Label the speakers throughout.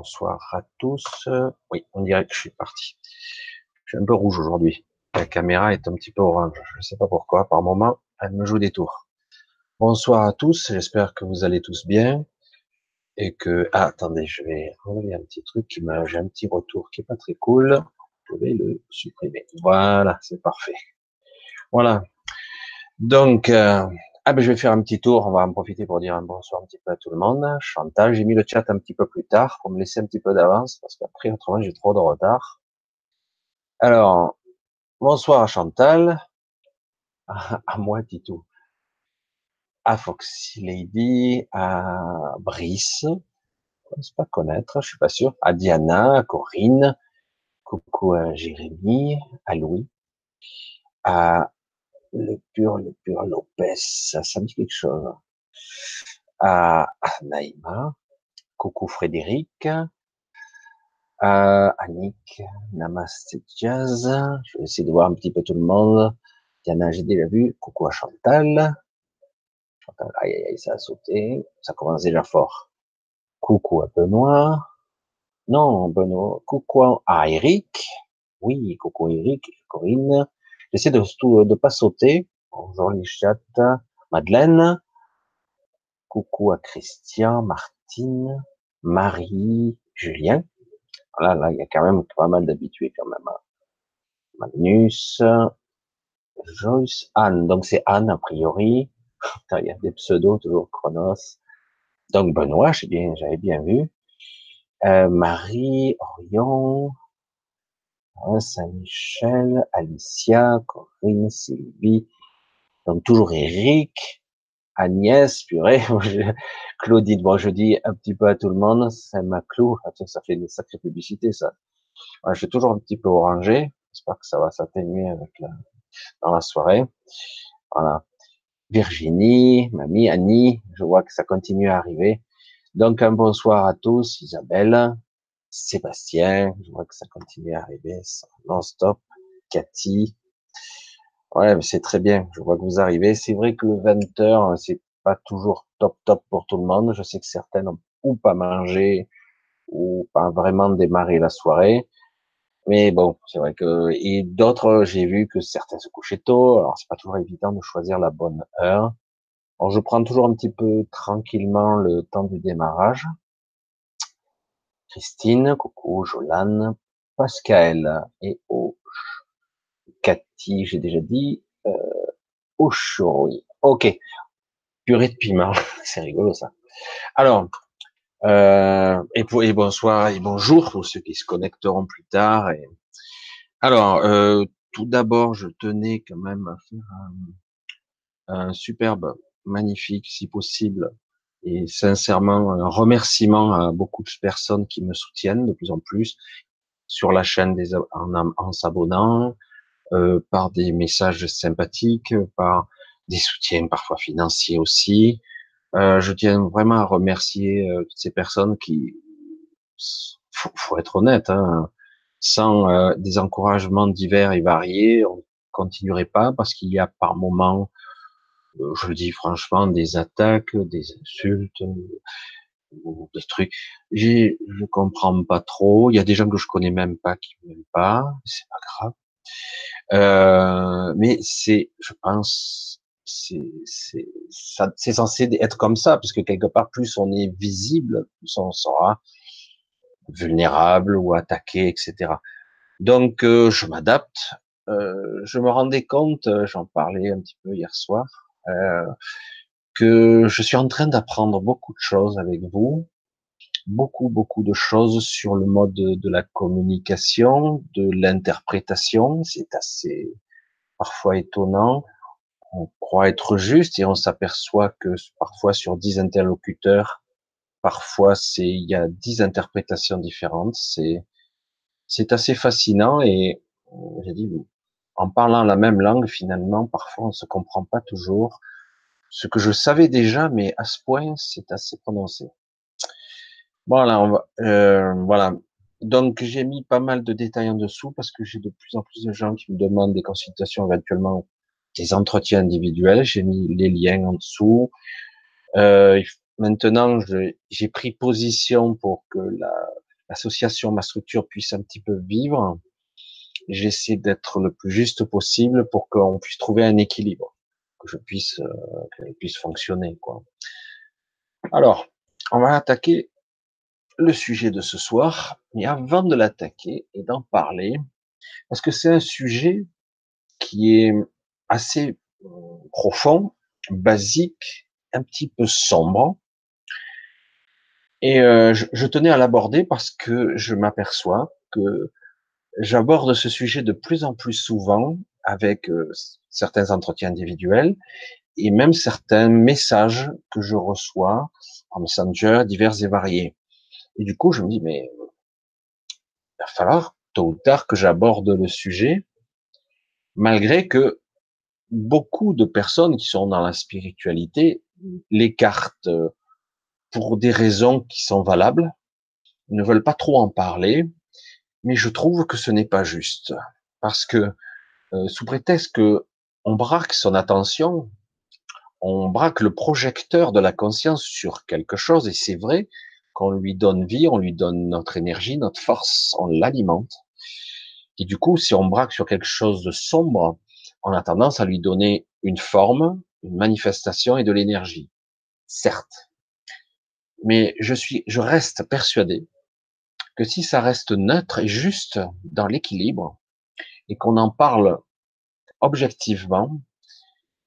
Speaker 1: Bonsoir à tous. Oui, on dirait que je suis parti. Je suis un peu rouge aujourd'hui. La caméra est un petit peu orange. Je ne sais pas pourquoi. Par moment, elle me joue des tours. Bonsoir à tous. J'espère que vous allez tous bien. Et que, ah, attendez, je vais enlever un petit truc j'ai un petit retour qui est pas très cool. Je vais le supprimer. Voilà, c'est parfait. Voilà. Donc, euh, ah ben je vais faire un petit tour, on va en profiter pour dire un bonsoir un petit peu à tout le monde. Chantal, j'ai mis le chat un petit peu plus tard pour me laisser un petit peu d'avance parce qu'après autrement j'ai trop de retard. Alors, bonsoir à Chantal, à, moi Tito, à Foxy Lady, à Brice, je ne pas connaître, je suis pas sûr, à Diana, à Corinne, coucou à Jérémy, à Louis, à le pur, le pur Lopez, ça, me dit quelque chose. À, Naïma, coucou Frédéric, à Annick, Namaste Jazz, je vais essayer de voir un petit peu tout le monde. Diana, j'ai déjà vu, coucou à Chantal. Chantal, aïe aïe aïe, ça a sauté, ça commence déjà fort. Coucou à Benoît. Non, Benoît, coucou à Eric. Oui, coucou Eric, Corinne. J'essaie de ne pas sauter. Bonjour les chats. Madeleine. Coucou à Christian, Martine, Marie, Julien. Là, là, il y a quand même pas mal d'habitués quand même. Hein. Magnus, Joyce, Anne. Donc c'est Anne a priori. Il y a des pseudos toujours Chronos. Donc Benoît, j'ai bien, j'avais bien vu. Euh, Marie, Orion, Saint-Michel, Alicia, Corinne, Sylvie, donc toujours Eric, Agnès, purée, Claudine, bon, je dis un petit peu à tout le monde, c'est ma clou, ça fait une sacrée publicité, ça. je suis toujours un petit peu orangé, j'espère que ça va s'atténuer avec la, dans la soirée. Voilà. Virginie, mamie, Annie, je vois que ça continue à arriver. Donc un bonsoir à tous, Isabelle, Sébastien, je vois que ça continue à arriver non-stop. Cathy, ouais, c'est très bien. Je vois que vous arrivez. C'est vrai que le 20 heures, c'est pas toujours top top pour tout le monde. Je sais que certains n'ont ou pas mangé ou pas vraiment démarré la soirée. Mais bon, c'est vrai que et d'autres, j'ai vu que certains se couchaient tôt. Alors c'est pas toujours évident de choisir la bonne heure. Alors je prends toujours un petit peu tranquillement le temps du démarrage. Christine, coucou, Jolane, Pascal et Auge. Cathy, j'ai déjà dit. Euh, oui. Ok. Purée de piment. C'est rigolo ça. Alors, euh, et, bonsoir et bonjour pour ceux qui se connecteront plus tard. Alors, euh, tout d'abord, je tenais quand même à faire un superbe, magnifique, si possible, et sincèrement un remerciement à beaucoup de personnes qui me soutiennent de plus en plus sur la chaîne des, en, en s'abonnant, euh, par des messages sympathiques, par des soutiens parfois financiers aussi. Euh, je tiens vraiment à remercier euh, toutes ces personnes qui, faut, faut être honnête, hein, sans euh, des encouragements divers et variés, on continuerait pas parce qu'il y a par moments je le dis franchement, des attaques, des insultes, des trucs. J'ai, je comprends pas trop. Il y a des gens que je connais même pas qui m'aiment pas. C'est pas grave. Euh, mais c'est, je pense, c'est, c'est, c'est censé être comme ça, parce que quelque part, plus on est visible, plus on sera vulnérable ou attaqué, etc. Donc, euh, je m'adapte. Euh, je me rendais compte, j'en parlais un petit peu hier soir, euh, que je suis en train d'apprendre beaucoup de choses avec vous, beaucoup, beaucoup de choses sur le mode de, la communication, de l'interprétation. C'est assez parfois étonnant. On croit être juste et on s'aperçoit que parfois sur dix interlocuteurs, parfois c'est il y a dix interprétations différentes. C'est c'est assez fascinant et j'ai dit en parlant la même langue, finalement, parfois on se comprend pas toujours. Ce que je savais déjà, mais à ce point, c'est assez prononcé. Voilà, on va, euh, voilà. Donc j'ai mis pas mal de détails en dessous parce que j'ai de plus en plus de gens qui me demandent des consultations, éventuellement des entretiens individuels. J'ai mis les liens en dessous. Euh, maintenant, j'ai pris position pour que la, l'association, ma structure puisse un petit peu vivre, j'essaie d'être le plus juste possible pour qu'on puisse trouver un équilibre, que je puisse, euh, qu'elle puisse fonctionner, quoi. Alors, on va attaquer le sujet de ce soir. Et avant de l'attaquer et d'en parler, parce que c'est un sujet qui est assez euh, profond, basique, un petit peu sombre. Et euh, je, tenais à l'aborder parce que je m'aperçois que j'aborde ce sujet de plus en plus souvent avec euh, certains entretiens individuels et même certains messages que je reçois en Messenger divers et variés. Et du coup, je me dis, mais il va falloir tôt ou tard que j'aborde le sujet, malgré que beaucoup de personnes qui sont dans la spiritualité l'écartent euh, pour des raisons qui sont valables, ne veulent pas trop en parler, mais je trouve que ce n'est pas juste, parce que euh, sous prétexte que on braque son attention, on braque le projecteur de la conscience sur quelque chose, et c'est vrai qu'on lui donne vie, on lui donne notre énergie, notre force, on l'alimente. Et du coup, si on braque sur quelque chose de sombre, on a tendance à lui donner une forme, une manifestation et de l'énergie. Certes. Mais je suis, je reste persuadé que si ça reste neutre et juste dans l'équilibre et qu'on en parle objectivement,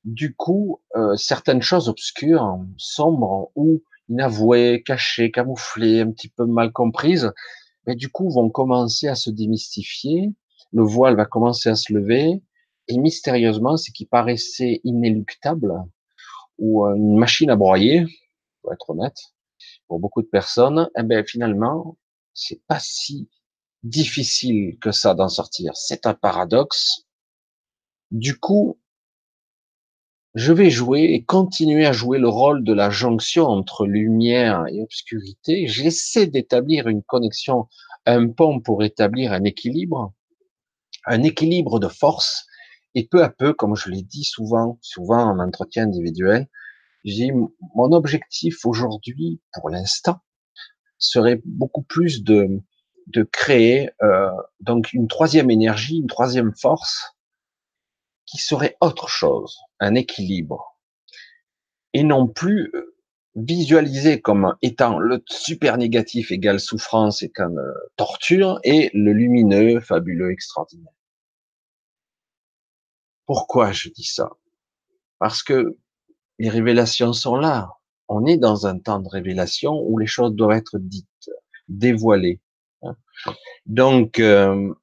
Speaker 1: du coup, euh, certaines choses obscures, sombres ou inavouées, cachées, camouflées, un petit peu mal comprises, mais du coup vont commencer à se démystifier, le voile va commencer à se lever, et mystérieusement, ce qui paraissait inéluctable, ou euh, une machine à broyer, pour être honnête, pour beaucoup de personnes, eh ben finalement, c'est pas si difficile que ça d'en sortir. C'est un paradoxe. Du coup, je vais jouer et continuer à jouer le rôle de la jonction entre lumière et obscurité. J'essaie d'établir une connexion, un pont pour établir un équilibre, un équilibre de force. Et peu à peu, comme je l'ai dit souvent, souvent en entretien individuel, j'ai mon objectif aujourd'hui, pour l'instant, serait beaucoup plus de de créer euh, donc une troisième énergie, une troisième force qui serait autre chose, un équilibre, et non plus euh, visualisé comme étant le super négatif égale souffrance et comme euh, torture et le lumineux, fabuleux, extraordinaire. Pourquoi je dis ça? Parce que les révélations sont là. On est dans un temps de révélation où les choses doivent être dites, dévoilées. Hein. Donc, euh,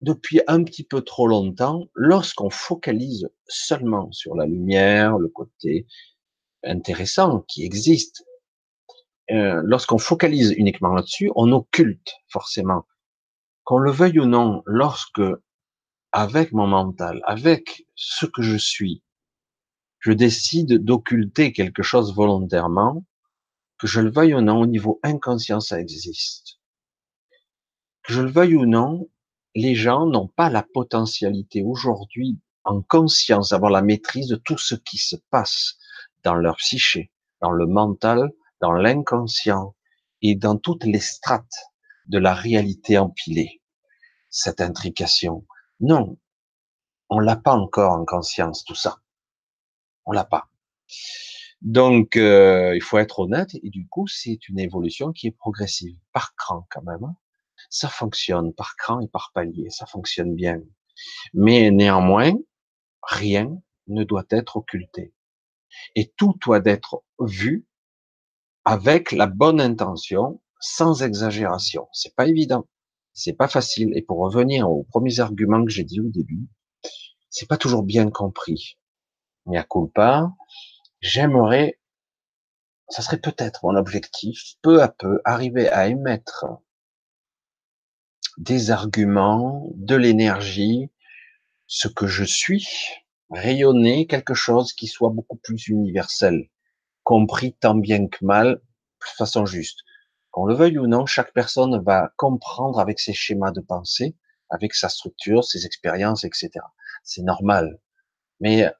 Speaker 1: depuis un petit peu trop longtemps, lorsqu'on focalise seulement sur la lumière, le côté intéressant qui existe, euh, lorsqu'on focalise uniquement là-dessus, on occulte forcément. Qu'on le veuille ou non, lorsque, avec mon mental, avec ce que je suis, je décide d'occulter quelque chose volontairement, que je le veuille ou non, au niveau inconscient, ça existe. Que je le veuille ou non, les gens n'ont pas la potentialité aujourd'hui en conscience d'avoir la maîtrise de tout ce qui se passe dans leur psyché, dans le mental, dans l'inconscient et dans toutes les strates de la réalité empilée. Cette intrication. Non, on l'a pas encore en conscience, tout ça. On l'a pas. Donc, euh, il faut être honnête, et du coup, c'est une évolution qui est progressive, par cran quand même. Hein. Ça fonctionne par cran et par palier, ça fonctionne bien. Mais néanmoins, rien ne doit être occulté. Et tout doit être vu avec la bonne intention, sans exagération. C'est pas évident. C'est pas facile. Et pour revenir aux premiers arguments que j'ai dit au début, c'est pas toujours bien compris à culpa, j'aimerais, ça serait peut-être mon objectif, peu à peu, arriver à émettre des arguments, de l'énergie, ce que je suis, rayonner quelque chose qui soit beaucoup plus universel, compris tant bien que mal, de façon juste. Qu'on le veuille ou non, chaque personne va comprendre avec ses schémas de pensée, avec sa structure, ses expériences, etc. C'est normal. Mais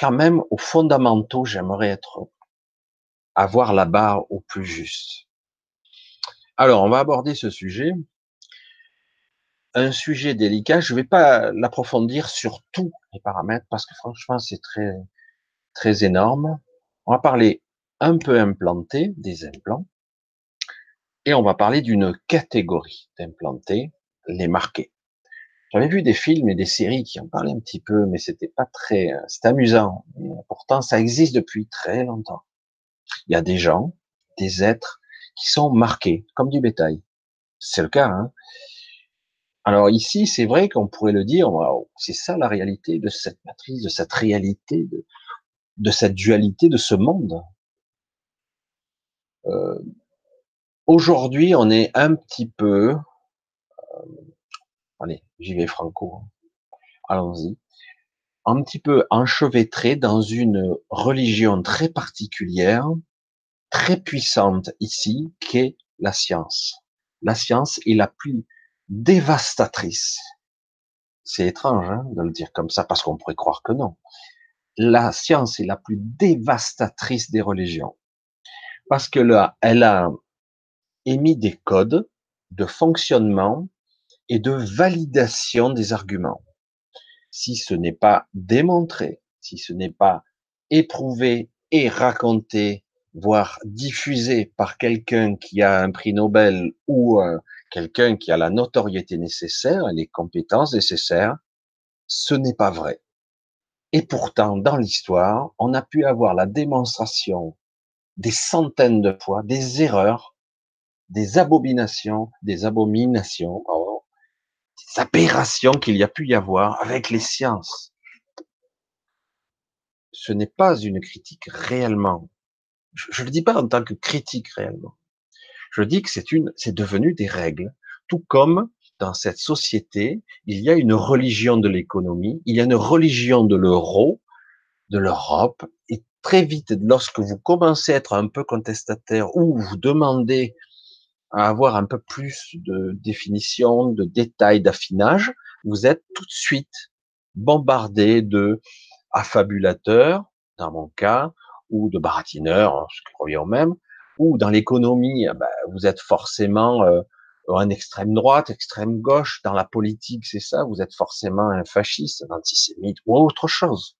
Speaker 1: quand même, aux fondamentaux, j'aimerais être, avoir la barre au plus juste. Alors, on va aborder ce sujet. Un sujet délicat. Je ne vais pas l'approfondir sur tous les paramètres parce que franchement, c'est très, très énorme. On va parler un peu implanté, des implants. Et on va parler d'une catégorie d'implantés, les marqués. J'avais vu des films et des séries qui en parlaient un petit peu, mais c'était pas très, c'est amusant. pourtant, ça existe depuis très longtemps. Il y a des gens, des êtres qui sont marqués comme du bétail. C'est le cas. Hein Alors ici, c'est vrai qu'on pourrait le dire. c'est ça la réalité de cette matrice, de cette réalité, de, de cette dualité, de ce monde. Euh, Aujourd'hui, on est un petit peu, euh, allez, j'y vais franco, allons-y, un petit peu enchevêtré dans une religion très particulière, très puissante ici, qu'est la science. La science est la plus dévastatrice. C'est étrange hein, de le dire comme ça, parce qu'on pourrait croire que non. La science est la plus dévastatrice des religions. Parce que là, elle a émis des codes de fonctionnement et de validation des arguments. Si ce n'est pas démontré, si ce n'est pas éprouvé et raconté, voire diffusé par quelqu'un qui a un prix Nobel ou euh, quelqu'un qui a la notoriété nécessaire et les compétences nécessaires, ce n'est pas vrai. Et pourtant, dans l'histoire, on a pu avoir la démonstration des centaines de fois des erreurs des abominations, des abominations, des aberrations qu'il y a pu y avoir avec les sciences. Ce n'est pas une critique réellement. Je ne le dis pas en tant que critique réellement. Je dis que c'est une, c'est devenu des règles. Tout comme dans cette société, il y a une religion de l'économie, il y a une religion de l'euro, de l'Europe, et très vite, lorsque vous commencez à être un peu contestataire ou vous demandez à avoir un peu plus de définition, de détails, d'affinage, vous êtes tout de suite bombardé de affabulateurs, dans mon cas, ou de baratineurs, hein, ce qui revient au même, ou dans l'économie, eh ben, vous êtes forcément euh, en extrême droite, extrême gauche, dans la politique, c'est ça, vous êtes forcément un fasciste, un antisémite ou autre chose.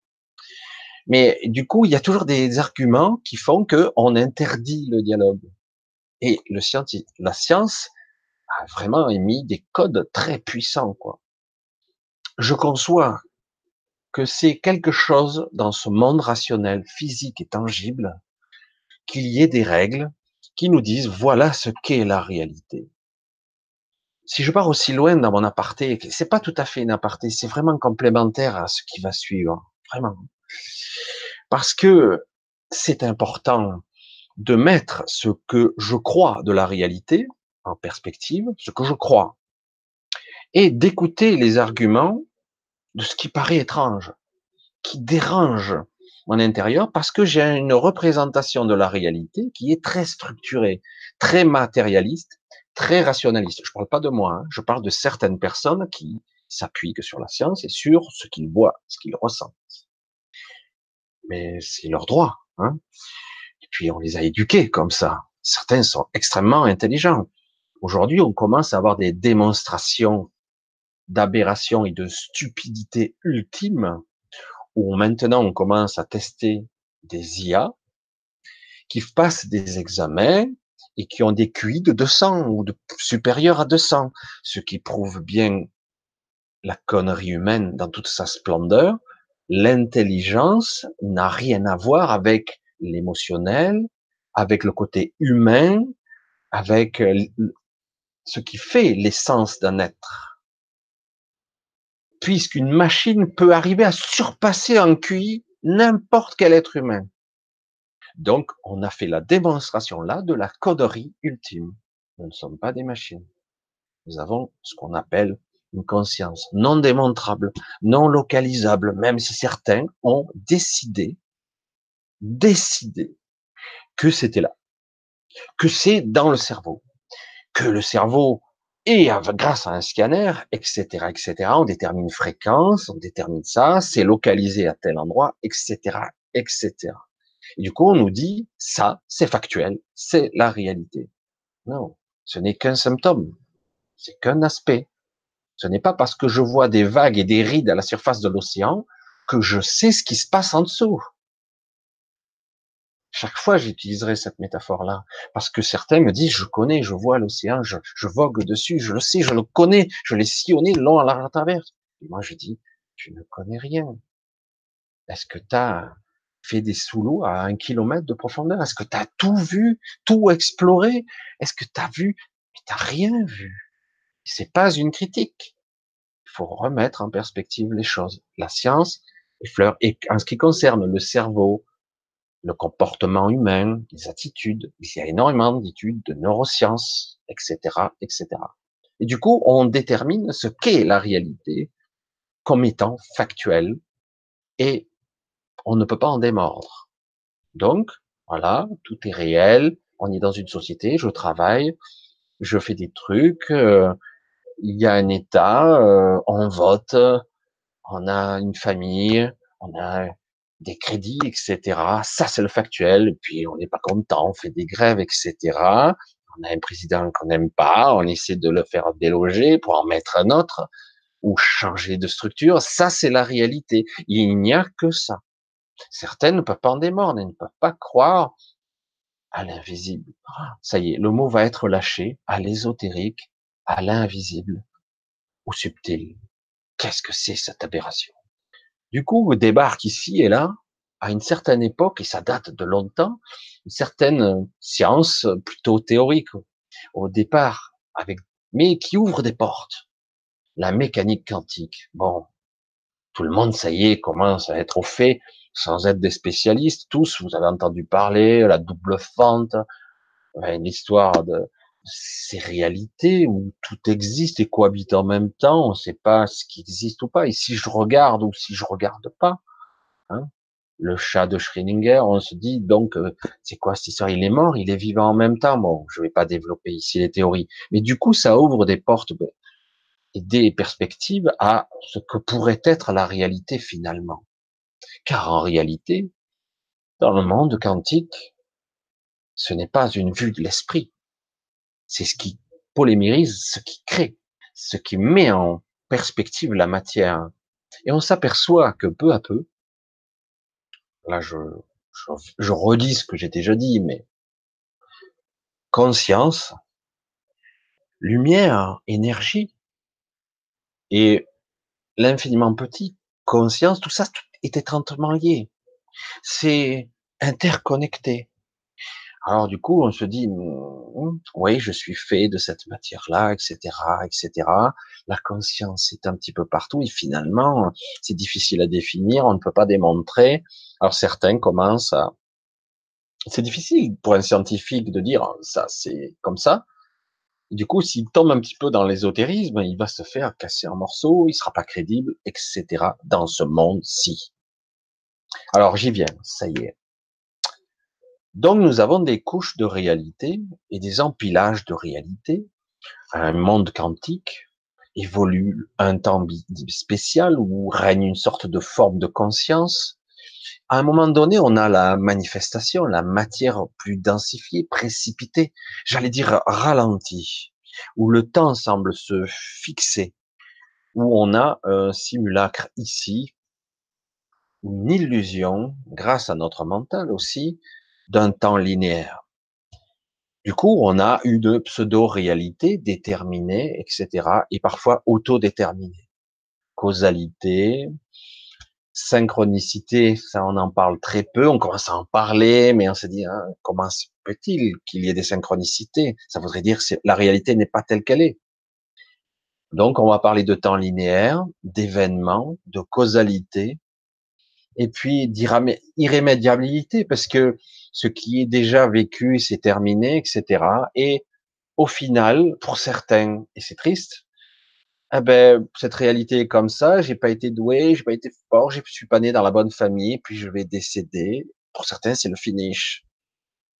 Speaker 1: Mais du coup, il y a toujours des arguments qui font que on interdit le dialogue. Et le scientifique, la science a vraiment émis des codes très puissants, quoi. Je conçois que c'est quelque chose dans ce monde rationnel, physique et tangible, qu'il y ait des règles qui nous disent voilà ce qu'est la réalité. Si je pars aussi loin dans mon aparté, c'est pas tout à fait une aparté, c'est vraiment complémentaire à ce qui va suivre, vraiment. Parce que c'est important de mettre ce que je crois de la réalité en perspective, ce que je crois, et d'écouter les arguments de ce qui paraît étrange, qui dérange mon intérieur, parce que j'ai une représentation de la réalité qui est très structurée, très matérialiste, très rationaliste. Je ne parle pas de moi, hein. je parle de certaines personnes qui s'appuient que sur la science et sur ce qu'ils voient, ce qu'ils ressentent. Mais c'est leur droit. Hein puis on les a éduqués comme ça. Certains sont extrêmement intelligents. Aujourd'hui, on commence à avoir des démonstrations d'aberration et de stupidité ultime, où maintenant on commence à tester des IA qui passent des examens et qui ont des QI de 200 ou de supérieurs à 200, ce qui prouve bien la connerie humaine dans toute sa splendeur. L'intelligence n'a rien à voir avec l'émotionnel, avec le côté humain, avec euh, ce qui fait l'essence d'un être. Puisqu'une machine peut arriver à surpasser en QI n'importe quel être humain. Donc, on a fait la démonstration là de la coderie ultime. Nous ne sommes pas des machines. Nous avons ce qu'on appelle une conscience non démontrable, non localisable, même si certains ont décidé décider que c'était là, que c'est dans le cerveau, que le cerveau et grâce à un scanner, etc., etc., on détermine une fréquence, on détermine ça, c'est localisé à tel endroit, etc., etc. Et du coup, on nous dit, ça, c'est factuel, c'est la réalité. Non, Ce n'est qu'un symptôme. C'est qu'un aspect. Ce n'est pas parce que je vois des vagues et des rides à la surface de l'océan que je sais ce qui se passe en dessous. Chaque fois, j'utiliserai cette métaphore-là, parce que certains me disent, je connais, je vois l'océan, je, vogue dessus, je le sais, je le connais, je l'ai sillonné long à la travers. Et moi, je dis, tu ne connais rien. Est-ce que tu as fait des sous-lots à un kilomètre de profondeur? Est-ce que tu as tout vu, tout exploré? Est-ce que tu as vu? Mais tu rien vu. C'est pas une critique. Il faut remettre en perspective les choses. La science effleure. Et en ce qui concerne le cerveau, le comportement humain, les attitudes. Il y a énormément d'études de neurosciences, etc., etc. Et du coup, on détermine ce qu'est la réalité comme étant factuel et on ne peut pas en démordre. Donc, voilà, tout est réel. On est dans une société, je travaille, je fais des trucs, euh, il y a un État, euh, on vote, on a une famille, on a des crédits, etc. Ça, c'est le factuel. Puis, on n'est pas content, on fait des grèves, etc. On a un président qu'on n'aime pas, on essaie de le faire déloger pour en mettre un autre ou changer de structure. Ça, c'est la réalité. Il n'y a que ça. Certaines ne peuvent pas en démordre, elles ne peuvent pas croire à l'invisible. Ça y est, le mot va être lâché à l'ésotérique, à l'invisible, au subtil. Qu'est-ce que c'est cette aberration? Du coup, débarque ici et là, à une certaine époque, et ça date de longtemps, une certaine science plutôt théorique au départ, avec, mais qui ouvre des portes. La mécanique quantique. Bon, tout le monde, ça y est, commence à être au fait, sans être des spécialistes. Tous, vous avez entendu parler, la double fente, une histoire de, ces réalités où tout existe et cohabite en même temps, on ne sait pas ce qui existe ou pas. Et si je regarde ou si je regarde pas, hein, le chat de Schrödinger, on se dit donc euh, c'est quoi cette histoire? Il est mort, il est vivant en même temps. Bon, je vais pas développer ici les théories, mais du coup ça ouvre des portes et des perspectives à ce que pourrait être la réalité finalement. Car en réalité, dans le monde quantique, ce n'est pas une vue de l'esprit, c'est ce qui polymérise, ce qui crée, ce qui met en perspective la matière. Et on s'aperçoit que peu à peu, là je, je, redis ce que j'ai déjà dit, mais conscience, lumière, énergie, et l'infiniment petit, conscience, tout ça est étroitement lié. C'est interconnecté. Alors du coup, on se dit, «Mmh, oui, je suis fait de cette matière-là, etc., etc. La conscience est un petit peu partout et finalement, c'est difficile à définir, on ne peut pas démontrer. Alors certains commencent à... C'est difficile pour un scientifique de dire ça, c'est comme ça. du coup, s'il tombe un petit peu dans l'ésotérisme, il va se faire casser en morceaux, il sera pas crédible, etc. dans ce monde-ci. Alors j'y viens, ça y est. Donc nous avons des couches de réalité et des empilages de réalité. Un monde quantique évolue un temps spécial où règne une sorte de forme de conscience. À un moment donné, on a la manifestation, la matière plus densifiée, précipitée, j'allais dire ralentie, où le temps semble se fixer, où on a un simulacre ici, une illusion, grâce à notre mental aussi, d'un temps linéaire. Du coup, on a une pseudo-réalité déterminée, etc., et parfois autodéterminée. Causalité, synchronicité, ça on en parle très peu, on commence à en parler, mais on se dit, hein, comment se peut-il qu'il y ait des synchronicités? Ça voudrait dire que la réalité n'est pas telle qu'elle est. Donc on va parler de temps linéaire, d'événements, de causalité, et puis d'irrémédiabilité, parce que ce qui est déjà vécu, c'est terminé, etc. Et au final, pour certains, et c'est triste, eh ben, cette réalité est comme ça, j'ai pas été doué, j'ai pas été fort, je suis pas né dans la bonne famille, puis je vais décéder. Pour certains, c'est le finish.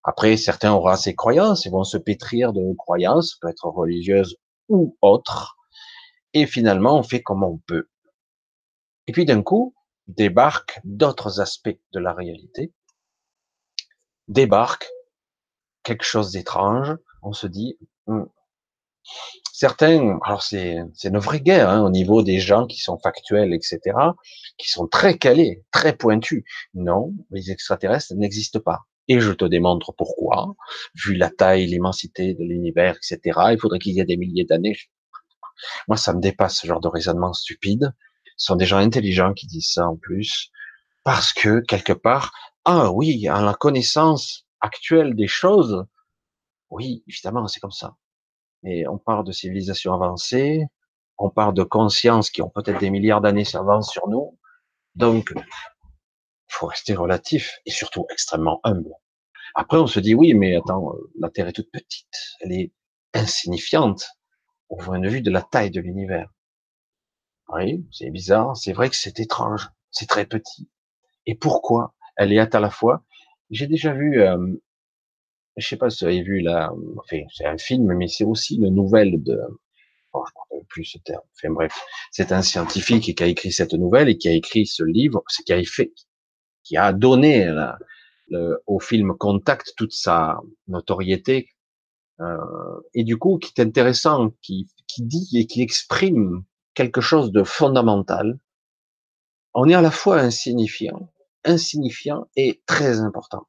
Speaker 1: Après, certains auront ses croyances, ils vont se pétrir de croyances, peut être religieuses ou autres. Et finalement, on fait comme on peut. Et puis d'un coup, débarquent d'autres aspects de la réalité débarque quelque chose d'étrange, on se dit, hum, certains, alors c'est une vraie guerre hein, au niveau des gens qui sont factuels, etc., qui sont très calés, très pointus. Non, les extraterrestres n'existent pas. Et je te démontre pourquoi, vu la taille, l'immensité de l'univers, etc. Il faudrait qu'il y ait des milliers d'années. Moi, ça me dépasse ce genre de raisonnement stupide. Sont des gens intelligents qui disent ça en plus, parce que quelque part, ah oui, à la connaissance actuelle des choses, oui, évidemment, c'est comme ça. Et on parle de civilisation avancée, on parle de consciences qui ont peut-être des milliards d'années d'avance sur nous. Donc, faut rester relatif et surtout extrêmement humble. Après, on se dit oui, mais attends, la Terre est toute petite, elle est insignifiante au point de vue de la taille de l'univers. Oui, c'est bizarre, c'est vrai que c'est étrange, c'est très petit. Et pourquoi elle est à la fois? J'ai déjà vu euh, je sais pas si vous avez vu là, enfin, c'est un film, mais c'est aussi une nouvelle de, oh, je ne plus ce terme. Enfin bref, c'est un scientifique qui a écrit cette nouvelle et qui a écrit ce livre, c'est qui a fait, qui a donné au film Contact toute sa notoriété, euh, et du coup qui est intéressant, qui, qui dit et qui exprime quelque chose de fondamental. On est à la fois insignifiant, insignifiant et très important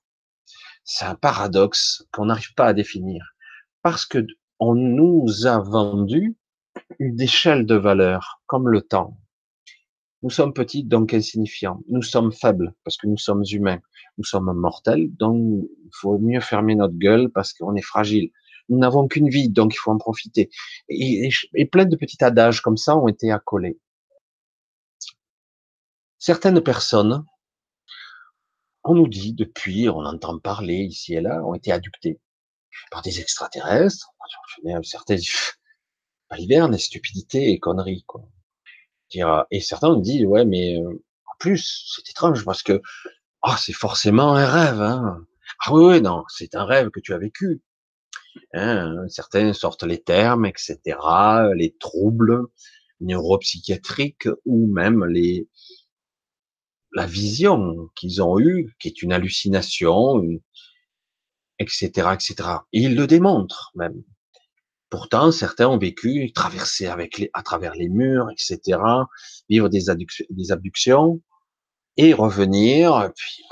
Speaker 1: c'est un paradoxe qu'on n'arrive pas à définir. Parce que on nous a vendu une échelle de valeur, comme le temps. Nous sommes petits, donc insignifiants. Nous sommes faibles, parce que nous sommes humains. Nous sommes mortels, donc il faut mieux fermer notre gueule parce qu'on est fragile. Nous n'avons qu'une vie, donc il faut en profiter. Et, et plein de petits adages comme ça ont été accolés. Certaines personnes on nous dit depuis, on entend parler ici et là, ont été adoptés par des extraterrestres. Certains disent, l'hiver, stupidité et conneries, quoi. Et certains nous disent, ouais, mais euh, en plus, c'est étrange parce que, ah, c'est forcément un rêve, hein. Ah oui, oui, non, c'est un rêve que tu as vécu. Hein, certains sortent les termes, etc., les troubles neuropsychiatriques ou même les, la vision qu'ils ont eue, qui est une hallucination, etc., etc. Et ils le démontrent même. Pourtant, certains ont vécu, traversé avec à travers les murs, etc., vivre des, abductions et revenir. Puis,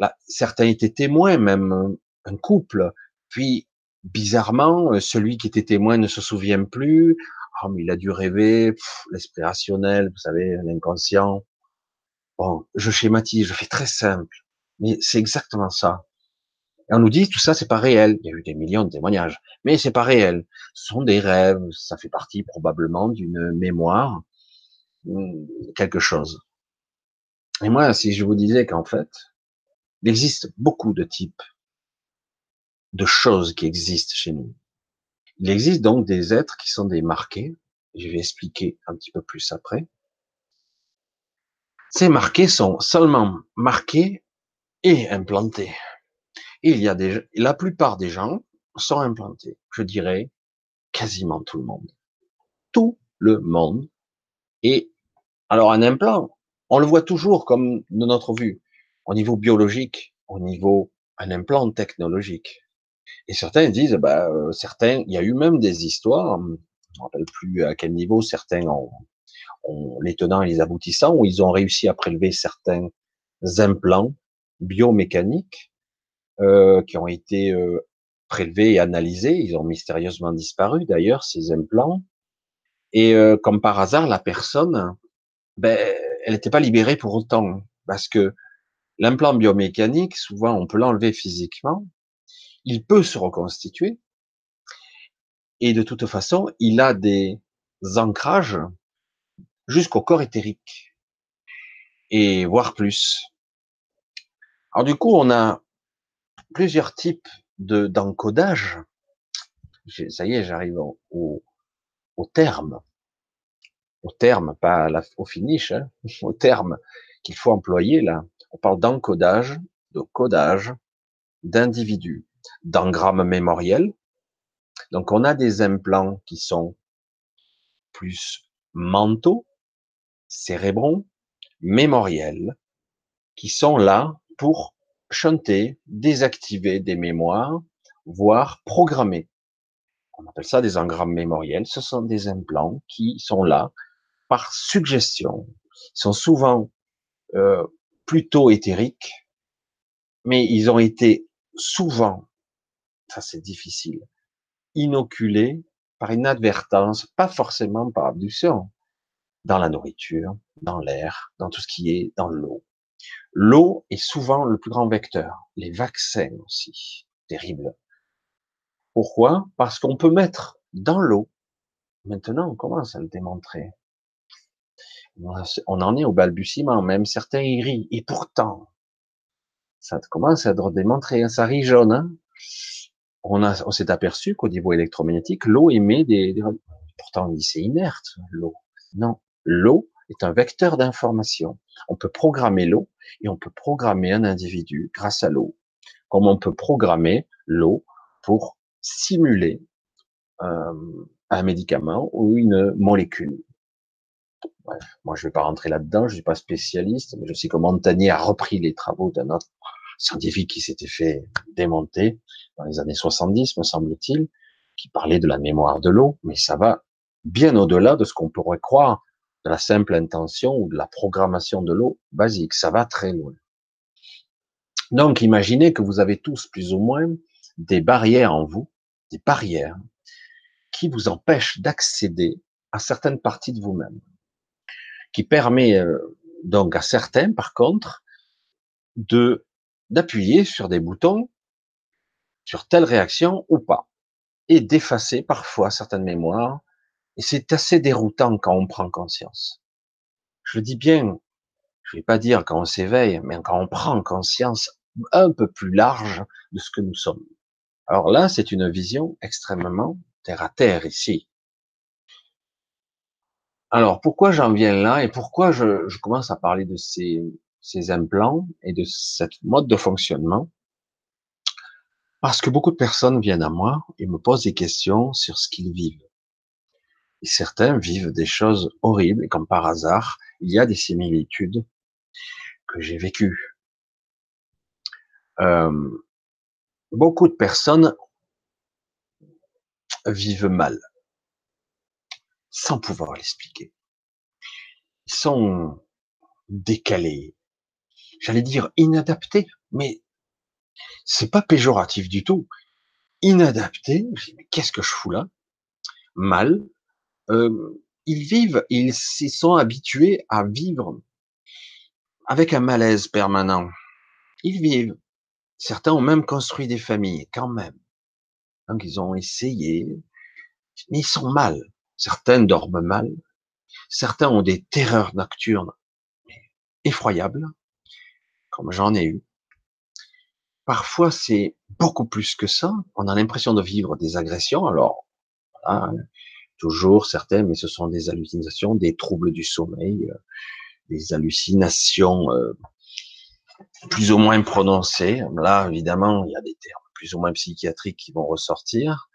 Speaker 1: là, certains étaient témoins, même un couple. Puis, bizarrement, celui qui était témoin ne se souvient plus. Oh, mais il a dû rêver, l'esprit rationnel, vous savez, l'inconscient. Bon, je schématise, je fais très simple, mais c'est exactement ça. Et on nous dit tout ça, c'est pas réel. Il y a eu des millions de témoignages, mais c'est pas réel. Ce sont des rêves, ça fait partie probablement d'une mémoire, hmm, quelque chose. Et moi, si je vous disais qu'en fait, il existe beaucoup de types de choses qui existent chez nous. Il existe donc des êtres qui sont des marqués. Je vais expliquer un petit peu plus après. Ces marqués sont seulement marqués et implantés. il y a des, la plupart des gens sont implantés. Je dirais quasiment tout le monde. Tout le monde. Et alors un implant, on le voit toujours comme de notre vue, au niveau biologique, au niveau un implant technologique. Et certains disent, bah, euh, certains, il y a eu même des histoires, je ne me rappelle plus à quel niveau certains ont, les tenants et les aboutissants, où ils ont réussi à prélever certains implants biomécaniques euh, qui ont été euh, prélevés et analysés. Ils ont mystérieusement disparu d'ailleurs, ces implants. Et euh, comme par hasard, la personne, ben, elle n'était pas libérée pour autant, parce que l'implant biomécanique, souvent on peut l'enlever physiquement, il peut se reconstituer, et de toute façon, il a des ancrages jusqu'au corps éthérique et voire plus. Alors du coup, on a plusieurs types de d'encodage. Ça y est, j'arrive au, terme, au terme, pas au finish, hein, au terme qu'il faut employer là. On parle d'encodage, de codage, d'individus, d'engrammes mémoriels. Donc on a des implants qui sont plus mentaux, cérébraux, mémoriels, qui sont là pour chanter, désactiver des mémoires, voire programmer. On appelle ça des engrammes mémoriels. Ce sont des implants qui sont là par suggestion. Ils sont souvent euh, plutôt éthériques, mais ils ont été souvent, ça c'est difficile, inoculés par inadvertance, pas forcément par abduction, dans la nourriture, dans l'air, dans tout ce qui est dans l'eau. L'eau est souvent le plus grand vecteur. Les vaccins aussi, terrible. Pourquoi? Parce qu'on peut mettre dans l'eau. Maintenant, on commence à le démontrer. On en est au balbutiement, même certains y rient. Et pourtant, ça commence à être démontré, hein. ça rit jaune. Hein on, a, on s'est aperçu qu'au niveau électromagnétique, l'eau émet des. Pourtant, on dit c'est inerte, l'eau. Non, l'eau est un vecteur d'information. On peut programmer l'eau et on peut programmer un individu grâce à l'eau, comme on peut programmer l'eau pour simuler euh, un médicament ou une molécule. Moi je ne vais pas rentrer là-dedans, je suis pas spécialiste, mais je sais que Montagnier a repris les travaux d'un autre scientifique qui s'était fait démonter dans les années 70, me semble-t-il, qui parlait de la mémoire de l'eau, mais ça va bien au-delà de ce qu'on pourrait croire de la simple intention ou de la programmation de l'eau basique. Ça va très loin. Donc, imaginez que vous avez tous plus ou moins des barrières en vous, des barrières qui vous empêchent d'accéder à certaines parties de vous-même, qui permet euh, donc à certains, par contre, de d'appuyer sur des boutons, sur telle réaction ou pas, et d'effacer parfois certaines mémoires. Et c'est assez déroutant quand on prend conscience. Je dis bien, je vais pas dire quand on s'éveille, mais quand on prend conscience un peu plus large de ce que nous sommes. Alors là, c'est une vision extrêmement terre à terre ici. Alors pourquoi j'en viens là et pourquoi je commence à parler de ces, ces implants et de cette mode de fonctionnement parce que beaucoup de personnes viennent à moi et me posent des questions sur ce qu'ils vivent. Et certains vivent des choses horribles et comme par hasard, il y a des similitudes que j'ai vécues. Euh, beaucoup de personnes vivent mal sans pouvoir l'expliquer. Ils sont décalés, j'allais dire inadapté, mais c'est pas péjoratif du tout. Inadapté, qu'est-ce que je fous là? Mal. Euh, ils vivent, ils s'y sont habitués à vivre avec un malaise permanent. Ils vivent. Certains ont même construit des familles, quand même. Donc ils ont essayé, mais ils sont mal. Certains dorment mal. Certains ont des terreurs nocturnes effroyables comme j'en ai eu. Parfois, c'est beaucoup plus que ça. On a l'impression de vivre des agressions. Alors, voilà, toujours certains, mais ce sont des hallucinations, des troubles du sommeil, euh, des hallucinations euh, plus ou moins prononcées. Là, évidemment, il y a des termes plus ou moins psychiatriques qui vont ressortir.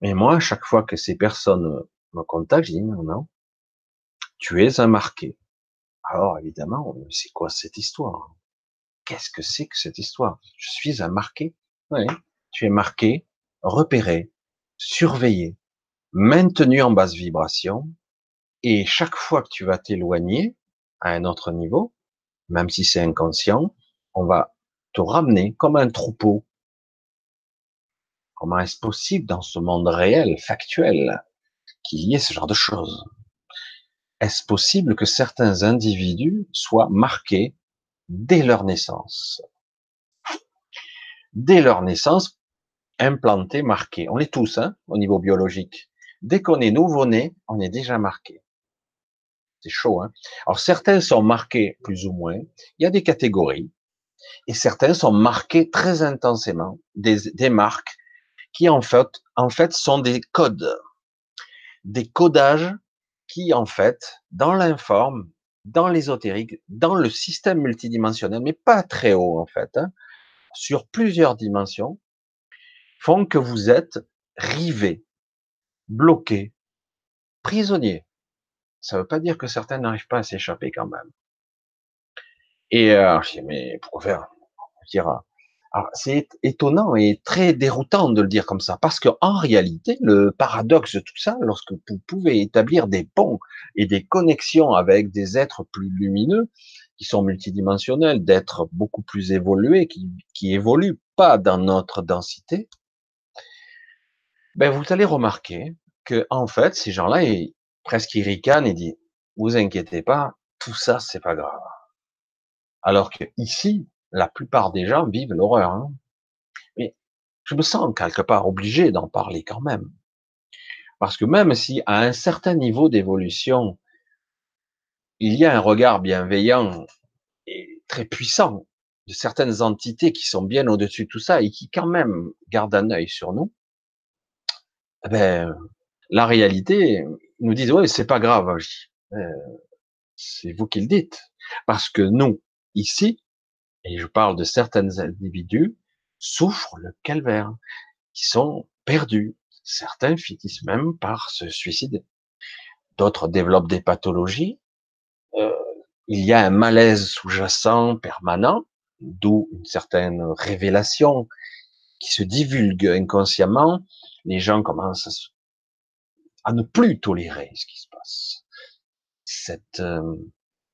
Speaker 1: Mais moi, à chaque fois que ces personnes me contactent, je dis non, non, tu es un marqué. Alors évidemment, c'est quoi cette histoire? Qu'est-ce que c'est que cette histoire? Je suis un marqué. Oui, tu es marqué, repéré, surveillé, maintenu en basse vibration, et chaque fois que tu vas t'éloigner à un autre niveau, même si c'est inconscient, on va te ramener comme un troupeau. Comment est-ce possible dans ce monde réel, factuel, qu'il y ait ce genre de choses? Est-ce possible que certains individus soient marqués dès leur naissance? Dès leur naissance, implantés, marqués. On l'est tous, hein, au niveau biologique. Dès qu'on est nouveau-né, on est déjà marqué. C'est chaud, hein Alors certains sont marqués plus ou moins. Il y a des catégories. Et certains sont marqués très intensément. Des, marques qui en fait sont des codes. Des codages qui, en fait, dans l'informe, dans l'ésotérique, dans le système multidimensionnel, mais pas très haut, en fait, hein, sur plusieurs dimensions, font que vous êtes rivé, bloqué, prisonnier. Ça ne veut pas dire que certains n'arrivent pas à s'échapper quand même. Et euh, je dis, mais pourquoi faire? Dire, C'est étonnant et très déroutant de le dire comme ça, parce que en réalité, le paradoxe de tout ça, lorsque vous pouvez établir des ponts et des connexions avec des êtres plus lumineux, qui sont multidimensionnels, d'êtres beaucoup plus évolués, qui, qui évoluent pas dans notre densité, ben vous allez remarquer que en fait, ces gens-là, ils, presque ils ricanent et disent, vous inquiétez pas, tout ça, c'est pas grave. Alors que ici, la plupart des gens vivent l'horreur. Hein. Mais je me sens quelque part obligé d'en parler quand même. Parce que même si à un certain niveau d'évolution, il y a un regard bienveillant et très puissant de certaines entités qui sont bien au-dessus de tout ça et qui quand même gardent un œil sur nous, eh ben, la réalité nous dit ouais c'est pas grave, euh, c'est vous qui le dites, parce que nous ici et je parle de certains individus, souffrent le calvaire, qui sont perdus. Certains finissent même par se suicider. D'autres développent des pathologies. Euh, il y a un malaise sous-jacent permanent, d'où une certaine révélation qui se divulgue inconsciemment. Les gens commencent à, ne plus tolérer ce qui se passe. Cette euh,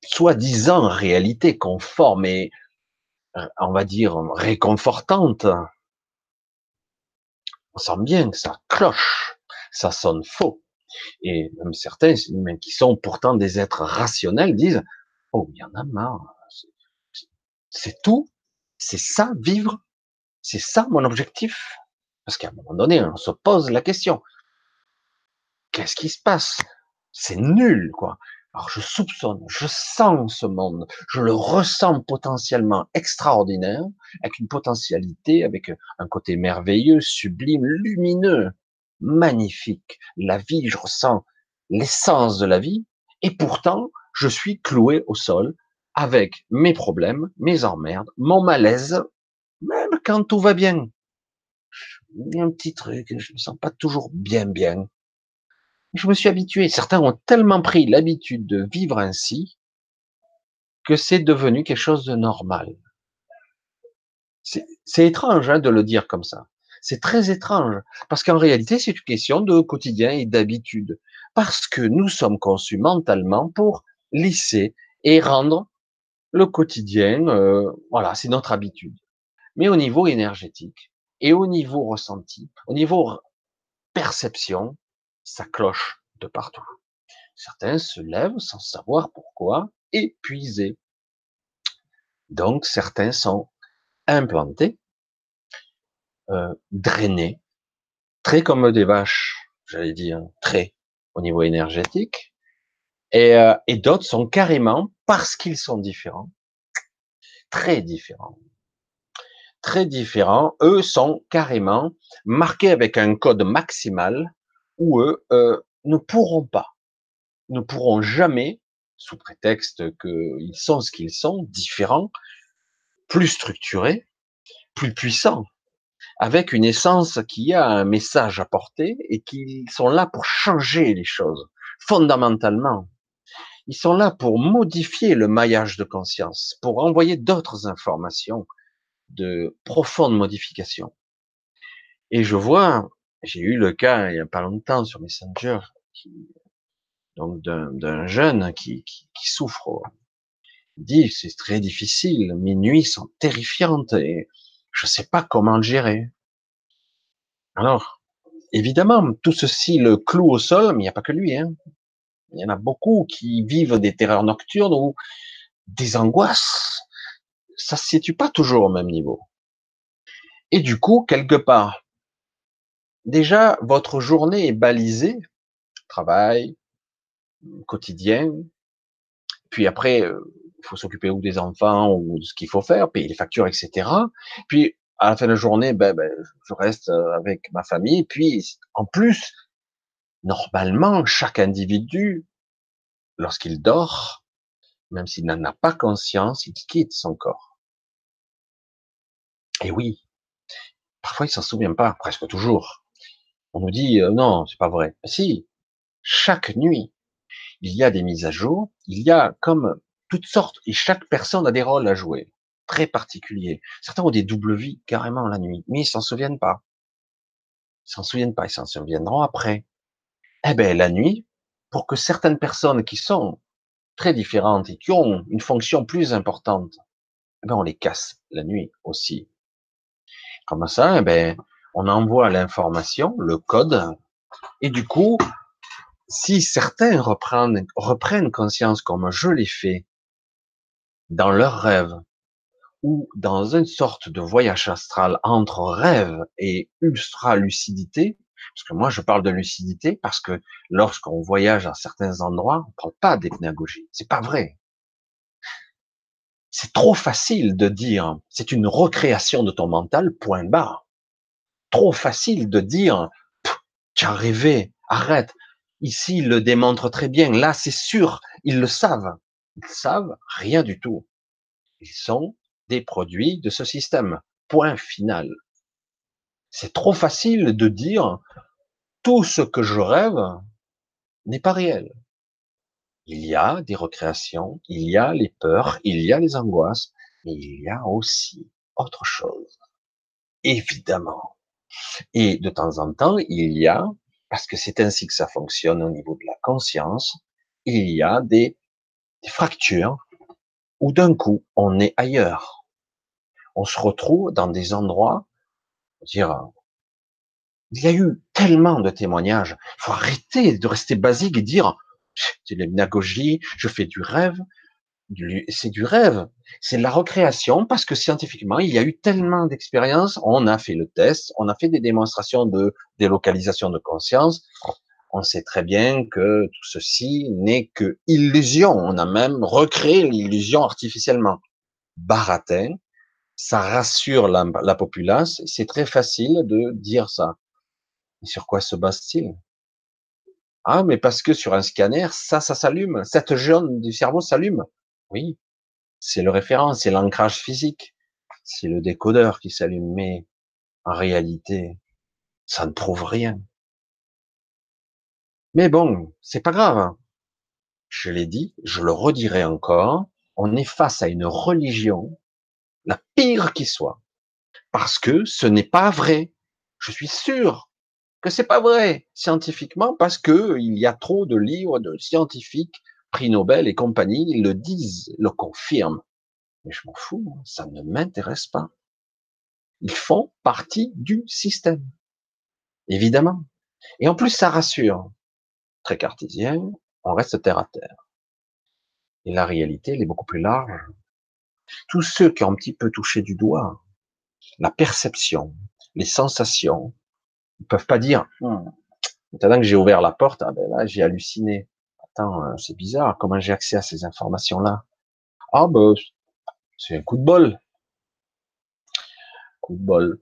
Speaker 1: soi-disant réalité conforme et on va dire, réconfortante. On sent bien que ça cloche, ça sonne faux. Et même certains, qui sont pourtant des êtres rationnels, disent, oh, il y en a marre. C'est tout. C'est ça, vivre. C'est ça mon objectif. Parce qu'à un moment donné, on se pose la question. Qu'est-ce qui se passe? C'est nul, quoi. Alors je soupçonne, je sens ce monde, je le ressens potentiellement extraordinaire, avec une potentialité, avec un côté merveilleux, sublime, lumineux, magnifique. La vie, je ressens l'essence de la vie, et pourtant, je suis cloué au sol avec mes problèmes, mes emmerdes, mon malaise, même quand tout va bien. Un petit truc, je me sens pas toujours bien bien je me suis habitué. Certains ont tellement pris l'habitude de vivre ainsi que c'est devenu quelque chose de normal. C'est étrange hein, de le dire comme ça. C'est très étrange parce qu'en réalité, c'est une question de quotidien et d'habitude. Parce que nous sommes conçus mentalement pour lisser et rendre le quotidien, euh, voilà, c'est notre habitude. Mais au niveau énergétique et au niveau ressenti, au niveau perception, ça cloche de partout. Certains se lèvent sans savoir pourquoi, épuisés. Donc certains sont implantés, euh, drainés, très comme des vaches, j'allais dire, très au niveau énergétique, euh, et d'autres sont carrément, parce qu'ils sont différents, très différents, très différents, eux sont carrément marqués avec un code maximal où eux euh, ne pourront pas, ne pourront jamais, sous prétexte qu'ils sont ce qu'ils sont, différents, plus structurés, plus puissants, avec une essence qui a un message à porter et qui sont là pour changer les choses fondamentalement. Ils sont là pour modifier le maillage de conscience, pour envoyer d'autres informations de profonde modification. Et je vois j'ai eu le cas il n'y a pas longtemps sur Messenger, donc d'un jeune qui, qui, souffre. Il dit c'est très difficile, mes nuits sont terrifiantes et je ne sais pas comment le gérer. Alors, évidemment, tout ceci le cloue au sol, mais il n'y a pas que lui. Hein. Il y en a beaucoup qui vivent des terreurs nocturnes ou des angoisses. Ça se situe pas toujours au même niveau. Et du coup, quelque part, déjà, votre journée est balisée, travail, quotidien, puis après, euh, il faut s'occuper ou des enfants ou de ce qu'il faut faire, payer les factures, etc. Puis, à la fin de la journée, ben, ben, je reste euh, avec ma famille. Puis, en plus, normalement, chaque individu, lorsqu'il dort, même s'il n'en a pas conscience, il quitte son corps. Et oui, parfois il s'en souvient pas, presque toujours. On nous dit euh, non, c'est pas vrai. Si, chaque nuit, il y a des mises à jour, il y a comme toutes sortes, et chaque personne a des rôles à jouer. très particuliers. Certains ont des doubles vies carrément la nuit, mais ils s'en souviennent pas. Ils s'en souviennent pas, ils s'en souviendront après. Eh ben, la nuit, pour que certaines personnes qui sont très différentes et qui ont une fonction plus importante, eh ben, on les casse la nuit aussi. Comme ça, eh ben, on envoie l'information, le code, et du coup, si certains reprennent, conscience comme je l'ai fait dans leurs rêves ou dans une sorte de voyage astral entre rêve et ultra lucidité, parce que moi je parle de lucidité parce que lorsqu'on voyage à certains endroits, on ne parle pas d'hypnagogie. C'est pas vrai. C'est trop facile de dire, c'est une recréation de ton mental, point barre. Trop facile de dire, tu as rêvé, arrête. Ici, ils le démontrent très bien. Là, c'est sûr, ils le savent. Ils savent rien du tout. Ils sont des produits de ce système. Point final. C'est trop facile de dire tout ce que je rêve n'est pas réel. Il y a des recréations, il y a les peurs, il y a les angoisses, mais il y a aussi autre chose. Évidemment. Et de temps en temps, il y a, parce que c'est ainsi que ça fonctionne au niveau de la conscience, il y a des, fractures où d'un coup, on est ailleurs. On se retrouve dans des endroits, dire, il y a eu tellement de témoignages. Il faut arrêter de rester basique et dire, c'est l'hypnagogie, je fais du rêve. C'est du rêve. C'est de la recréation parce que scientifiquement, il y a eu tellement d'expériences. On a fait le test, on a fait des démonstrations de délocalisation de conscience. On sait très bien que tout ceci n'est que illusion. On a même recréé l'illusion artificiellement. Baratin, ça rassure la, la populace. C'est très facile de dire ça. Et sur quoi se base-t-il? Ah, mais parce que sur un scanner, ça, ça s'allume. Cette jaune du cerveau s'allume. Oui, c'est le référent, c'est l'ancrage physique. C'est le décodeur qui s'allume. Mais en réalité, ça ne prouve rien. Mais bon, c'est pas grave. Je l'ai dit, je le redirai encore. On est face à une religion, la pire qui soit. Parce que ce n'est pas vrai. Je suis sûr que c'est pas vrai scientifiquement parce que il y a trop de livres de scientifiques, prix Nobel et compagnie, ils le disent, le confirment. Mais je m'en fous, ça ne m'intéresse pas. Ils font partie du système. Évidemment. Et en plus, ça rassure. Très cartésien, on reste terre à terre. Et la réalité, elle est beaucoup plus large. Tous ceux qui ont un petit peu touché du doigt la perception, les sensations, ils peuvent pas dire, hmm, maintenant que j'ai ouvert la porte, ah ben là, j'ai halluciné. Attends, euh, c'est bizarre, comment j'ai accès à ces informations-là? Ah ben, c'est un coup de bol. Coup de bol.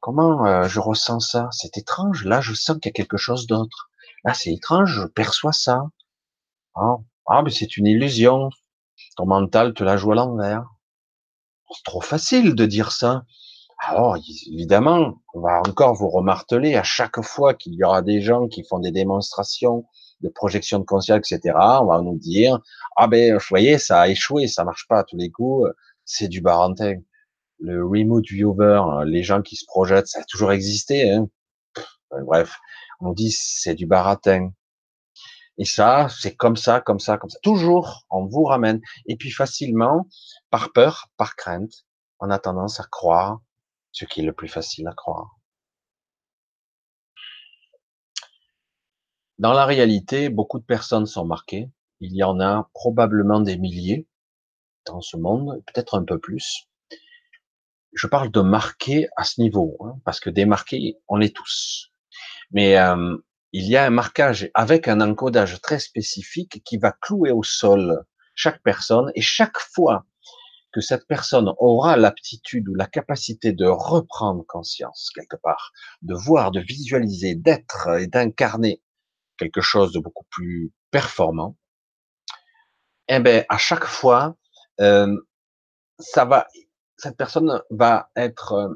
Speaker 1: Comment euh, je ressens ça? C'est étrange. Là, je sens qu'il y a quelque chose d'autre. Là, c'est étrange, je perçois ça. Ah, ah mais c'est une illusion. Ton mental te la joue à l'envers. C'est trop facile de dire ça. Alors, évidemment, on va encore vous remarteler à chaque fois qu'il y aura des gens qui font des démonstrations de projection de conscience, etc. On va nous dire, ah ben, vous voyez, ça a échoué, ça marche pas à tous les coups, c'est du barantin. Le remote viewer, les gens qui se projettent, ça a toujours existé. Hein. Bref, on dit c'est du baratin. Et ça, c'est comme ça, comme ça, comme ça. Toujours, on vous ramène. Et puis facilement, par peur, par crainte, on a tendance à croire ce qui est le plus facile à croire. Dans la réalité, beaucoup de personnes sont marquées. Il y en a probablement des milliers dans ce monde, peut-être un peu plus. Je parle de marqués à ce niveau, hein, parce que des marqués, on est tous. Mais euh, il y a un marquage avec un encodage très spécifique qui va clouer au sol chaque personne et chaque fois que cette personne aura l'aptitude ou la capacité de reprendre conscience quelque part, de voir, de visualiser, d'être et d'incarner quelque chose de beaucoup plus performant, eh ben à chaque fois, euh, ça va, cette personne va être euh,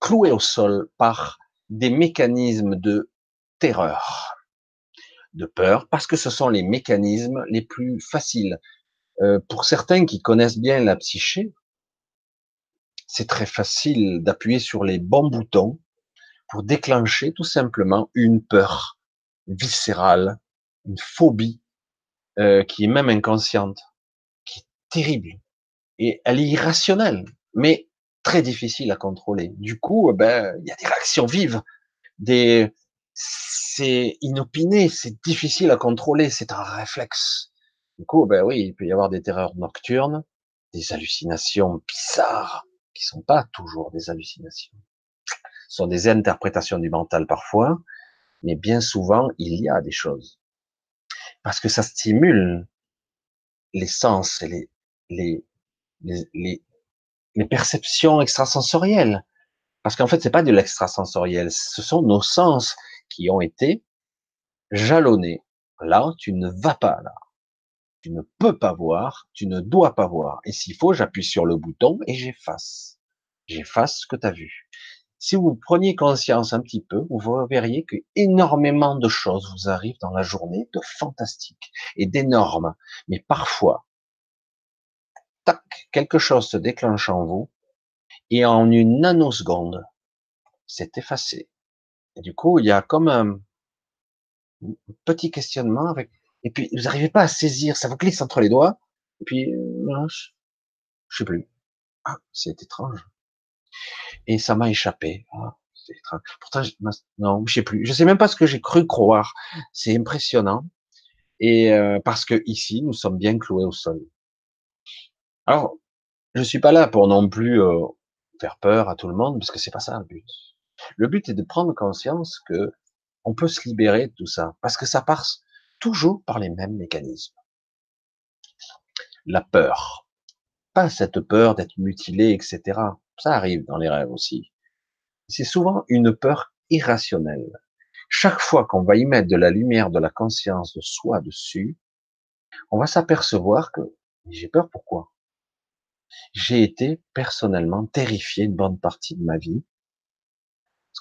Speaker 1: clouée au sol par des mécanismes de terreur, de peur, parce que ce sont les mécanismes les plus faciles. Euh, pour certains qui connaissent bien la psyché, c'est très facile d'appuyer sur les bons boutons pour déclencher tout simplement une peur viscérale, une phobie euh, qui est même inconsciente, qui est terrible et elle est irrationnelle, mais très difficile à contrôler. Du coup, eh ben il y a des réactions vives, des c'est inopiné, c'est difficile à contrôler, c'est un réflexe. Du coup, ben oui, il peut y avoir des terreurs nocturnes, des hallucinations bizarres, qui sont pas toujours des hallucinations. Ce sont des interprétations du mental parfois, mais bien souvent, il y a des choses. Parce que ça stimule les sens et les, les, les, perceptions extrasensorielles. Parce qu'en fait, c'est pas de l'extrasensoriel, ce sont nos sens qui ont été jalonnés. Là, tu ne vas pas là. Tu ne peux pas voir, tu ne dois pas voir. Et s'il faut, j'appuie sur le bouton et j'efface. J'efface ce que tu as vu. Si vous preniez conscience un petit peu, vous verriez que énormément de choses vous arrivent dans la journée de fantastique et d'énormes. Mais parfois, tac, quelque chose se déclenche en vous et en une nanoseconde, c'est effacé. Et du coup, il y a comme un, petit questionnement avec, et puis vous n'arrivez pas à saisir, ça vous glisse entre les doigts, et puis, euh, je sais plus. Ah, c'est étrange. Et ça m'a échappé. Ah. Pourtant, je, non, je sais plus. Je sais même pas ce que j'ai cru croire. C'est impressionnant. Et euh, parce que ici, nous sommes bien cloués au sol. Alors, je suis pas là pour non plus euh, faire peur à tout le monde, parce que c'est pas ça le but. Le but est de prendre conscience que on peut se libérer de tout ça, parce que ça passe toujours par les mêmes mécanismes. La peur, pas cette peur d'être mutilé, etc. Ça arrive dans les rêves aussi. C'est souvent une peur irrationnelle. Chaque fois qu'on va y mettre de la lumière, de la conscience de soi dessus, on va s'apercevoir que j'ai peur pourquoi? J'ai été personnellement terrifié une bonne partie de ma vie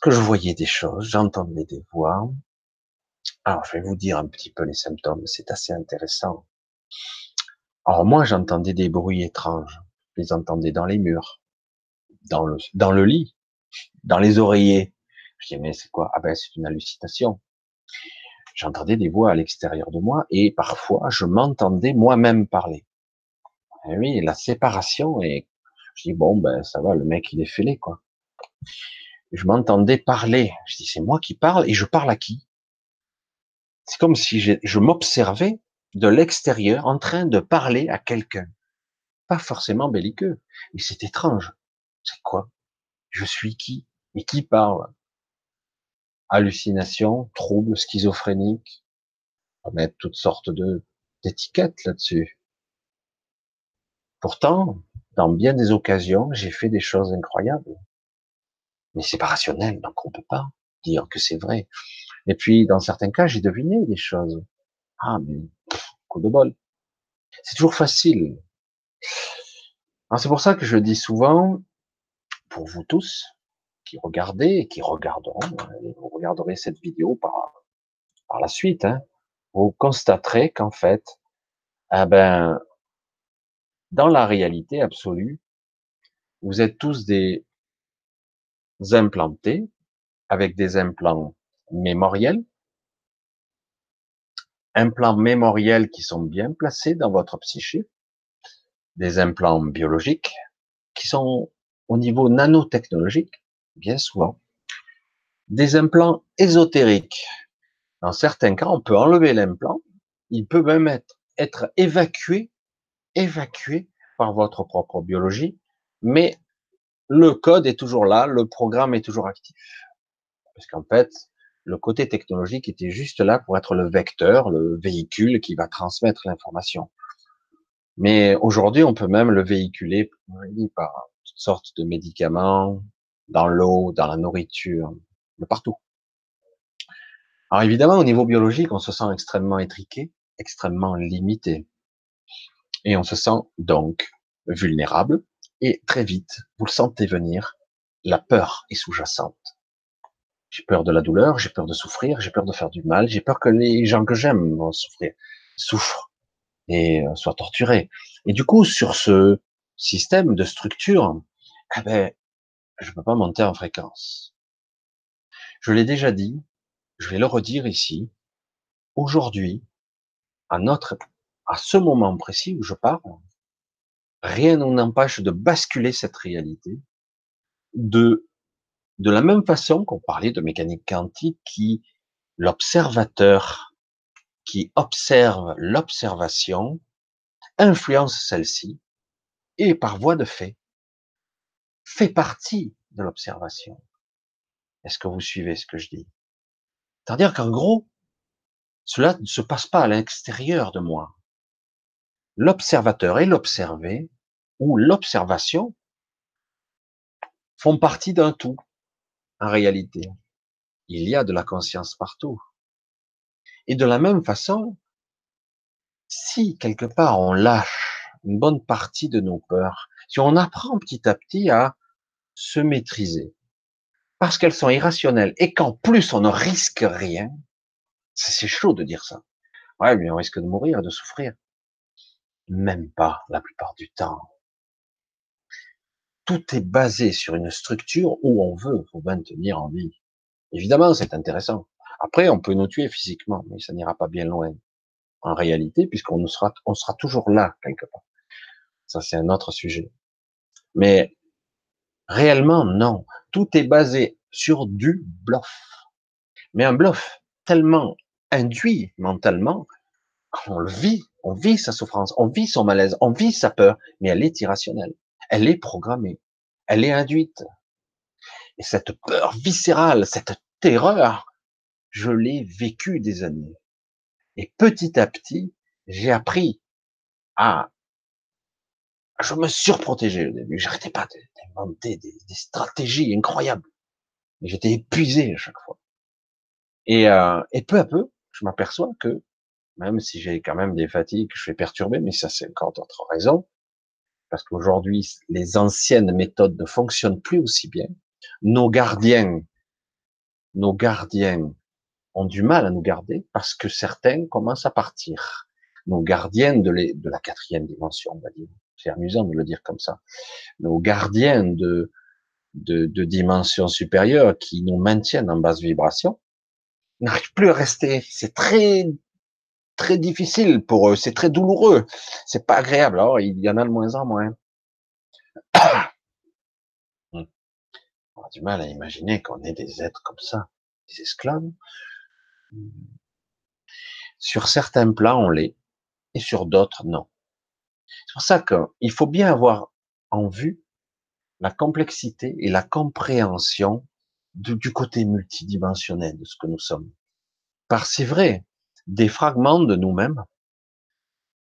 Speaker 1: que je voyais des choses, j'entendais des voix. Alors, je vais vous dire un petit peu les symptômes, c'est assez intéressant. Alors, moi, j'entendais des bruits étranges. Je les entendais dans les murs, dans le, dans le lit, dans les oreillers. Je dis, mais c'est quoi? Ah ben, c'est une hallucination. J'entendais des voix à l'extérieur de moi et parfois, je m'entendais moi-même parler. Et eh oui, la séparation et je dis, bon, ben, ça va, le mec, il est fêlé, quoi je m'entendais parler. Je dis, c'est moi qui parle et je parle à qui? C'est comme si je, je m'observais de l'extérieur en train de parler à quelqu'un. Pas forcément belliqueux, mais c'est étrange. C'est quoi? Je suis qui? Et qui parle? Hallucination, trouble, schizophrénique. On va mettre toutes sortes d'étiquettes là-dessus. Pourtant, dans bien des occasions, j'ai fait des choses incroyables mais c'est pas rationnel, donc on peut pas dire que c'est vrai. Et puis, dans certains cas, j'ai deviné des choses. Ah, mais coup de bol. C'est toujours facile. C'est pour ça que je dis souvent, pour vous tous qui regardez et qui regarderont, vous regarderez cette vidéo par, par la suite, hein, vous constaterez qu'en fait, eh ben, dans la réalité absolue, vous êtes tous des implantés avec des implants mémoriels, implants mémoriels qui sont bien placés dans votre psyché, des implants biologiques qui sont au niveau nanotechnologique, bien souvent, des implants ésotériques. Dans certains cas, on peut enlever l'implant, il peut même être, évacué, évacué par votre propre biologie, mais le code est toujours là, le programme est toujours actif. Parce qu'en fait, le côté technologique était juste là pour être le vecteur, le véhicule qui va transmettre l'information. Mais aujourd'hui, on peut même le véhiculer par sortes de médicaments, dans l'eau, dans la nourriture, de partout. Alors évidemment, au niveau biologique, on se sent extrêmement étriqué, extrêmement limité. Et on se sent donc vulnérable, et très vite, vous le sentez venir, la peur est sous-jacente. J'ai peur de la douleur, j'ai peur de souffrir, j'ai peur de faire du mal, j'ai peur que les gens que j'aime vont souffrir, souffrent et euh, soient torturés. Et du coup, sur ce système de structure, eh ben, je peux pas monter en fréquence. Je l'ai déjà dit, je vais le redire ici. Aujourd'hui, à notre, à ce moment précis où je parle, rien ne nous empêche de basculer cette réalité, de, de la même façon qu'on parlait de mécanique quantique qui, l'observateur qui observe l'observation, influence celle-ci, et par voie de fait, fait partie de l'observation. Est-ce que vous suivez ce que je dis? C'est-à-dire qu'en gros, cela ne se passe pas à l'extérieur de moi. L'observateur et l'observé, ou l'observation, font partie d'un tout, en réalité. Il y a de la conscience partout. Et de la même façon, si quelque part on lâche une bonne partie de nos peurs, si on apprend petit à petit à se maîtriser, parce qu'elles sont irrationnelles et qu'en plus on ne risque rien, c'est chaud de dire ça. Ouais, mais on risque de mourir, de souffrir. Même pas la plupart du temps. Tout est basé sur une structure où on veut vous maintenir en vie. Évidemment, c'est intéressant. Après, on peut nous tuer physiquement, mais ça n'ira pas bien loin. En réalité, puisqu'on sera, on sera toujours là, quelque part. Ça, c'est un autre sujet. Mais Réellement, non. Tout est basé sur du bluff. Mais un bluff tellement induit mentalement qu'on le vit, on vit sa souffrance, on vit son malaise, on vit sa peur, mais elle est irrationnelle. Elle est programmée. Elle est induite. Et cette peur viscérale, cette terreur, je l'ai vécue des années. Et petit à petit, j'ai appris à je me surprotégeais au début. J'arrêtais pas des, stratégies incroyables. J'étais épuisé à chaque fois. Et, euh, et peu à peu, je m'aperçois que même si j'ai quand même des fatigues, je suis perturbé, mais ça c'est encore d'autres raisons, parce qu'aujourd'hui les anciennes méthodes ne fonctionnent plus aussi bien. Nos gardiens, nos gardiens ont du mal à nous garder parce que certains commencent à partir. Nos gardiens de la quatrième dimension, on va dire c'est amusant de le dire comme ça, nos gardiens de, de, de dimensions supérieures qui nous maintiennent en basse vibration, n'arrivent plus à rester. C'est très, très difficile pour eux. C'est très douloureux. C'est pas agréable. Alors, il y en a de moins en moins. On a du mal à imaginer qu'on est des êtres comme ça, des esclaves. Sur certains plans, on l'est, et sur d'autres, non. C'est pour ça qu'il faut bien avoir en vue la complexité et la compréhension du côté multidimensionnel de ce que nous sommes. Parce c'est vrai, des fragments de nous-mêmes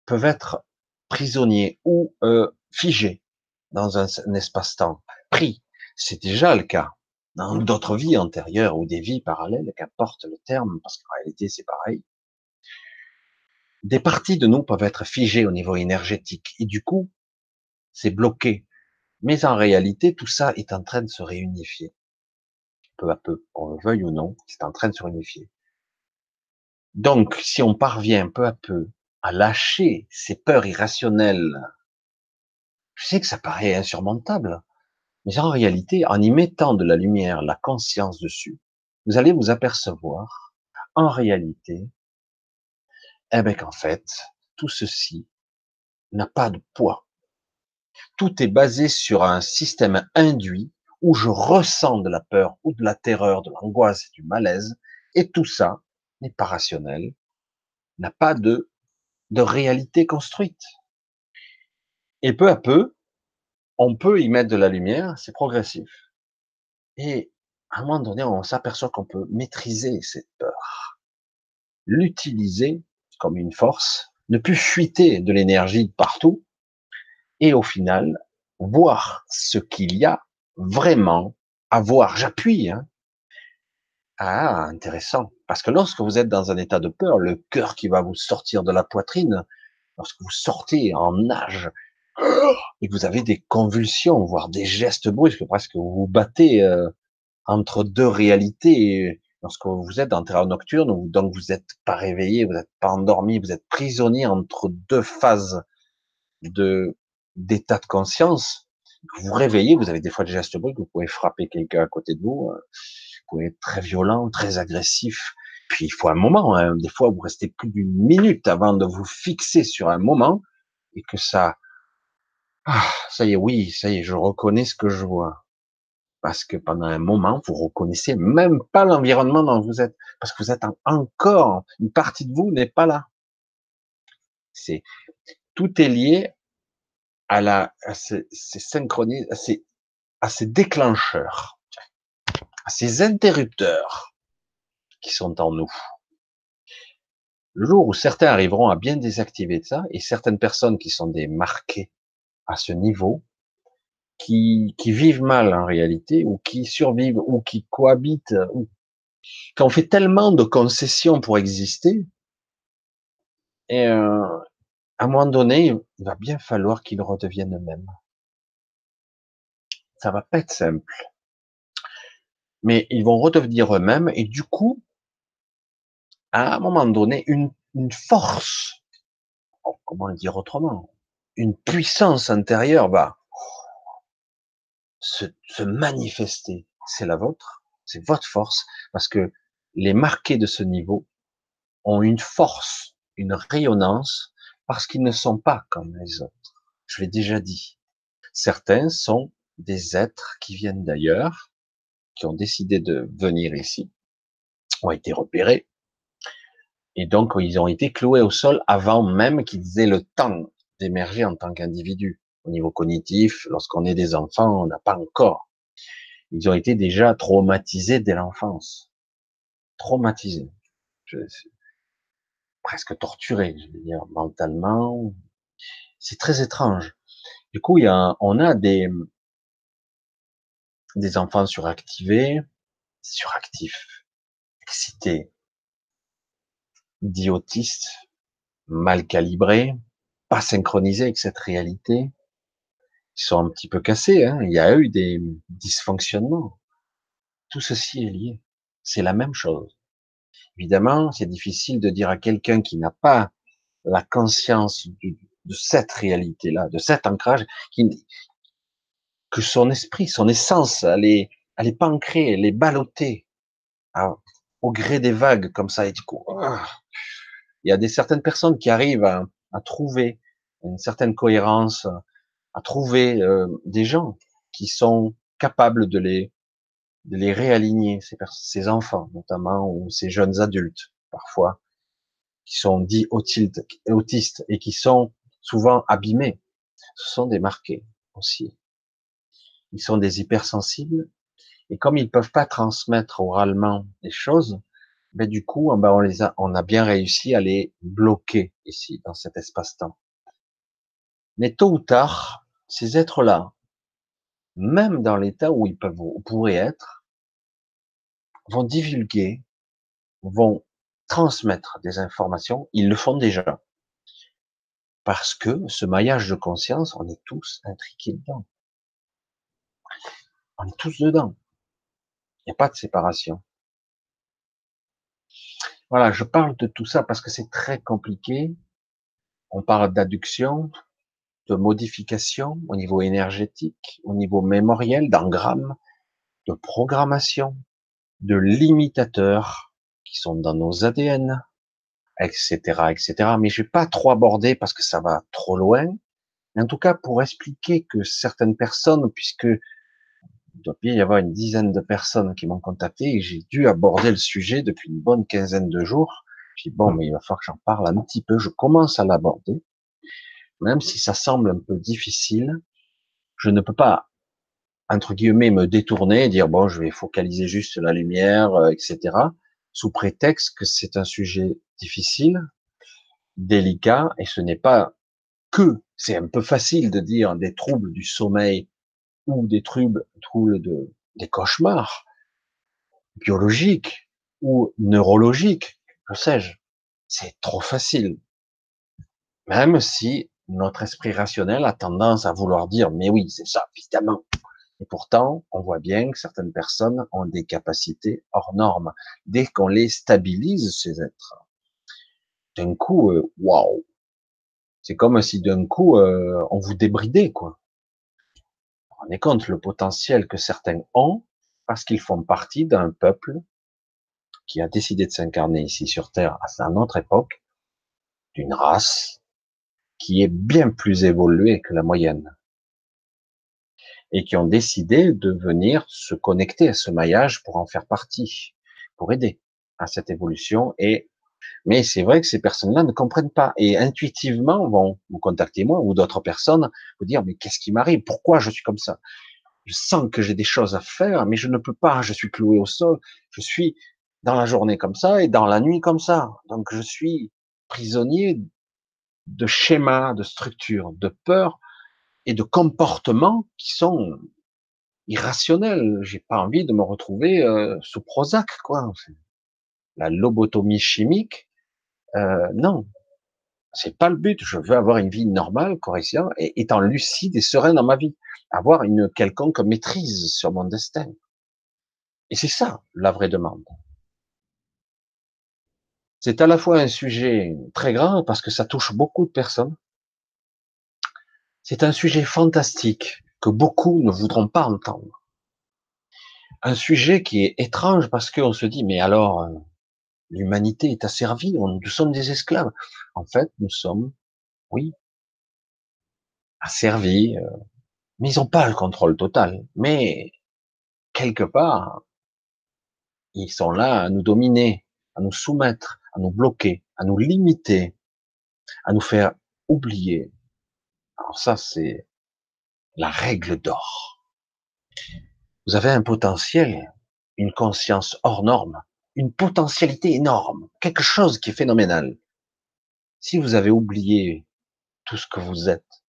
Speaker 1: peuvent être prisonniers ou euh, figés dans un, un espace-temps, pris. C'est déjà le cas dans d'autres vies antérieures ou des vies parallèles, qu'importe le terme, parce qu'en réalité c'est pareil des parties de nous peuvent être figées au niveau énergétique et du coup, c'est bloqué. Mais en réalité, tout ça est en train de se réunifier. Peu à peu, qu'on le veuille ou non, c'est en train de se réunifier. Donc, si on parvient peu à peu à lâcher ces peurs irrationnelles, je sais que ça paraît insurmontable, mais en réalité, en y mettant de la lumière, la conscience dessus, vous allez vous apercevoir, en réalité, eh bien qu'en fait, tout ceci n'a pas de poids. Tout est basé sur un système induit où je ressens de la peur ou de la terreur, de l'angoisse et du malaise, et tout ça n'est pas rationnel, n'a pas de, de réalité construite. Et peu à peu, on peut y mettre de la lumière, c'est progressif. Et à un moment donné, on s'aperçoit qu'on peut maîtriser cette peur, l'utiliser comme une force, ne plus fuiter de l'énergie partout, et au final, voir ce qu'il y a vraiment à voir. J'appuie. Hein. Ah, intéressant. Parce que lorsque vous êtes dans un état de peur, le cœur qui va vous sortir de la poitrine, lorsque vous sortez en nage, et que vous avez des convulsions, voire des gestes brusques, presque vous vous battez euh, entre deux réalités, lorsque vous êtes en terre nocturne, donc vous n'êtes pas réveillé, vous n'êtes pas endormi, vous êtes prisonnier entre deux phases de d'état de conscience, Vous vous réveillez, vous avez des fois des gestes brusques, vous pouvez frapper quelqu'un à côté de vous, euh, vous pouvez être très violent, très agressif. Puis il faut un moment, hein. des fois vous restez plus d'une minute avant de vous fixer sur un moment et que ça, ah, ça y est, oui, ça y est, je reconnais ce que je vois. Parce que pendant un moment, vous reconnaissez même pas l'environnement dans lequel vous êtes, parce que vous êtes encore, une partie de vous n'est pas là. C'est tout est lié à la, à ces, ces à ces, à ces déclencheurs, à ces interrupteurs qui sont en nous. Le jour où certains arriveront à bien désactiver ça, et certaines personnes qui sont des marquées à ce niveau, qui, qui vivent mal en réalité, ou qui survivent, ou qui cohabitent, ou qui ont fait tellement de concessions pour exister, et euh, à un moment donné, il va bien falloir qu'ils redeviennent eux-mêmes. Ça va pas être simple. Mais ils vont redevenir eux-mêmes et du coup, à un moment donné, une, une force, oh, comment dire autrement, une puissance intérieure va se, manifester. C'est la vôtre, c'est votre force, parce que les marqués de ce niveau ont une force, une rayonnance parce qu'ils ne sont pas comme les autres. Je l'ai déjà dit. Certains sont des êtres qui viennent d'ailleurs, qui ont décidé de venir ici, ont été repérés, et donc ils ont été cloués au sol avant même qu'ils aient le temps d'émerger en tant qu'individus. Au niveau cognitif, lorsqu'on est des enfants, on n'a pas encore. Ils ont été déjà traumatisés dès l'enfance. Traumatisés. Je, presque torturé, je veux dire, mentalement. C'est très étrange. Du coup, il y a, on a des, des enfants suractivés, suractifs, excités, idiotistes, mal calibrés, pas synchronisés avec cette réalité. Ils sont un petit peu cassés, hein. il y a eu des dysfonctionnements. Tout ceci est lié. C'est la même chose. Évidemment, c'est difficile de dire à quelqu'un qui n'a pas la conscience de, cette réalité-là, de cet ancrage, que son esprit, son essence, elle est, elle est pas ancrée, elle est ballottée au gré des vagues comme ça. Et du coup, ah, il y a des certaines personnes qui arrivent à, trouver une certaine cohérence, à trouver euh, des gens qui sont capables de les de les réaligner, ces, ces enfants notamment, ou ces jeunes adultes parfois, qui sont dits autistes et qui sont souvent abîmés. Ce sont des marqués aussi. Ils sont des hypersensibles et comme ils peuvent pas transmettre oralement des choses, ben du coup, ben on les a, on a bien réussi à les bloquer ici dans cet espace-temps. Mais tôt ou tard, ces êtres-là, même dans l'état où ils peuvent, pourraient être, vont divulguer, vont transmettre des informations, ils le font déjà. Parce que ce maillage de conscience, on est tous intriqués dedans. On est tous dedans. Il n'y a pas de séparation. Voilà, je parle de tout ça parce que c'est très compliqué. On parle d'adduction, de modification au niveau énergétique, au niveau mémoriel, d'engramme, de programmation, de limitateurs qui sont dans nos ADN, etc., etc. Mais je vais pas trop aborder parce que ça va trop loin. en tout cas, pour expliquer que certaines personnes, puisque il doit bien y avoir une dizaine de personnes qui m'ont contacté et j'ai dû aborder le sujet depuis une bonne quinzaine de jours. Dit, bon, mais il va falloir que j'en parle un petit peu. Je commence à l'aborder. Même si ça semble un peu difficile, je ne peux pas entre guillemets me détourner, dire bon, je vais focaliser juste la lumière, euh, etc. Sous prétexte que c'est un sujet difficile, délicat, et ce n'est pas que, c'est un peu facile de dire des troubles du sommeil ou des troubles, troubles de, des cauchemars biologiques ou neurologiques, que sais-je. C'est trop facile. Même si notre esprit rationnel a tendance à vouloir dire, mais oui, c'est ça, évidemment. Et pourtant, on voit bien que certaines personnes ont des capacités hors normes. Dès qu'on les stabilise, ces êtres, d'un coup, euh, waouh, c'est comme si d'un coup euh, on vous débridait, quoi. On est compte le potentiel que certains ont parce qu'ils font partie d'un peuple qui a décidé de s'incarner ici sur Terre à notre époque, d'une race qui est bien plus évoluée que la moyenne et qui ont décidé de venir se connecter à ce maillage pour en faire partie, pour aider à cette évolution. Et mais c'est vrai que ces personnes-là ne comprennent pas et intuitivement vont vous contacter moi ou d'autres personnes, vous dire mais qu'est-ce qui m'arrive? Pourquoi je suis comme ça? Je sens que j'ai des choses à faire, mais je ne peux pas. Je suis cloué au sol. Je suis dans la journée comme ça et dans la nuit comme ça. Donc je suis prisonnier de schémas, de structures, de peurs et de comportements qui sont irrationnels. J'ai pas envie de me retrouver euh, sous Prozac, quoi. La lobotomie chimique, euh, non, c'est pas le but. Je veux avoir une vie normale, correcte, et étant lucide et serein dans ma vie, avoir une quelconque maîtrise sur mon destin. Et c'est ça la vraie demande. C'est à la fois un sujet très grand parce que ça touche beaucoup de personnes. C'est un sujet fantastique que beaucoup ne voudront pas entendre. Un sujet qui est étrange parce qu'on se dit, mais alors, euh, l'humanité est asservie, nous sommes des esclaves. En fait, nous sommes, oui, asservis, euh, mais ils n'ont pas le contrôle total. Mais, quelque part, ils sont là à nous dominer, à nous soumettre, à nous bloquer, à nous limiter, à nous faire oublier. Alors ça, c'est la règle d'or. Vous avez un potentiel, une conscience hors norme, une potentialité énorme, quelque chose qui est phénoménal. Si vous avez oublié tout ce que vous êtes,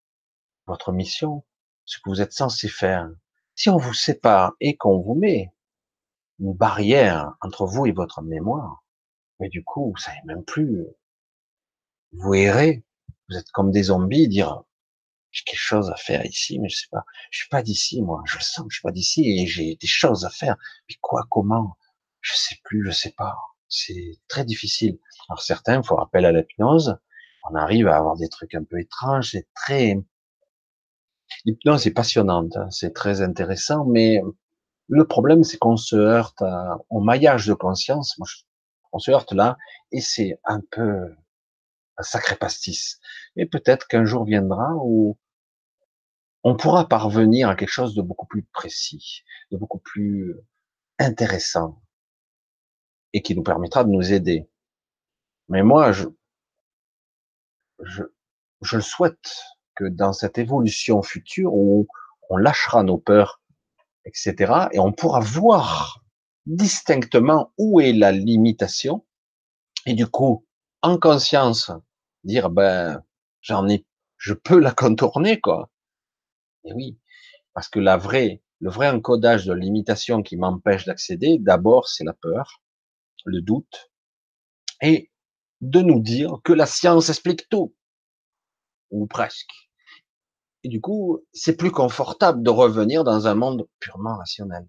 Speaker 1: votre mission, ce que vous êtes censé faire, si on vous sépare et qu'on vous met une barrière entre vous et votre mémoire, mais du coup, vous savez même plus. Vous errez. Vous êtes comme des zombies, dire j'ai quelque chose à faire ici, mais je sais pas. Je suis pas d'ici, moi. Je sens que je suis pas d'ici et j'ai des choses à faire. Mais quoi, comment? Je sais plus, je sais pas. C'est très difficile. Alors certains font appel à l'hypnose. On arrive à avoir des trucs un peu étranges. C'est très l'hypnose est passionnante. Hein. C'est très intéressant, mais le problème c'est qu'on se heurte au maillage de conscience. On se heurte là, et c'est un peu un sacré pastis. Et peut-être qu'un jour viendra où on pourra parvenir à quelque chose de beaucoup plus précis, de beaucoup plus intéressant, et qui nous permettra de nous aider. Mais moi, je, je, je souhaite que dans cette évolution future où on lâchera nos peurs, etc., et on pourra voir distinctement où est la limitation et du coup, en conscience, dire ben j'en ai, je peux la contourner quoi. Et oui, parce que la vraie, le vrai encodage de limitation qui m'empêche d'accéder, d'abord c'est la peur, le doute, et de nous dire que la science explique tout, ou presque. Et du coup, c'est plus confortable de revenir dans un monde purement rationnel.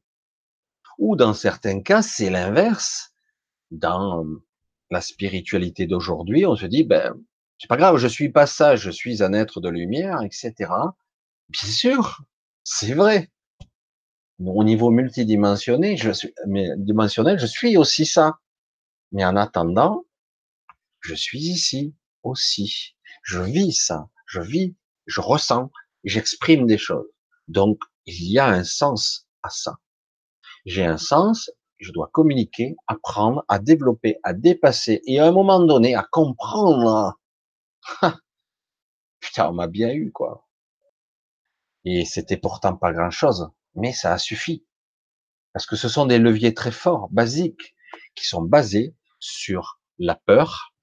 Speaker 1: Ou dans certains cas, c'est l'inverse. Dans la spiritualité d'aujourd'hui, on se dit, ben, c'est pas grave, je suis pas ça, je suis un être de lumière, etc. Bien sûr, c'est vrai. Au niveau multidimensionné, je suis, dimensionnel, je suis aussi ça. Mais en attendant, je suis ici aussi. Je vis ça. Je vis, je ressens, j'exprime des choses. Donc, il y a un sens à ça j'ai un sens, je dois communiquer, apprendre, à développer, à dépasser, et à un moment donné, à comprendre. Putain, on m'a bien eu, quoi. Et c'était pourtant pas grand chose, mais ça a suffi. Parce que ce sont des leviers très forts, basiques, qui sont basés sur la peur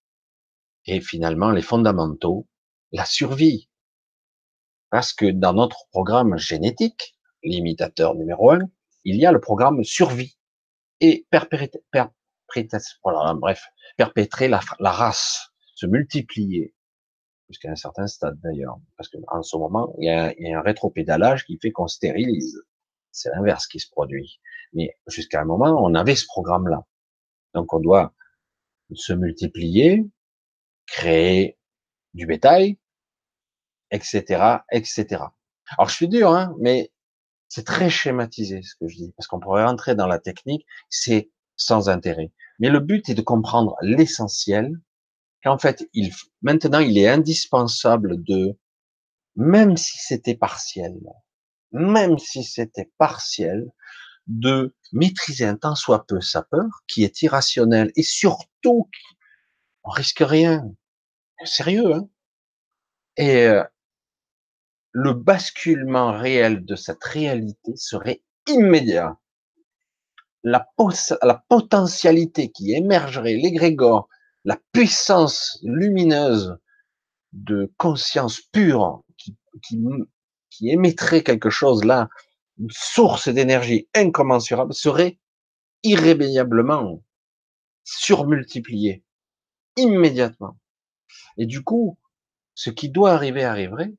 Speaker 1: et finalement les fondamentaux, la survie. Parce que dans notre programme génétique, l'imitateur numéro un, il y a le programme survie et perpétrer, bref, perpétrer la, race, se multiplier jusqu'à un certain stade d'ailleurs, parce qu'en ce moment, il y, a, il y a un rétropédalage qui fait qu'on stérilise. C'est l'inverse qui se produit. Mais jusqu'à un moment, on avait ce programme-là. Donc on doit se multiplier, créer du bétail, etc., etc. Alors je suis dur, hein, mais C'est très schématisé ce que je dis, parce qu'on pourrait rentrer dans la technique, c'est sans intérêt. Mais le but est de comprendre l'essentiel, qu'en fait, maintenant, il est indispensable de, même si c'était partiel, même si c'était partiel, de maîtriser un temps soit peu sa peur, qui est irrationnel, et surtout, on risque rien. Sérieux, hein euh, le basculement réel de cette réalité serait immédiat. La, la potentialité qui émergerait, l'égrégore, la puissance lumineuse de conscience pure qui, qui, qui émettrait quelque chose là, une source d'énergie incommensurable, serait irrémédiablement surmultipliée immédiatement. Et du coup, ce qui doit arriver arriverait,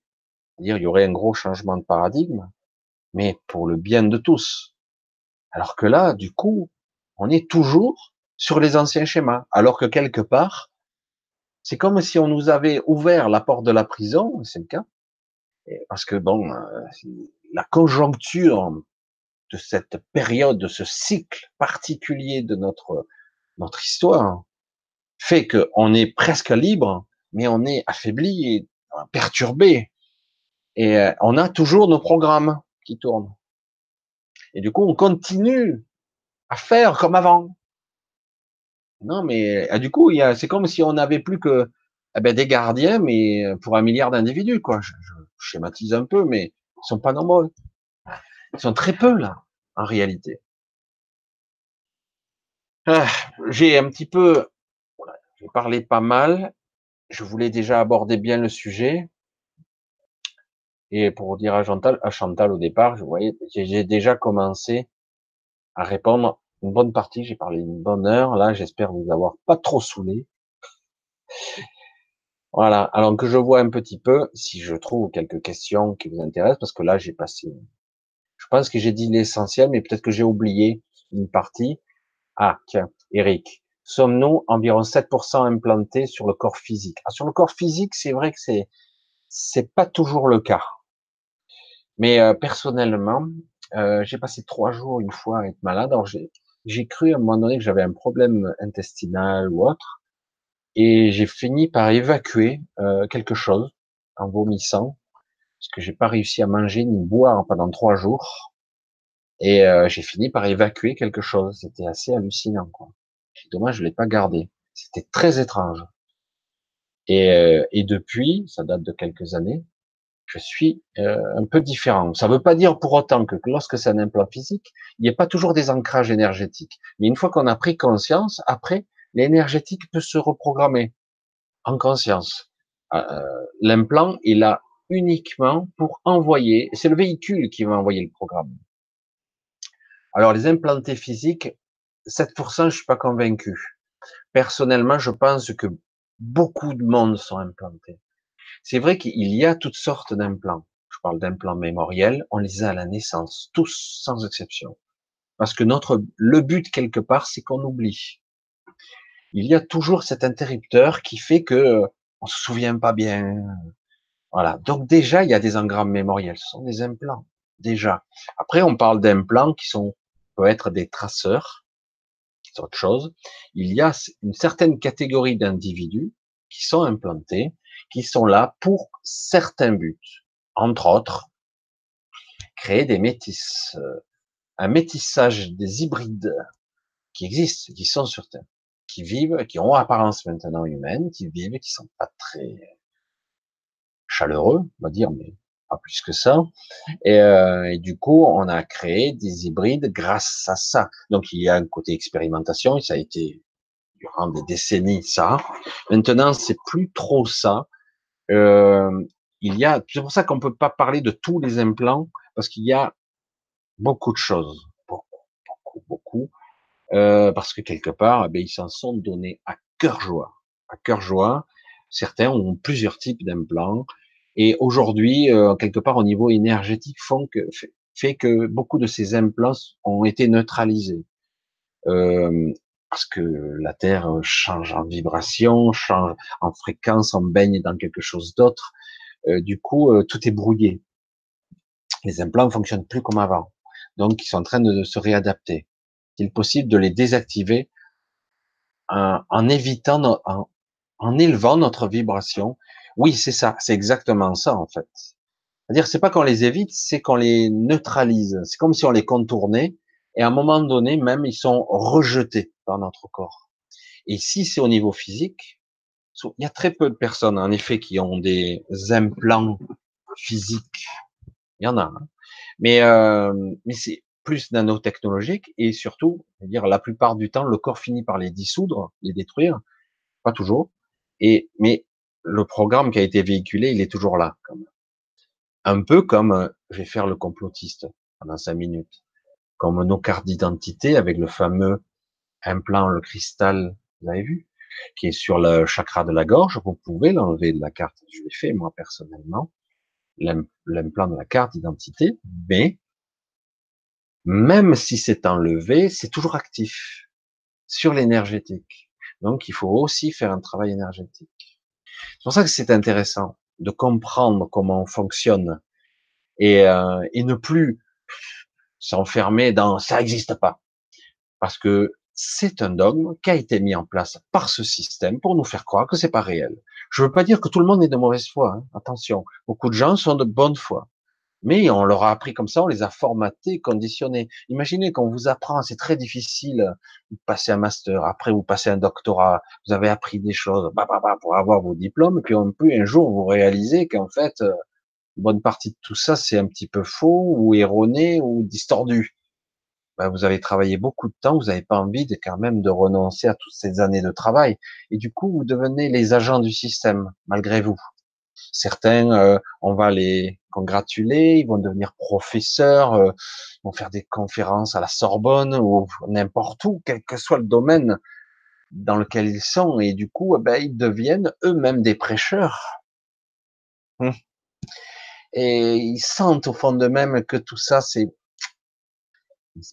Speaker 1: dire il y aurait un gros changement de paradigme, mais pour le bien de tous. Alors que là, du coup, on est toujours sur les anciens schémas, alors que quelque part, c'est comme si on nous avait ouvert la porte de la prison, c'est le cas, parce que bon, euh, la conjoncture de cette période, de ce cycle particulier de notre notre histoire, fait qu'on est presque libre, mais on est affaibli et perturbé. Et euh, on a toujours nos programmes qui tournent. Et du coup, on continue à faire comme avant. Non, mais euh, du coup, c'est comme si on n'avait plus que eh ben, des gardiens, mais euh, pour un milliard d'individus, quoi. Je, schématise un peu, mais ils sont pas nombreux. Ils sont très peu là, en réalité. Ah, j'ai un petit peu, j'ai parlé pas mal. Je voulais déjà aborder bien le sujet. Et pour dire à Chantal, à Chantal au départ, je voyais, j'ai déjà commencé à répondre une bonne partie. J'ai parlé une bonne heure. Là, j'espère vous avoir pas trop saoulé. Voilà. Alors que je vois un petit peu si je trouve quelques questions qui vous intéressent, parce que là, j'ai passé. Je pense que j'ai dit l'essentiel, mais peut-être que j'ai oublié une partie. Ah, tiens, Eric. Sommes-nous environ 7% implantés sur le corps physique? Ah, Sur le corps physique, c'est vrai que c'est c'est pas toujours le cas. Mais euh, personnellement, euh, j'ai passé trois jours une fois à être malade. Alors j'ai cru à un moment donné que j'avais un problème intestinal ou autre, et j'ai fini par évacuer euh, quelque chose en vomissant, parce que j'ai pas réussi à manger ni boire pendant trois jours, et euh, j'ai fini par évacuer quelque chose. C'était assez hallucinant, quoi. Dommage, je l'ai pas gardé. C'était très étrange. Et, euh, et depuis, ça date de quelques années, je suis euh, un peu différent. Ça ne veut pas dire pour autant que lorsque c'est un implant physique, il n'y a pas toujours des ancrages énergétiques. Mais une fois qu'on a pris conscience, après, l'énergétique peut se reprogrammer en conscience. Euh, l'implant est là uniquement pour envoyer, c'est le véhicule qui va envoyer le programme. Alors les implantés physiques, 7%, je suis pas convaincu. Personnellement, je pense que beaucoup de monde sont implantés. C'est vrai qu'il y a toutes sortes d'implants. Je parle d'implants mémoriels, on les a à la naissance, tous sans exception. Parce que notre, le but quelque part, c'est qu'on oublie. Il y a toujours cet interrupteur qui fait que on se souvient pas bien. Voilà. Donc déjà, il y a des engrammes mémoriels. Ce sont des implants. Déjà. Après, on parle d'implants qui sont, peuvent être des traceurs. C'est autre chose. Il y a une certaine catégorie d'individus qui sont implantés qui sont là pour certains buts. Entre autres, créer des métis, euh, un métissage des hybrides qui existent, qui sont sur Terre, qui vivent, qui ont apparence maintenant humaine, qui vivent, qui sont pas très chaleureux, on va dire, mais pas plus que ça. Et, euh, et, du coup, on a créé des hybrides grâce à ça. Donc, il y a un côté expérimentation, et ça a été durant des décennies ça. Maintenant, c'est plus trop ça. Euh, il y a, c'est pour ça qu'on peut pas parler de tous les implants parce qu'il y a beaucoup de choses, beaucoup, beaucoup, beaucoup, euh, parce que quelque part, eh ils s'en sont donnés à cœur joie, à cœur joie. Certains ont plusieurs types d'implants et aujourd'hui, euh, quelque part au niveau énergétique, font que, fait, fait, que beaucoup de ces implants ont été neutralisés. Euh, parce que la Terre change en vibration, change en fréquence, on baigne dans quelque chose d'autre. Euh, du coup, euh, tout est brouillé. Les implants fonctionnent plus comme avant. Donc, ils sont en train de se réadapter. Est-il possible de les désactiver en, évitant, en, en élevant notre vibration Oui, c'est ça. C'est exactement ça, en fait. C'est-à-dire, c'est pas qu'on les évite, c'est qu'on les neutralise. C'est comme si on les contournait, et à un moment donné, même, ils sont rejetés par notre corps. Et si c'est au niveau physique, il y a très peu de personnes, en effet, qui ont des implants physiques. Il y en a, hein. mais euh, mais c'est plus nanotechnologique et surtout, dire la plupart du temps, le corps finit par les dissoudre, les détruire, pas toujours. Et mais le programme qui a été véhiculé, il est toujours là. Quand même. Un peu comme, euh, je vais faire le complotiste pendant cinq minutes, comme nos cartes d'identité avec le fameux implant, le cristal, vous avez vu, qui est sur le chakra de la gorge. Vous pouvez l'enlever de la carte. Je l'ai fait moi personnellement, l'implant de la carte d'identité, mais même si c'est enlevé, c'est toujours actif sur l'énergétique. Donc il faut aussi faire un travail énergétique. C'est pour ça que c'est intéressant de comprendre comment on fonctionne et, euh, et ne plus s'enfermer dans ça n'existe pas. Parce que c'est un dogme qui a été mis en place par ce système pour nous faire croire que c'est pas réel. Je veux pas dire que tout le monde est de mauvaise foi. Hein. Attention, beaucoup de gens sont de bonne foi, mais on leur a appris comme ça, on les a formatés, conditionnés. Imaginez qu'on vous apprend, c'est très difficile, vous passez un master, après vous passez un doctorat, vous avez appris des choses, bah, bah, bah, pour avoir vos diplômes, puis on peut un jour vous réalisez qu'en fait, euh, bonne partie de tout ça, c'est un petit peu faux ou erroné ou distordu. Ben, vous avez travaillé beaucoup de temps, vous n'avez pas envie de quand même de renoncer à toutes ces années de travail, et du coup vous devenez les agents du système malgré vous. Certains, euh, on va les congratuler, ils vont devenir professeurs, euh, ils vont faire des conférences à la Sorbonne ou n'importe où, quel que soit le domaine dans lequel ils sont, et du coup, eh ben, ils deviennent eux-mêmes des prêcheurs. Hum. Et ils sentent au fond d'eux-mêmes que tout ça, c'est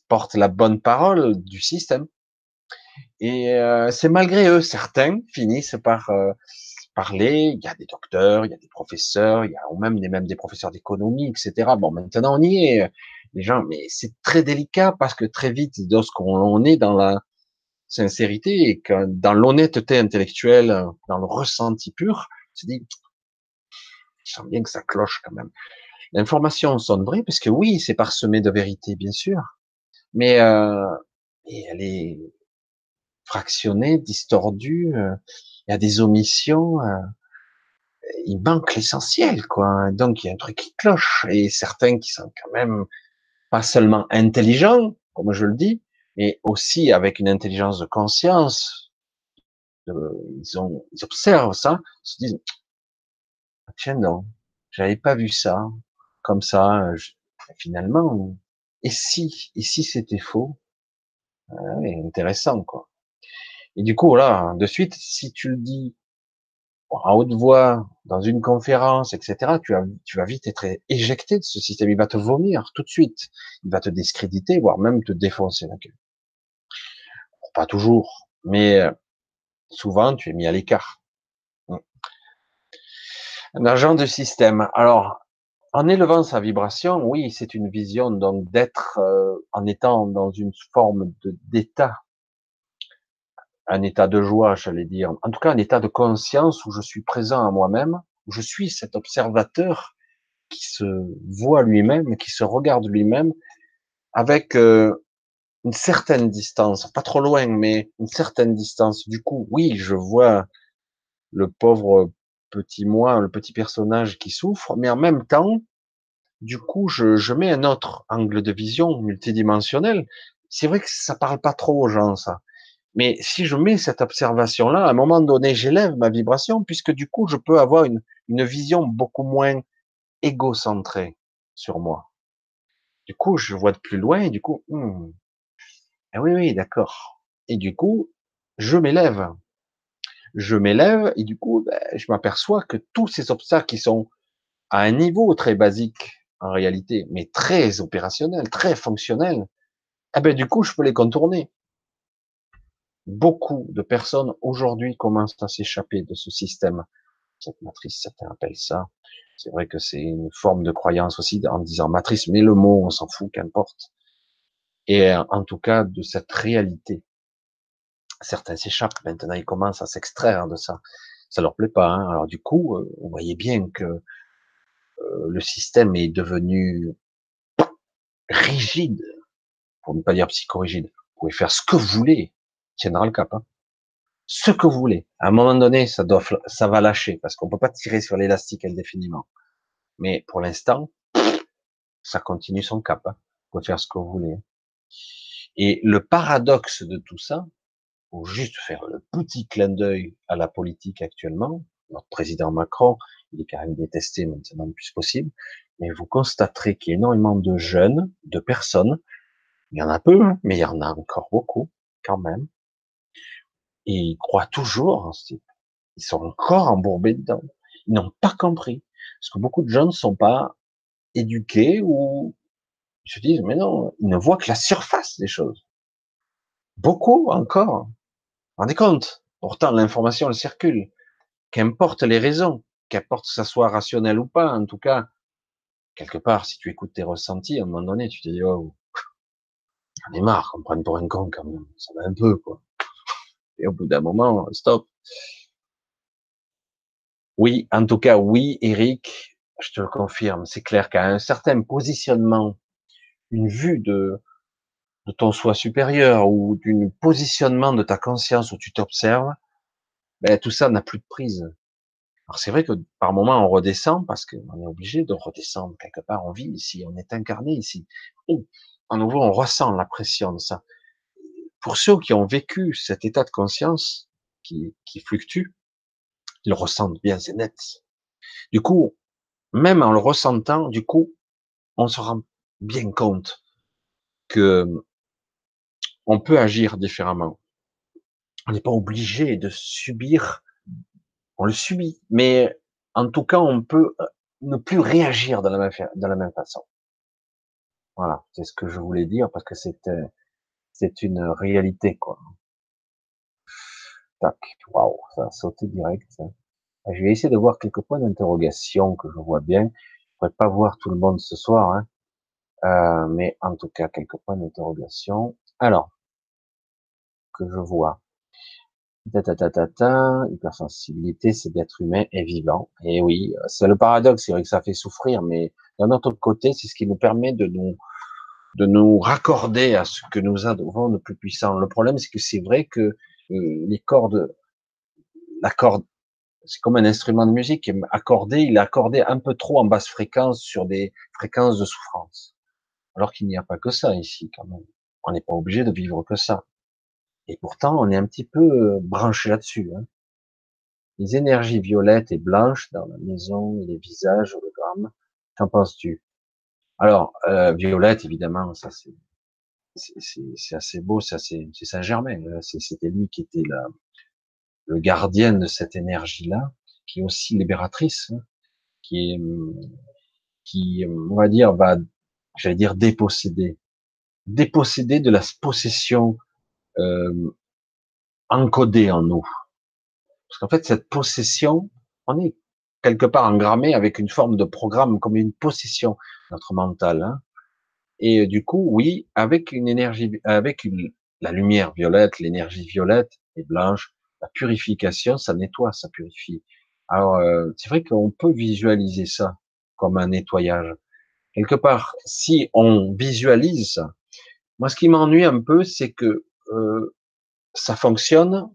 Speaker 1: portent la bonne parole du système. Et euh, c'est malgré eux, certains finissent par euh, parler. Il y a des docteurs, il y a des professeurs, il y a même des, professeurs d'économie, etc. Bon, maintenant on y est, les gens, mais c'est très délicat parce que très vite, lorsqu'on est dans la sincérité et dans l'honnêteté intellectuelle, dans le ressenti pur, se dit, je sens bien que ça cloche quand même. L'information sonne vraie parce que oui, c'est parsemé de vérité, bien sûr, mais euh, elle est fractionnée, distordue. Euh, il y a des omissions. Euh, il manque l'essentiel, quoi. Donc il y a un truc qui cloche. Et certains qui sont quand même pas seulement intelligents, comme je le dis, mais aussi avec une intelligence de conscience. ils, ont, ils observent ça, se disent tiens non, j'avais pas vu ça comme ça. finalement, et si, et si c'était faux? Ah Intéressant, quoi. Et du coup, là, de suite, si tu le dis à haute voix, dans une conférence, etc., tu, vas, tu vas vite être éjecté de ce système. Il va te vomir tout de suite. Il va te discréditer, voire même te défoncer la gueule. Pas toujours, mais euh, souvent, tu es mis à l'écart. Un agent de système. Alors, en élevant sa vibration, oui, c'est une vision donc d'être euh, en étant dans une forme d'état, un état de joie, j'allais dire, en tout cas un état de conscience où je suis présent à moi-même, où je suis cet observateur qui se voit lui-même, qui se regarde lui-même avec euh, une certaine distance, pas trop loin, mais une certaine distance. Du coup, oui, je vois le pauvre petit moi, le petit personnage qui souffre, mais en même temps, du coup, je, je mets un autre angle de vision multidimensionnel. C'est vrai que ça parle pas trop aux gens, ça. Mais si je mets cette observation-là, à un moment donné, j'élève ma vibration, puisque du coup, je peux avoir une, une vision beaucoup moins égocentrée sur moi. Du coup, je vois de plus loin, et du coup, hmm, ah oui, oui, d'accord. Et du coup, je m'élève je m'élève et du coup, ben, je m'aperçois que tous ces obstacles qui sont à un niveau très basique en réalité, mais très opérationnel, très fonctionnel, eh ben du coup, je peux les contourner. Beaucoup de personnes aujourd'hui commencent à s'échapper de ce système cette matrice, certains appellent ça. C'est vrai que c'est une forme de croyance aussi en disant matrice, mais le mot, on s'en fout, qu'importe. Et en tout cas, de cette réalité. Certains s'échappent maintenant, ils commencent à s'extraire de ça. Ça leur plaît pas. Hein. Alors du coup, euh, vous voyez bien que euh, le système est devenu rigide, pour ne pas dire psychorigide. Vous pouvez faire ce que vous voulez, tiendra le cap. Hein. Ce que vous voulez. À un moment donné, ça doit, ça va lâcher parce qu'on peut pas tirer sur l'élastique indéfiniment. Mais pour l'instant, ça continue son cap. Hein. Vous pouvez faire ce que vous voulez. Et le paradoxe de tout ça, juste faire le petit clin d'œil à la politique actuellement, notre président Macron, il est quand même détesté maintenant plus possible, mais vous constaterez qu'il y a énormément de jeunes, de personnes, il y en a peu, hein, mais il y en a encore beaucoup, quand même, et ils croient toujours en ce type. Ils sont encore embourbés dedans. Ils n'ont pas compris. Parce que beaucoup de jeunes ne sont pas éduqués ou ils se disent, mais non, ils ne voient que la surface des choses. Beaucoup encore. Rendez compte? Pourtant, l'information, elle circule. Qu'importe les raisons, qu'importe que ça soit rationnel ou pas, en tout cas, quelque part, si tu écoutes tes ressentis, à un moment donné, tu te dis, oh, j'en ai marre qu'on prenne pour un con quand même. Ça va un peu, quoi. Et au bout d'un moment, stop. Oui, en tout cas, oui, Eric, je te le confirme. C'est clair qu'à un certain positionnement, une vue de, de ton soi supérieur ou d'un positionnement de ta conscience où tu t'observes, ben, tout ça n'a plus de prise. Alors c'est vrai que par moment on redescend parce qu'on est obligé de redescendre quelque part. On vit ici, on est incarné ici. Et à nouveau, on ressent la pression de ça. Pour ceux qui ont vécu cet état de conscience qui, qui fluctue, ils le ressentent bien, c'est net. Du coup, même en le ressentant, du coup, on se rend bien compte que on peut agir différemment. On n'est pas obligé de subir, on le subit, mais en tout cas, on peut euh, ne plus réagir de la même, façon. Voilà, c'est ce que je voulais dire parce que c'est euh, c'est une réalité quoi. Tac, waouh, ça a sauté direct. Je vais essayer de voir quelques points d'interrogation que je vois bien. Je pourrais pas voir tout le monde ce soir, hein. Euh, mais en tout cas quelques points d'interrogation. Alors, que je vois. Ta, ta, ta, ta, ta, hypersensibilité, c'est d'être humain et vivant. Et oui, c'est le paradoxe, c'est vrai que ça fait souffrir, mais d'un autre côté, c'est ce qui nous permet de nous de nous raccorder à ce que nous avons de plus puissant. Le problème, c'est que c'est vrai que euh, les cordes, la corde, c'est comme un instrument de musique accordé, il est accordé un peu trop en basse fréquence sur des fréquences de souffrance. Alors qu'il n'y a pas que ça ici, quand même. On n'est pas obligé de vivre que ça. Et pourtant, on est un petit peu euh, branché là-dessus. Hein. Les énergies violettes et blanches dans la maison les visages hologrammes, qu'en penses-tu? Alors, euh, violette, évidemment, ça c'est c'est assez beau, c'est Saint-Germain. C'était lui qui était la, le gardien de cette énergie-là, qui est aussi libératrice, hein, qui est, qui, on va dire, va j'allais dire déposséder, déposséder de la possession euh, encodée en nous. Parce qu'en fait, cette possession, on est quelque part engrammé avec une forme de programme, comme une possession, notre mental. Hein. Et euh, du coup, oui, avec une énergie, avec une, la lumière violette, l'énergie violette et blanche, la purification, ça nettoie, ça purifie. Alors, euh, c'est vrai qu'on peut visualiser ça comme un nettoyage quelque part, si on visualise ça, moi ce qui m'ennuie un peu, c'est que euh, ça fonctionne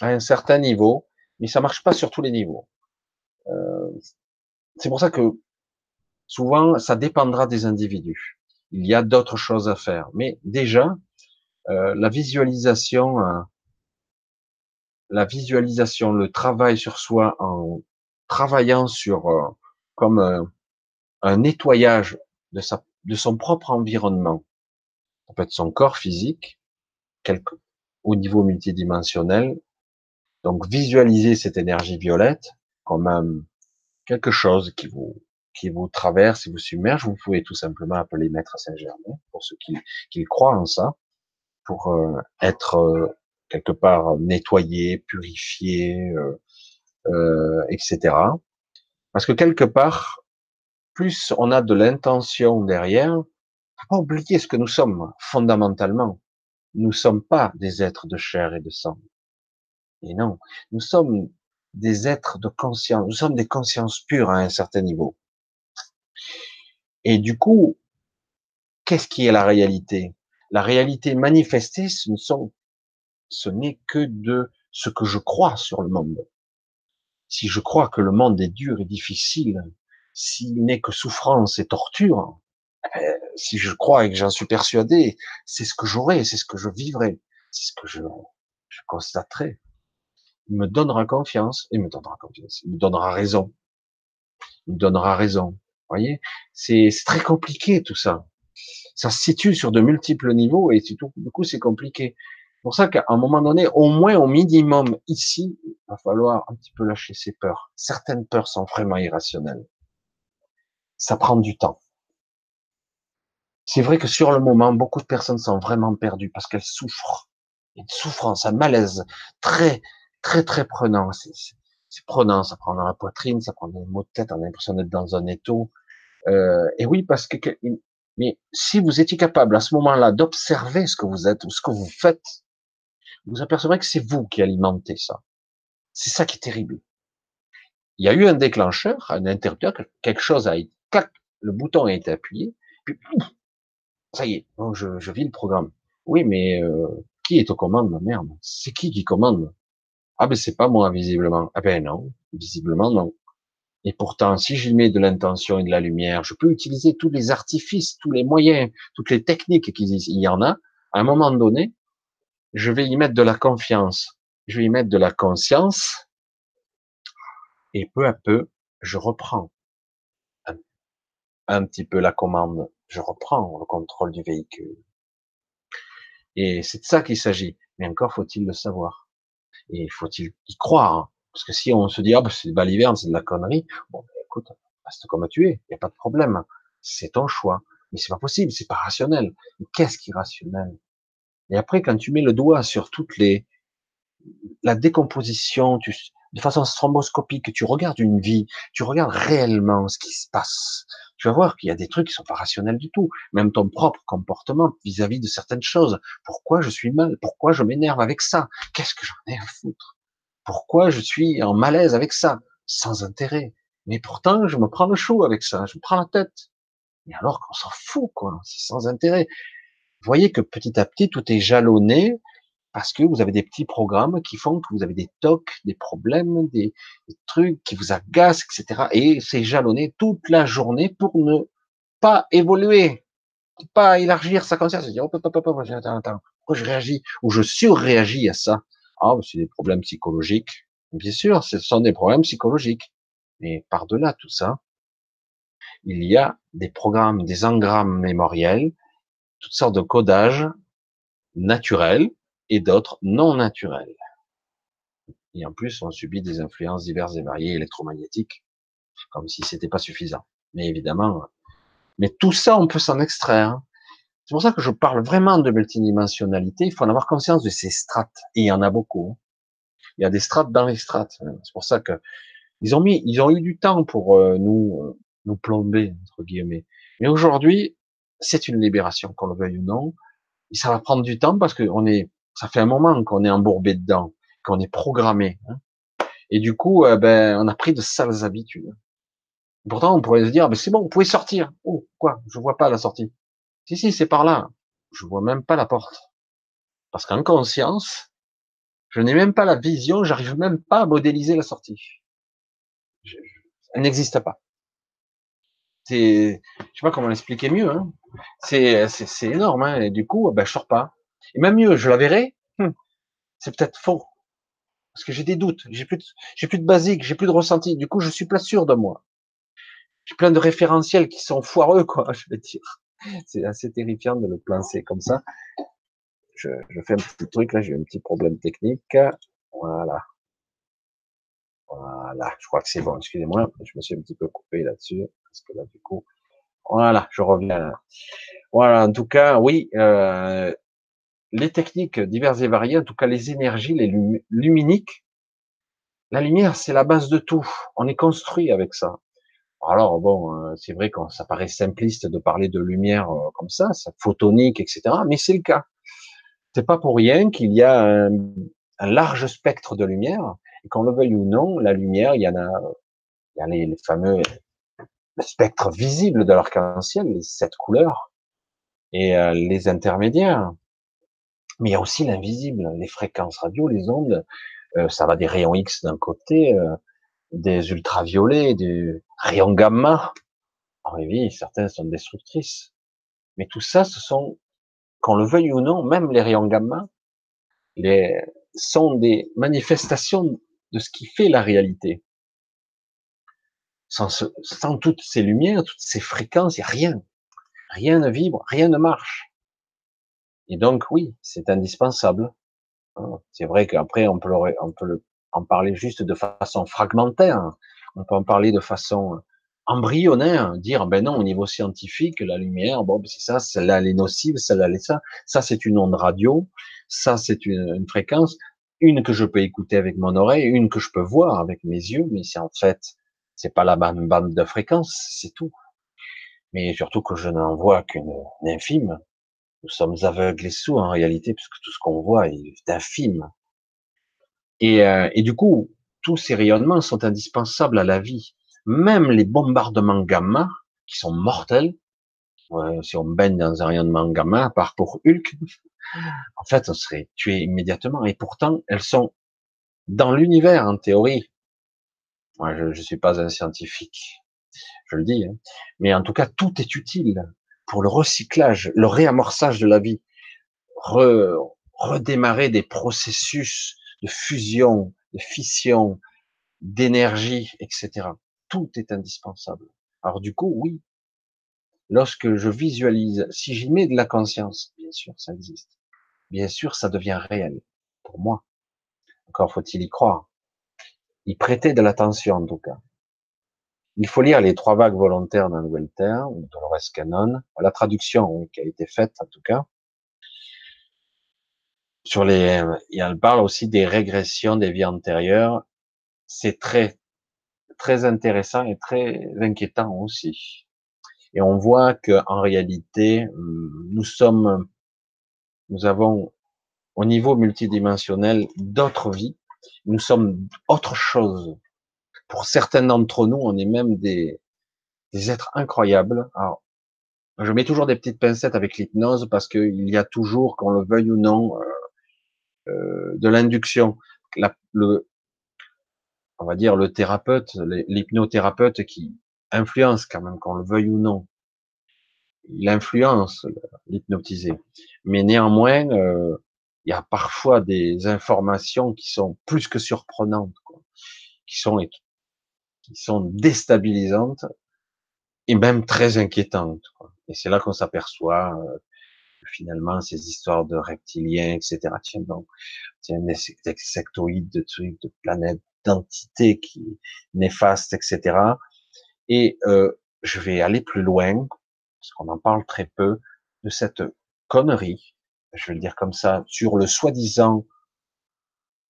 Speaker 1: à un certain niveau, mais ça marche pas sur tous les niveaux. Euh, c'est pour ça que souvent ça dépendra des individus. Il y a d'autres choses à faire, mais déjà euh, la visualisation, la visualisation, le travail sur soi en travaillant sur comme un nettoyage de, sa, de son propre environnement. Ça peut être son corps physique, quelque, au niveau multidimensionnel. Donc visualiser cette énergie violette comme un, quelque chose qui vous qui vous traverse et vous submerge. Vous pouvez tout simplement appeler Maître Saint-Germain pour ceux qui, qui croient en ça, pour euh, être euh, quelque part nettoyé, purifié, euh, euh, etc. Parce que quelque part, plus on a de l'intention derrière, faut pas oublier ce que nous sommes fondamentalement. Nous sommes pas des êtres de chair et de sang. Et non, nous sommes des êtres de conscience. Nous sommes des consciences pures à un certain niveau. Et du coup, qu'est-ce qui est la réalité? La réalité manifestée, ce ne sont, ce n'est que de ce que je crois sur le monde. Si je crois que le monde est dur et difficile, s'il n'est que souffrance et torture, eh, si je crois et que j'en suis persuadé, c'est ce que j'aurai, c'est ce que je vivrai, c'est ce que je, je constaterai. Il me donnera confiance, il me donnera confiance, il me donnera raison. Il me donnera raison. Vous voyez, c'est très compliqué tout ça. Ça se situe sur de multiples niveaux et du coup c'est compliqué. C'est pour ça qu'à un moment donné, au moins au minimum ici, il va falloir un petit peu lâcher ses peurs. Certaines peurs sont vraiment irrationnelles. Ça prend du temps. C'est vrai que sur le moment, beaucoup de personnes sont vraiment perdues parce qu'elles souffrent. Une souffrance, un malaise très, très, très prenant. C'est prenant, ça prend dans la poitrine, ça prend des maux de tête, on a l'impression d'être dans un étau. Euh, et oui, parce que, mais si vous étiez capable à ce moment-là d'observer ce que vous êtes ou ce que vous faites, vous apercevrez que c'est vous qui alimentez ça. C'est ça qui est terrible. Il y a eu un déclencheur, un interrupteur, quelque chose a été, le bouton a été appuyé, puis ça y est, je, je vis le programme. Oui, mais euh, qui est aux commandes, ma merde C'est qui qui commande? Ah ben c'est pas moi, visiblement. Ah ben non, visiblement non. Et pourtant, si j'y mets de l'intention et de la lumière, je peux utiliser tous les artifices, tous les moyens, toutes les techniques qu'il y en a. À un moment donné, je vais y mettre de la confiance, je vais y mettre de la conscience, et peu à peu, je reprends un petit peu la commande je reprends le contrôle du véhicule. Et c'est de ça qu'il s'agit. Mais encore faut-il le savoir. Et faut-il y croire? Parce que si on se dit, ah, ben, c'est baliverne, c'est de la connerie, bon, ben, écoute, reste comme tu es, il n'y a pas de problème. C'est ton choix. Mais c'est pas possible, c'est pas rationnel. Qu'est-ce qui est rationnel? Et après, quand tu mets le doigt sur toutes les, la décomposition, tu, de façon stromboscopique, tu regardes une vie, tu regardes réellement ce qui se passe, tu vas voir qu'il y a des trucs qui sont pas rationnels du tout. Même ton propre comportement vis-à-vis de certaines choses. Pourquoi je suis mal? Pourquoi je m'énerve avec ça? Qu'est-ce que j'en ai à foutre? Pourquoi je suis en malaise avec ça? Sans intérêt. Mais pourtant, je me prends le chou avec ça. Je me prends la tête. Mais alors qu'on s'en fout, quoi. C'est sans intérêt. Vous voyez que petit à petit, tout est jalonné parce que vous avez des petits programmes qui font que vous avez des tocs, des problèmes, des, trucs qui vous agacent, etc. Et c'est jalonné toute la journée pour ne pas évoluer, pas élargir sa conscience, dire, oh, attends, attends, attends, pourquoi je réagis, ou je surréagis à ça? Ah, c'est des problèmes psychologiques. Bien sûr, ce sont des problèmes psychologiques. Mais par-delà tout ça, il y a des programmes, des engrammes mémoriels, toutes sortes de codages naturels, et d'autres non naturels. Et en plus, on subit des influences diverses et variées électromagnétiques, comme si c'était pas suffisant. Mais évidemment, mais tout ça, on peut s'en extraire. C'est pour ça que je parle vraiment de multidimensionnalité. Il faut en avoir conscience de ces strates. Et il y en a beaucoup. Il y a des strates dans les strates. C'est pour ça que ils ont mis, ils ont eu du temps pour euh, nous, euh, nous plomber entre guillemets. Mais aujourd'hui, c'est une libération, qu'on le veuille ou non. Et ça va prendre du temps parce qu'on est ça fait un moment qu'on est embourbé dedans, qu'on est programmé. Hein. Et du coup, euh, ben, on a pris de sales habitudes. Pourtant, on pourrait se dire, ben, c'est bon, vous pouvez sortir. Oh, quoi? Je vois pas la sortie. Si, si, c'est par là. Je vois même pas la porte. Parce qu'en conscience, je n'ai même pas la vision, j'arrive même pas à modéliser la sortie. elle n'existe pas. C'est, je sais pas comment l'expliquer mieux. Hein. C'est, c'est, énorme. Hein. Et du coup, ben, je sors pas. Et même mieux, je la verrai, hmm, c'est peut-être faux. Parce que j'ai des doutes, j'ai plus de, j'ai plus de basique, j'ai plus de ressenti. Du coup, je suis pas sûr de moi. J'ai plein de référentiels qui sont foireux, quoi, je vais dire. C'est assez terrifiant de le placer comme ça. Je, je fais un petit truc, là, j'ai un petit problème technique. Voilà. Voilà, je crois que c'est bon, excusez-moi, je me suis un petit peu coupé là-dessus, parce que là, du coup, voilà, je reviens. Voilà, en tout cas, oui, euh, les techniques diverses et variées, en tout cas les énergies, les luminiques, La lumière, c'est la base de tout. On est construit avec ça. Alors bon, euh, c'est vrai que ça paraît simpliste de parler de lumière euh, comme ça, photonique, etc. Mais c'est le cas. C'est pas pour rien qu'il y a un, large spectre de lumière qu'on le veuille ou non, la lumière, il y en a, il y a les, fameux spectres visibles de l'arc-en-ciel, les sept couleurs et euh, les intermédiaires. Mais il y a aussi l'invisible, les fréquences radio, les ondes. ça va des rayons X d'un côté, des ultraviolets, des rayons gamma. En oui, certaines sont destructrices. Mais tout ça, ce sont, qu'on le veuille ou non, même les rayons gamma, les, sont des manifestations de ce qui fait la réalité. Sans, sans toutes ces lumières, toutes ces fréquences, il n'y a rien. Rien ne vibre, rien ne marche. Et donc, oui, c'est indispensable. Hein, c'est vrai qu'après, on peut, en parler juste de façon fragmentaire. On peut en parler de façon embryonnaire, dire ben non au niveau scientifique la lumière bon ben, c'est ça celle-là elle est nocive celle-là elle est ça ça c'est une onde radio ça c'est une, fréquence une que je peux écouter avec mon oreille une que je peux voir avec mes yeux mais c'est en fait c'est pas la même bande de fréquence c'est tout mais surtout que je n'en vois qu'une infime nous sommes aveugles et sourds en réalité puisque tout ce qu'on voit est infime et, euh, et, du coup, tous ces rayonnements sont indispensables à la vie. Même les bombardements gamma, qui sont mortels, si on baigne dans un rayonnement gamma, à part pour Hulk, en fait, on serait tué immédiatement. Et pourtant, elles sont dans l'univers, en théorie. Moi, je ne suis pas un scientifique, je le dis. Hein. Mais en tout cas, tout est utile pour le recyclage, le réamorçage de la vie, redémarrer des processus de fusion, de fission, d'énergie, etc. Tout est indispensable. Alors du coup, oui, lorsque je visualise, si j'y mets de la conscience, bien sûr, ça existe. Bien sûr, ça devient réel pour moi. Encore faut-il y croire. Y prêter de l'attention, en tout cas. Il faut lire les trois vagues volontaires d'un Nouvelle Terre, Cannon, la traduction qui a été faite, en tout cas sur les, il parle aussi des régressions des vies antérieures. C'est très, très intéressant et très inquiétant aussi. Et on voit que en réalité, nous sommes, nous avons au niveau multidimensionnel d'autres vies. Nous sommes autre chose. Pour certains d'entre nous, on est même des, des êtres incroyables. Alors, je mets toujours des petites pincettes avec l'hypnose parce qu'il y a toujours, qu'on le veuille ou non, euh, euh, de l'induction. Le, on va dire le thérapeute, l'hypnothérapeute qui influence quand même, qu'on le veuille ou non. Il influence l'hypnotisé. Mais néanmoins, euh, il y a parfois des informations qui sont plus que surprenantes, quoi, qui sont qui sont déstabilisantes et même très inquiétantes. Et c'est là qu'on s'aperçoit euh, finalement ces histoires de reptiliens, etc. Tiens donc, tiens des sectoïdes, de trucs, de planètes, d'entités qui néfastes, etc. Et euh, je vais aller plus loin, parce qu'on en parle très peu, de cette connerie, je vais le dire comme ça, sur le soi-disant,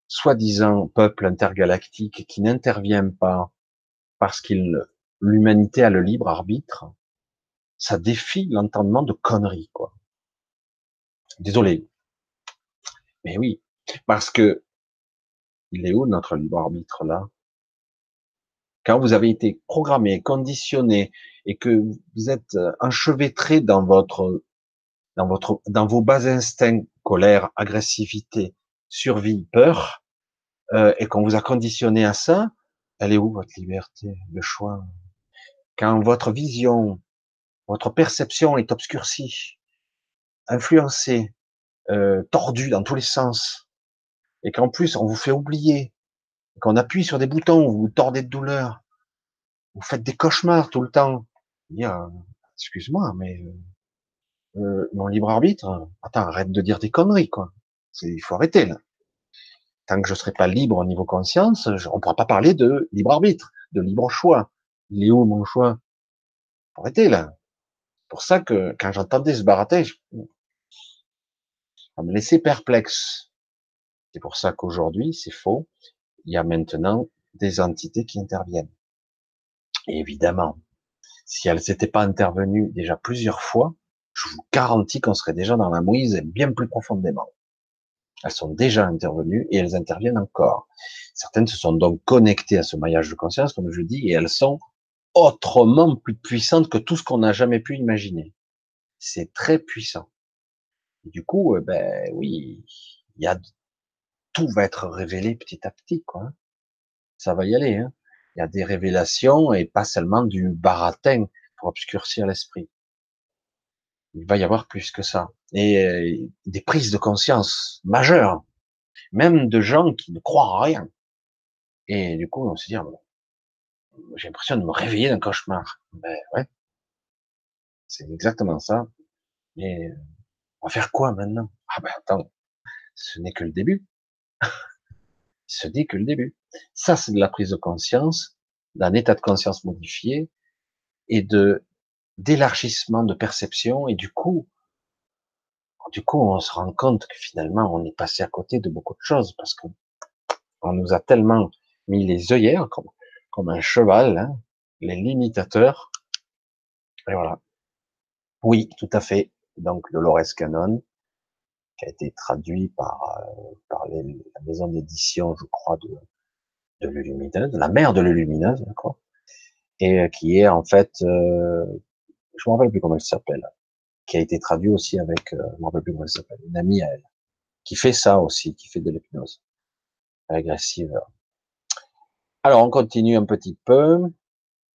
Speaker 1: soi-disant peuple intergalactique qui n'intervient pas parce qu'il l'humanité a le libre arbitre, ça défie l'entendement de conneries, quoi. Désolé. Mais oui, parce que il est où notre libre arbitre là? Quand vous avez été programmé, conditionné et que vous êtes enchevêtré dans votre dans votre dans vos bas instincts colère, agressivité, survie, peur euh, et qu'on vous a conditionné à ça, elle est où votre liberté, le choix? Quand votre vision, votre perception est obscurcie, influencé, euh, tordu dans tous les sens, et qu'en plus on vous fait oublier, qu'on appuie sur des boutons, vous vous tordez de douleur, vous faites des cauchemars tout le temps. excuse-moi, mais euh, euh, mon libre arbitre, attends, arrête de dire des conneries, quoi. Il faut arrêter là. Tant que je serai pas libre au niveau conscience, on pourra pas parler de libre arbitre, de libre choix. Il est où mon choix? Arrêtez là. Pour ça que quand j'entendais ce baratage, ça me laissait perplexe. C'est pour ça qu'aujourd'hui, c'est faux. Il y a maintenant des entités qui interviennent. Évidemment, si elles n'étaient pas intervenues déjà plusieurs fois, je vous garantis qu'on serait déjà dans la mouise bien plus profondément. Elles sont déjà intervenues et elles interviennent encore. Certaines se sont donc connectées à ce maillage de conscience, comme je dis, et elles sont autrement plus puissantes que tout ce qu'on n'a jamais pu imaginer. C'est très puissant. du coup, euh, ben oui, il y a tout va être révélé petit à petit, quoi. Ça va y aller. Hein. Il y a des révélations et pas seulement du baratin pour obscurcir l'esprit. Il va y avoir plus que ça. Et euh, des prises de conscience majeures, même de gens qui ne croient à rien. Et du coup, on se dit, ah, j'ai l'impression de me réveiller d'un cauchemar. Ben ouais, c'est exactement ça. Mais on va faire quoi maintenant? Ah ben attends, ce n'est que le début. ce n'est que le début. Ça, c'est de la prise de conscience, d'un état de conscience modifié et de d'élargissement de perception et du coup, du coup, on se rend compte que finalement, on est passé à côté de beaucoup de choses parce qu'on on nous a tellement mis les œillères comme, comme un cheval, hein, les limitateurs. Et voilà. Oui, tout à fait. Donc, Dolores Cannon, qui a été traduit par, euh, par la maison d'édition, je crois, de, de l'Ulumineuse, la mère de l'Ulumineuse, d'accord, et euh, qui est en fait, euh, je me rappelle plus comment elle s'appelle, qui a été traduit aussi avec, euh, je me rappelle plus comment elle s'appelle, une amie à elle, qui fait ça aussi, qui fait de l'hypnose agressive. Alors, on continue un petit peu.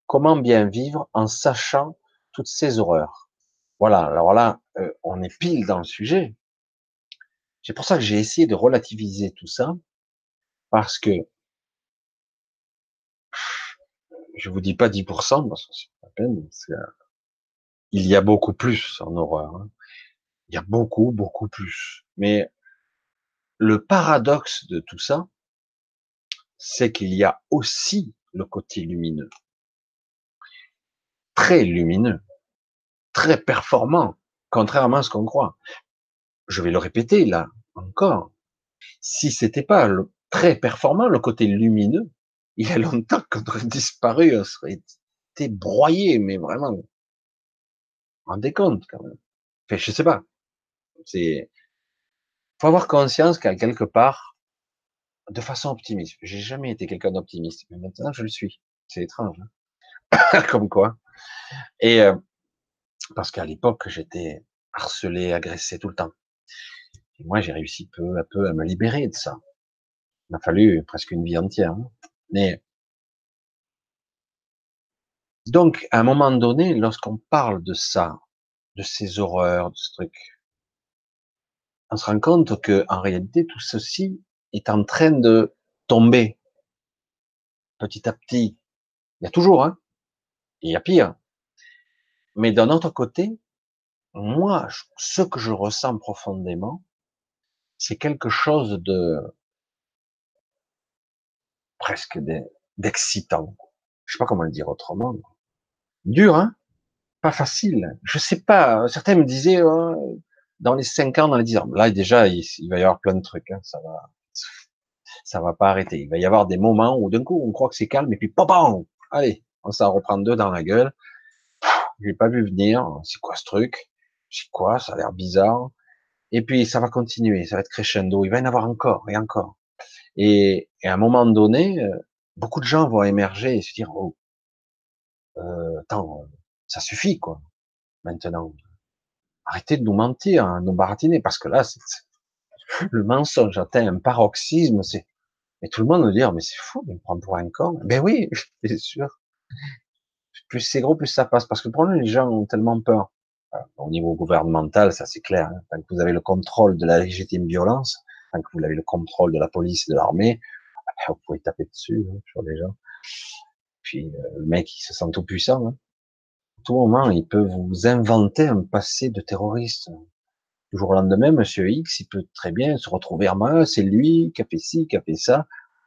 Speaker 1: Comment bien vivre en sachant toutes ces horreurs? Voilà, alors là, euh, on est pile dans le sujet. C'est pour ça que j'ai essayé de relativiser tout ça, parce que je vous dis pas 10%, parce que c'est pas peine, il y a beaucoup plus en horreur. Hein. Il y a beaucoup, beaucoup plus. Mais le paradoxe de tout ça, c'est qu'il y a aussi le côté lumineux. Très lumineux. Très performant. Contrairement à ce qu'on croit. Je vais le répéter là, encore. Si c'était pas très performant, le côté lumineux, il y a longtemps qu'on aurait disparu, on serait été broyé, mais vraiment. Rendez compte, quand même. Enfin, je sais pas. C'est, faut avoir conscience qu'à quelque part, de façon optimiste. J'ai jamais été quelqu'un d'optimiste, mais maintenant je le suis. C'est étrange, hein comme quoi. Et euh, parce qu'à l'époque j'étais harcelé, agressé tout le temps. Et moi j'ai réussi peu à peu à me libérer de ça. Il m'a fallu presque une vie entière. Hein. Mais donc à un moment donné, lorsqu'on parle de ça, de ces horreurs, de ce truc, on se rend compte que en réalité tout ceci est en train de tomber petit à petit. Il y a toujours, hein. Il y a pire. Mais d'un autre côté, moi, ce que je ressens profondément, c'est quelque chose de presque d'excitant. Je sais pas comment le dire autrement. Dur, hein Pas facile. Je sais pas. Certains me disaient oh, dans les cinq ans, dans les dix ans. Là déjà, il, va y avoir plein de trucs. Hein, ça va ça va pas arrêter. Il va y avoir des moments où d'un coup on croit que c'est calme et puis pam, allez, on s'en reprend deux dans la gueule. J'ai pas vu venir. C'est quoi ce truc? C'est quoi? Ça a l'air bizarre. Et puis ça va continuer, ça va être crescendo. Il va y en avoir encore et encore. Et, à un moment donné, euh, beaucoup de gens vont émerger et se dire oh, euh, attends, ça suffit quoi. Maintenant, arrêtez de nous mentir, hein, nous baratiner, parce que là, le mensonge atteint un paroxysme, c'est, et tout le monde va dire, mais c'est fou, il me prend pour un con. Ben oui, c'est sûr. Plus c'est gros, plus ça passe. Parce que pour nous, les gens ont tellement peur. Au niveau gouvernemental, ça c'est clair. Hein. Tant que vous avez le contrôle de la légitime violence, tant que vous avez le contrôle de la police et de l'armée, vous pouvez taper dessus hein, sur les gens. Puis euh, le mec, il se sent tout puissant. Hein. À tout moment, il peut vous inventer un passé de terroriste jour au lendemain, Monsieur X, il peut très bien se retrouver à moi, c'est lui qui a fait ci, qui a fait ça.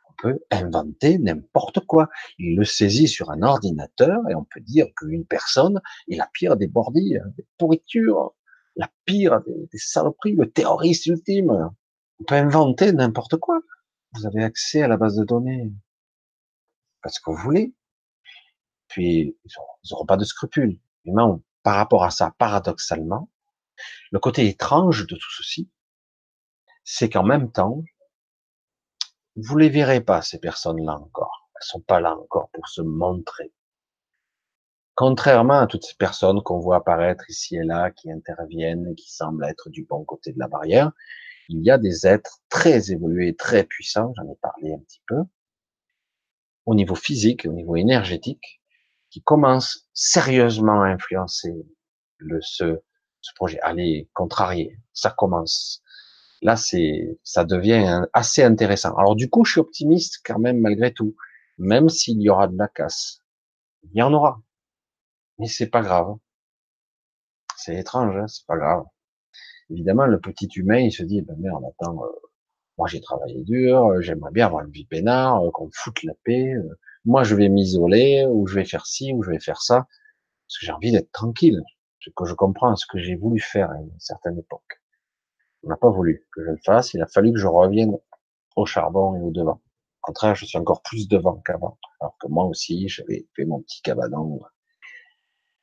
Speaker 1: On peut inventer n'importe quoi. Il le saisit sur un ordinateur et on peut dire qu'une personne est la pire des bordilles, des pourritures, la pire des, des saloperies, le terroriste ultime. On peut inventer n'importe quoi. Vous avez accès à la base de données. parce que vous voulez. Puis, ils n'auront pas de scrupules. Non, par rapport à ça, paradoxalement, le côté étrange de tout ceci, c'est qu'en même temps, vous les verrez pas, ces personnes-là encore. Elles sont pas là encore pour se montrer. Contrairement à toutes ces personnes qu'on voit apparaître ici et là, qui interviennent, qui semblent être du bon côté de la barrière, il y a des êtres très évolués, très puissants, j'en ai parlé un petit peu, au niveau physique, au niveau énergétique, qui commencent sérieusement à influencer le, ce, ce projet. Allez, contrarier, ça commence. Là, c'est, ça devient assez intéressant. Alors du coup, je suis optimiste quand même malgré tout, même s'il y aura de la casse. Il y en aura, mais c'est pas grave. C'est étrange, hein c'est pas grave. Évidemment, le petit humain, il se dit, ben merde, attends, euh, moi j'ai travaillé dur, euh, j'aimerais bien avoir une vie peinard, euh, qu'on me foute la paix. Moi, je vais m'isoler, ou je vais faire ci, ou je vais faire ça, parce que j'ai envie d'être tranquille. Que je comprends ce que j'ai voulu faire à une certaine époque. On n'a pas voulu que je le fasse. Il a fallu que je revienne au charbon et au devant. Au contraire, je suis encore plus devant qu'avant. Alors que moi aussi, j'avais fait mon petit cabanon.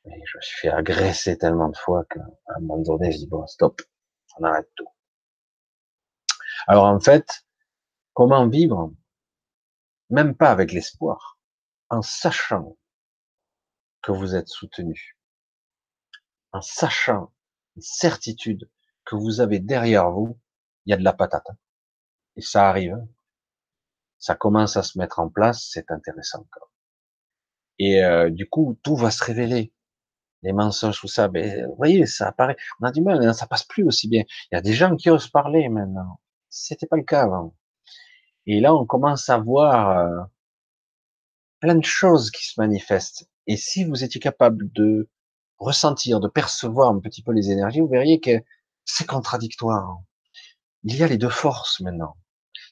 Speaker 1: Et je me suis fait agresser tellement de fois qu'à un moment donné, je dis bon, stop, on arrête tout. Alors en fait, comment vivre Même pas avec l'espoir, en sachant que vous êtes soutenu, en sachant une certitude que vous avez derrière vous, il y a de la patate. Et ça arrive. Ça commence à se mettre en place, c'est intéressant. Et euh, du coup, tout va se révéler les mensonges, tout ça, ben, vous voyez, ça apparaît. On a du mal, hein, ça passe plus aussi bien. Il y a des gens qui osent parler maintenant. C'était pas le cas avant. Et là, on commence à voir euh, plein de choses qui se manifestent. Et si vous étiez capable de ressentir, de percevoir un petit peu les énergies, vous verriez que c'est contradictoire. Il y a les deux forces maintenant.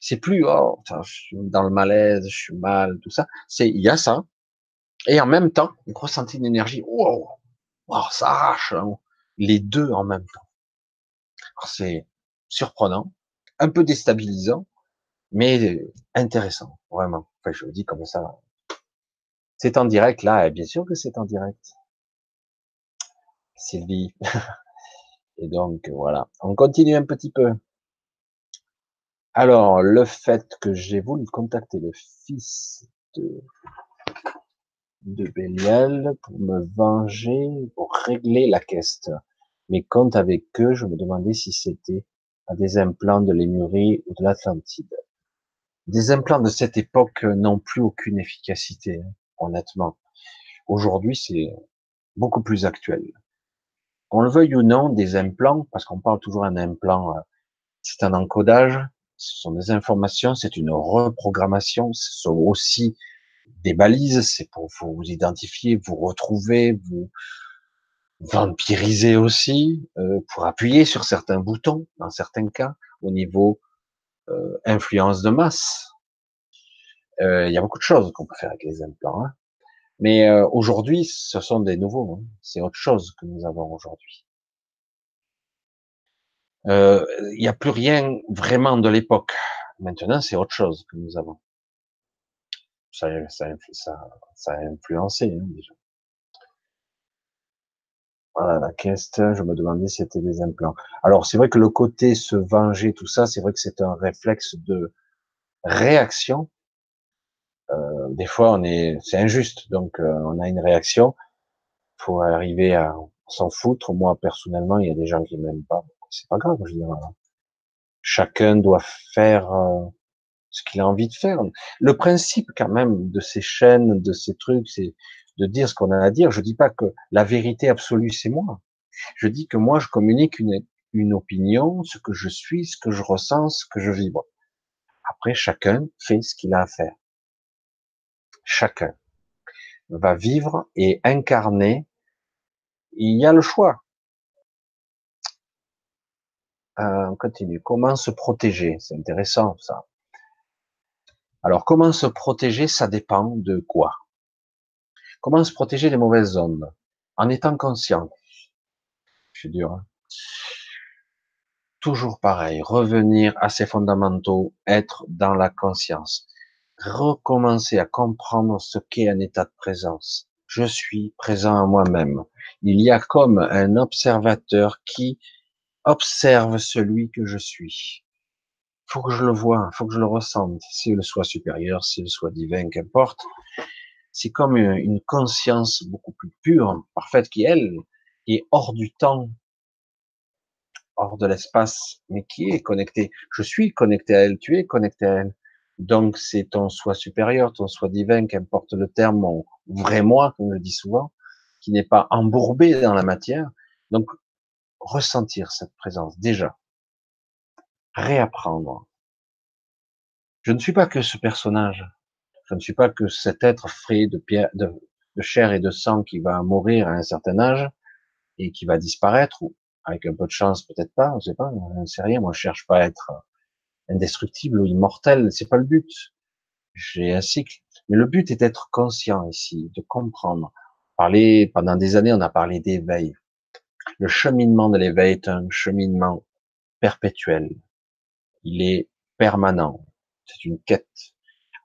Speaker 1: C'est plus oh, je suis dans le malaise, je suis mal, tout ça. C'est il y a ça, et en même temps, vous ressentez une énergie. Wow, ça arrache hein. les deux en même temps. C'est surprenant, un peu déstabilisant, mais intéressant, vraiment. Enfin, je le dis comme ça. C'est en direct là, et bien sûr que c'est en direct. Sylvie. Et donc voilà, on continue un petit peu. Alors, le fait que j'ai voulu contacter le fils de de Bélial pour me venger, pour régler la caisse. Mes comptes avec eux, je me demandais si c'était à des implants de Lémurie ou de l'Atlantide. Des implants de cette époque n'ont plus aucune efficacité, hein, honnêtement. Aujourd'hui, c'est beaucoup plus actuel. Qu'on le veuille ou non, des implants, parce qu'on parle toujours d'un implant, euh, c'est un encodage, ce sont des informations, c'est une reprogrammation, ce sont aussi des balises, c'est pour vous identifier, vous retrouver, vous vampiriser aussi, euh, pour appuyer sur certains boutons, dans certains cas, au niveau euh, influence de masse. Euh, il y a beaucoup de choses qu'on peut faire avec les implants. Hein. Mais aujourd'hui, ce sont des nouveaux. Hein. C'est autre chose que nous avons aujourd'hui. Il n'y a plus rien vraiment de l'époque. Maintenant, c'est autre chose que nous avons ça, ça, ça, a influencé hein, déjà. Voilà la caisse. Je me demandais si c'était des implants. Alors c'est vrai que le côté se venger, tout ça, c'est vrai que c'est un réflexe de réaction. Euh, des fois, on est, c'est injuste, donc euh, on a une réaction. Faut arriver à s'en foutre. Moi personnellement, il y a des gens qui m'aiment pas. C'est pas grave. Je veux dire, chacun doit faire euh, ce qu'il a envie de faire. Le principe quand même de ces chaînes, de ces trucs, c'est de dire ce qu'on a à dire. Je dis pas que la vérité absolue c'est moi. Je dis que moi je communique une, une opinion, ce que je suis, ce que je ressens, ce que je vibre. Après chacun fait ce qu'il a à faire. Chacun va vivre et incarner. Il y a le choix. Euh, on continue. Comment se protéger? C'est intéressant ça. Alors, comment se protéger Ça dépend de quoi? Comment se protéger des mauvaises ondes? En étant conscient. Je suis dur. Hein. Toujours pareil, revenir à ses fondamentaux, être dans la conscience. recommencer à comprendre ce qu'est un état de présence. Je suis présent à moi-même. Il y a comme un observateur qui observe celui que je suis. Faut que je le vois, faut que je le ressente. Si le soit supérieur, si le soit divin, qu'importe. C'est comme une conscience beaucoup plus pure, parfaite, qui elle est hors du temps, hors de l'espace, mais qui est connecté. Je suis connecté à elle, tu es connecté à elle. Donc c'est ton soi supérieur, ton soi divin, qu'importe le terme, mon vrai moi, comme on le dit souvent, qui n'est pas embourbé dans la matière. Donc ressentir cette présence déjà, réapprendre. Je ne suis pas que ce personnage, je ne suis pas que cet être frais de, pierre, de, chair et de sang qui va mourir à un certain âge et qui va disparaître, ou avec un peu de chance, peut-être pas, je sais pas, je ne sais rien, moi je cherche pas à être indestructible ou immortel, c'est pas le but. J'ai un cycle. Mais le but est d'être conscient ici, de comprendre. Parler, pendant des années, on a parlé d'éveil. Le cheminement de l'éveil est un cheminement perpétuel. Il est permanent. C'est une quête.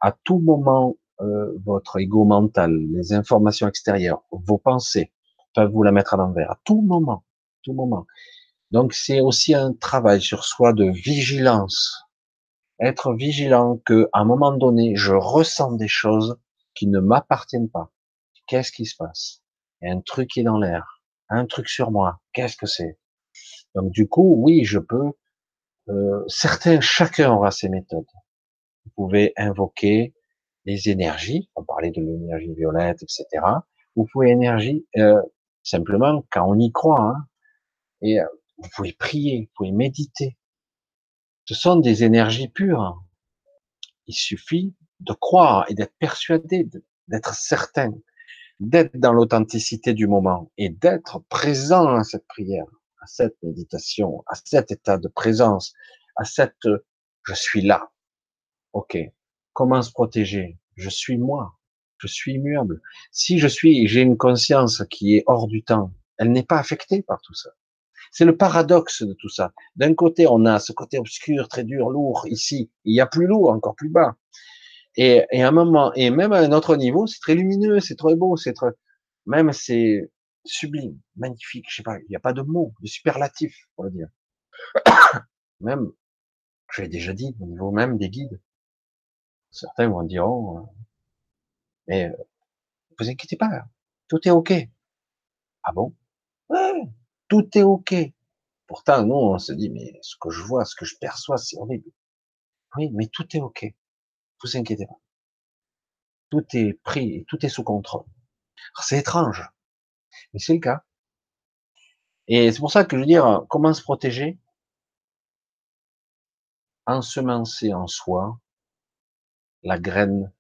Speaker 1: À tout moment, euh, votre ego mental, les informations extérieures, vos pensées peuvent vous la mettre à l'envers. À tout moment. Tout moment. Donc c'est aussi un travail sur soi de vigilance être vigilant que, à un moment donné, je ressens des choses qui ne m'appartiennent pas. Qu'est-ce qui se passe? Un truc qui est dans l'air, un truc sur moi. Qu'est-ce que c'est? Donc du coup, oui, je peux. Euh, certains, chacun aura ses méthodes. Vous pouvez invoquer les énergies. On parlait de l'énergie violette, etc. Vous pouvez énergie euh, simplement quand on y croit. Hein, et euh, vous pouvez prier, vous pouvez méditer. Ce sont des énergies pures. Il suffit de croire et d'être persuadé, d'être certain, d'être dans l'authenticité du moment et d'être présent à cette prière, à cette méditation, à cet état de présence, à cette je suis là. Ok. Comment se protéger? Je suis moi. Je suis immuable. Si je suis, j'ai une conscience qui est hors du temps, elle n'est pas affectée par tout ça. C'est le paradoxe de tout ça. D'un côté, on a ce côté obscur, très dur, lourd, ici. Il y a plus lourd, encore plus bas. Et, et à un moment, et même à un autre niveau, c'est très lumineux, c'est très beau, c'est très, même c'est sublime, magnifique, je sais pas, il n'y a pas de mots, de superlatif, pour le dire. même, je l'ai déjà dit, au niveau même des guides. Certains vont dire, oh, euh, mais, euh, vous inquiétez pas, tout est ok. Ah bon? Tout est ok. Pourtant, nous, on se dit, mais ce que je vois, ce que je perçois, c'est horrible. Oui, mais tout est ok. Vous inquiétez pas. Tout est pris, tout est sous contrôle. C'est étrange, mais c'est le cas. Et c'est pour ça que je veux dire, comment se protéger? Ensemencer en soi la graine,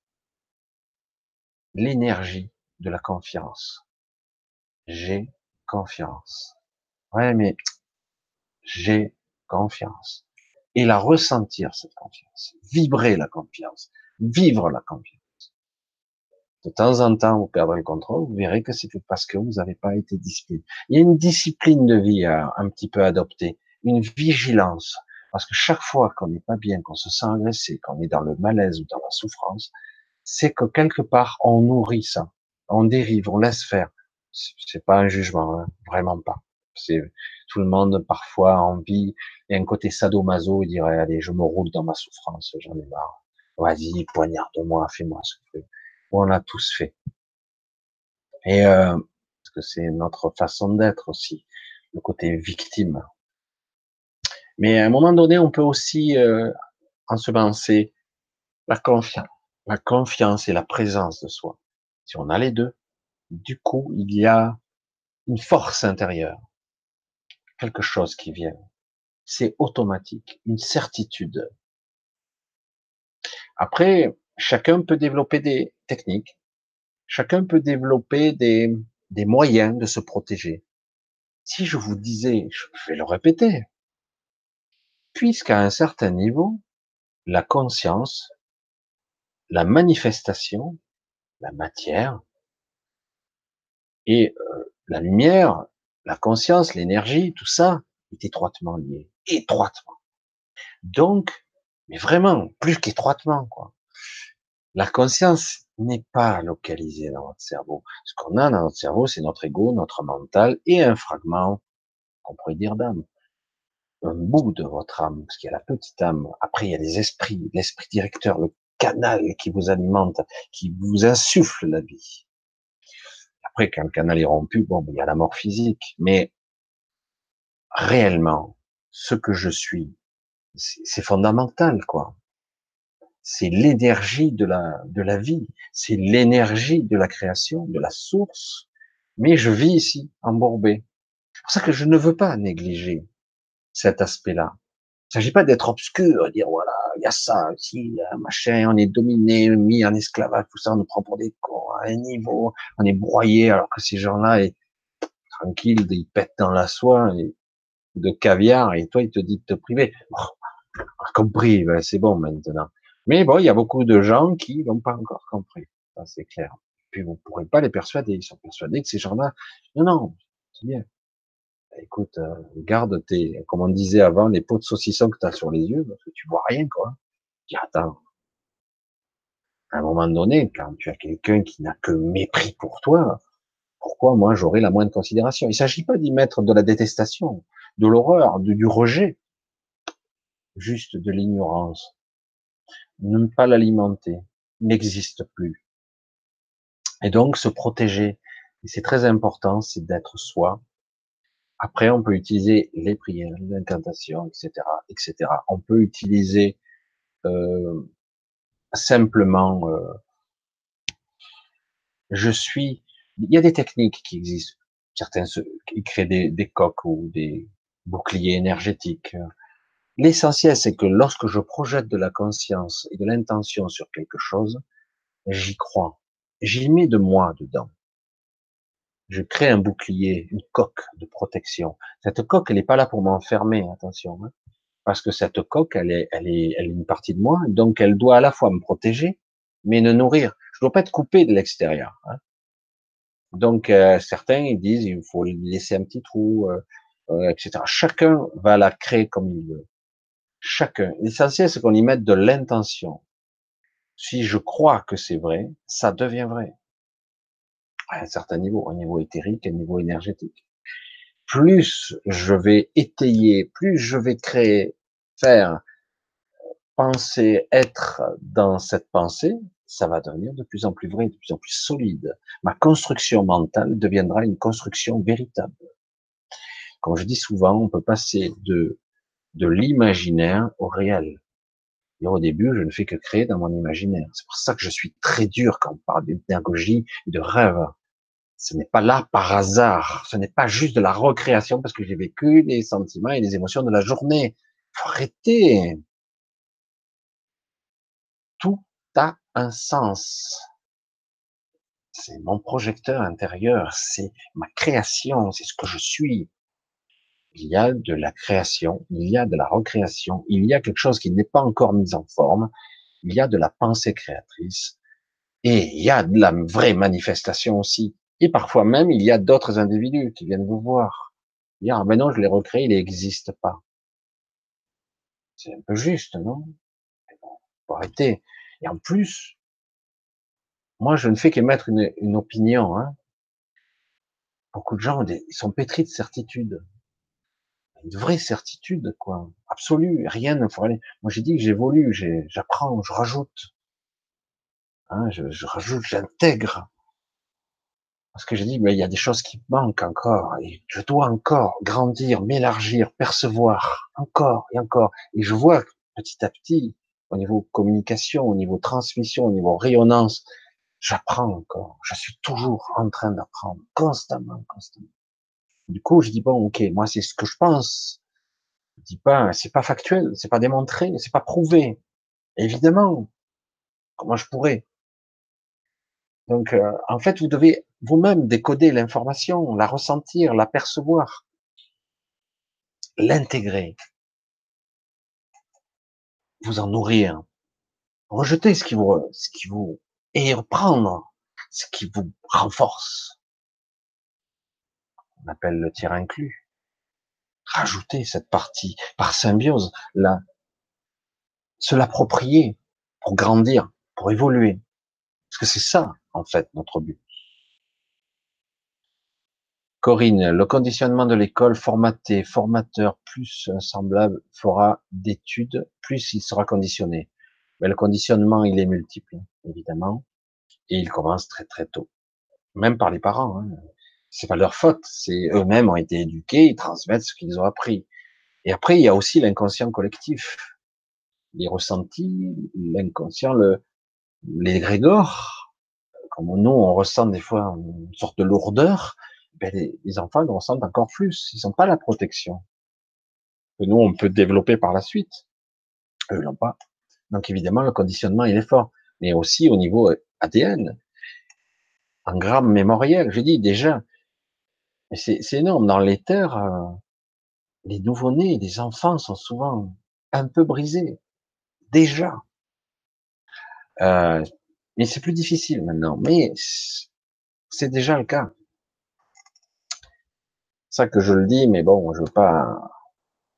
Speaker 1: l'énergie de la confiance. J'ai confiance. Ouais, mais j'ai confiance. Et la ressentir, cette confiance. Vibrer la confiance. Vivre la confiance. De temps en temps, vous perdrez le contrôle, vous verrez que c'est parce que vous n'avez pas été discipliné. Il y a une discipline de vie à un petit peu adopter, une vigilance. Parce que chaque fois qu'on n'est pas bien, qu'on se sent agressé, qu'on est dans le malaise ou dans la souffrance, c'est que quelque part, on nourrit ça. On dérive, on laisse faire. C'est pas un jugement, hein, vraiment pas. C'est tout le monde parfois a envie et un côté sadomaso, il dirait allez, je me roule dans ma souffrance, j'en ai marre. Vas-y, poignarde-moi, fais-moi ce que On l'a tous fait. Et euh, parce que c'est notre façon d'être aussi, le côté victime. Mais à un moment donné, on peut aussi euh, ensemencer la confiance, la confiance et la présence de soi. Si on a les deux, du coup, il y a une force intérieure quelque chose qui vient. C'est automatique, une certitude. Après, chacun peut développer des techniques, chacun peut développer des, des moyens de se protéger. Si je vous disais, je vais le répéter, puisqu'à un certain niveau, la conscience, la manifestation, la matière et euh, la lumière la conscience, l'énergie, tout ça est étroitement lié, étroitement. Donc, mais vraiment, plus qu'étroitement, quoi. La conscience n'est pas localisée dans notre cerveau. Ce qu'on a dans notre cerveau, c'est notre ego, notre mental et un fragment qu'on pourrait dire d'âme. Un bout de votre âme, parce qu'il y a la petite âme. Après, il y a les esprits, l'esprit directeur, le canal qui vous alimente, qui vous insuffle la vie. Après, quand le canal est rompu, bon, il y a la mort physique. Mais réellement, ce que je suis, c'est fondamental, quoi. C'est l'énergie de la, de la vie. C'est l'énergie de la création, de la source. Mais je vis ici, embourbé. C'est pour ça que je ne veux pas négliger cet aspect-là. Il ne s'agit pas d'être obscur, dire voilà, il y a ça, ici, machin, on est dominé, mis en esclavage, tout ça, on nous prend pour des cons à un niveau, on est broyé, alors que ces gens-là, tranquilles, ils pètent dans la soie, et de caviar et toi, il te dit de te priver. Oh, compris, ben, c'est bon maintenant. Mais bon, il y a beaucoup de gens qui n'ont pas encore compris. Ça, c'est clair. Puis vous ne pourrez pas les persuader. Ils sont persuadés que ces gens-là, non, non, c'est bien. Écoute, euh, garde tes, comme on disait avant, les pots de saucisson que tu as sur les yeux, parce que tu vois rien, quoi. Dis, attends. À un moment donné, quand tu as quelqu'un qui n'a que mépris pour toi, pourquoi moi j'aurais la moindre considération? Il s'agit pas d'y mettre de la détestation de l'horreur, du rejet, juste de l'ignorance. Ne pas l'alimenter, n'existe plus. Et donc se protéger, c'est très important, c'est d'être soi. Après, on peut utiliser les prières, l'incantation, etc., etc. On peut utiliser euh, simplement, euh, je suis. Il y a des techniques qui existent. Certains qui créent des, des coques ou des, bouclier énergétique. L'essentiel, c'est que lorsque je projette de la conscience et de l'intention sur quelque chose, j'y crois. J'y mets de moi dedans. Je crée un bouclier, une coque de protection. Cette coque, elle n'est pas là pour m'enfermer, attention, hein, parce que cette coque, elle est, elle est, elle est une partie de moi, donc elle doit à la fois me protéger, mais ne nourrir. Je dois pas être coupé de l'extérieur. Hein. Donc euh, certains ils disent il faut laisser un petit trou, euh, euh, etc. Chacun va la créer comme il veut. Chacun. L'essentiel, c'est qu'on y mette de l'intention. Si je crois que c'est vrai, ça devient vrai. À un certain niveau, au niveau éthérique, au niveau énergétique. Plus je vais étayer, plus je vais créer, faire, penser, être dans cette pensée, ça va devenir de plus en plus vrai, de plus en plus solide. Ma construction mentale deviendra une construction véritable. Comme je dis souvent, on peut passer de, de l'imaginaire au réel. Et au début, je ne fais que créer dans mon imaginaire. C'est pour ça que je suis très dur quand on parle d'énergie et de rêve. Ce n'est pas là par hasard. Ce n'est pas juste de la recréation parce que j'ai vécu les sentiments et les émotions de la journée. Faut. Tout a un sens. C'est mon projecteur intérieur, c'est ma création, c'est ce que je suis il y a de la création, il y a de la recréation, il y a quelque chose qui n'est pas encore mis en forme, il y a de la pensée créatrice, et il y a de la vraie manifestation aussi. Et parfois même, il y a d'autres individus qui viennent vous voir. Dire, ah ben non, je l'ai recréé, il n'existe pas. C'est un peu juste, non? Faut arrêter. Et en plus, moi, je ne fais qu'émettre une, une opinion. Hein. Beaucoup de gens, ils sont pétris de certitude une vraie certitude, quoi, absolue. Rien ne faut aller. Moi, j'ai dit que j'évolue, j'apprends, je rajoute. Hein, je, je, rajoute, j'intègre. Parce que j'ai dit, mais il y a des choses qui manquent encore, et je dois encore grandir, m'élargir, percevoir, encore et encore. Et je vois petit à petit, au niveau communication, au niveau transmission, au niveau rayonnance, j'apprends encore. Je suis toujours en train d'apprendre, constamment, constamment. Du coup, je dis bon, ok, moi c'est ce que je pense. Je dis pas, c'est pas factuel, c'est pas démontré, c'est pas prouvé. Évidemment, comment je pourrais? Donc, euh, en fait, vous devez vous-même décoder l'information, la ressentir, la percevoir, l'intégrer, vous en nourrir, rejeter ce qui vous, ce qui et reprendre ce qui vous renforce on appelle le tir inclus. Rajouter cette partie par symbiose, la, se l'approprier pour grandir, pour évoluer. Parce que c'est ça, en fait, notre but. Corinne, le conditionnement de l'école formaté, formateur, plus semblable fera d'études, plus il sera conditionné. Mais le conditionnement, il est multiple, évidemment, et il commence très très tôt, même par les parents. Hein. C'est pas leur faute, c'est eux-mêmes ont été éduqués, ils transmettent ce qu'ils ont appris. Et après, il y a aussi l'inconscient collectif, les ressentis, l'inconscient, le, les grégores, comme nous, on ressent des fois une sorte de lourdeur, ben les, enfants le ressentent encore plus. Ils n'ont pas la protection que nous, on peut développer par la suite. Eux l'ont pas. Donc évidemment, le conditionnement, il est fort. Mais aussi au niveau ADN, en gramme mémoriel. Je dis déjà, c'est énorme. Dans les terres, euh, les nouveau-nés, les enfants sont souvent un peu brisés. Déjà. Euh, mais c'est plus difficile maintenant. Mais c'est déjà le cas ça que je le dis, mais bon, je veux pas.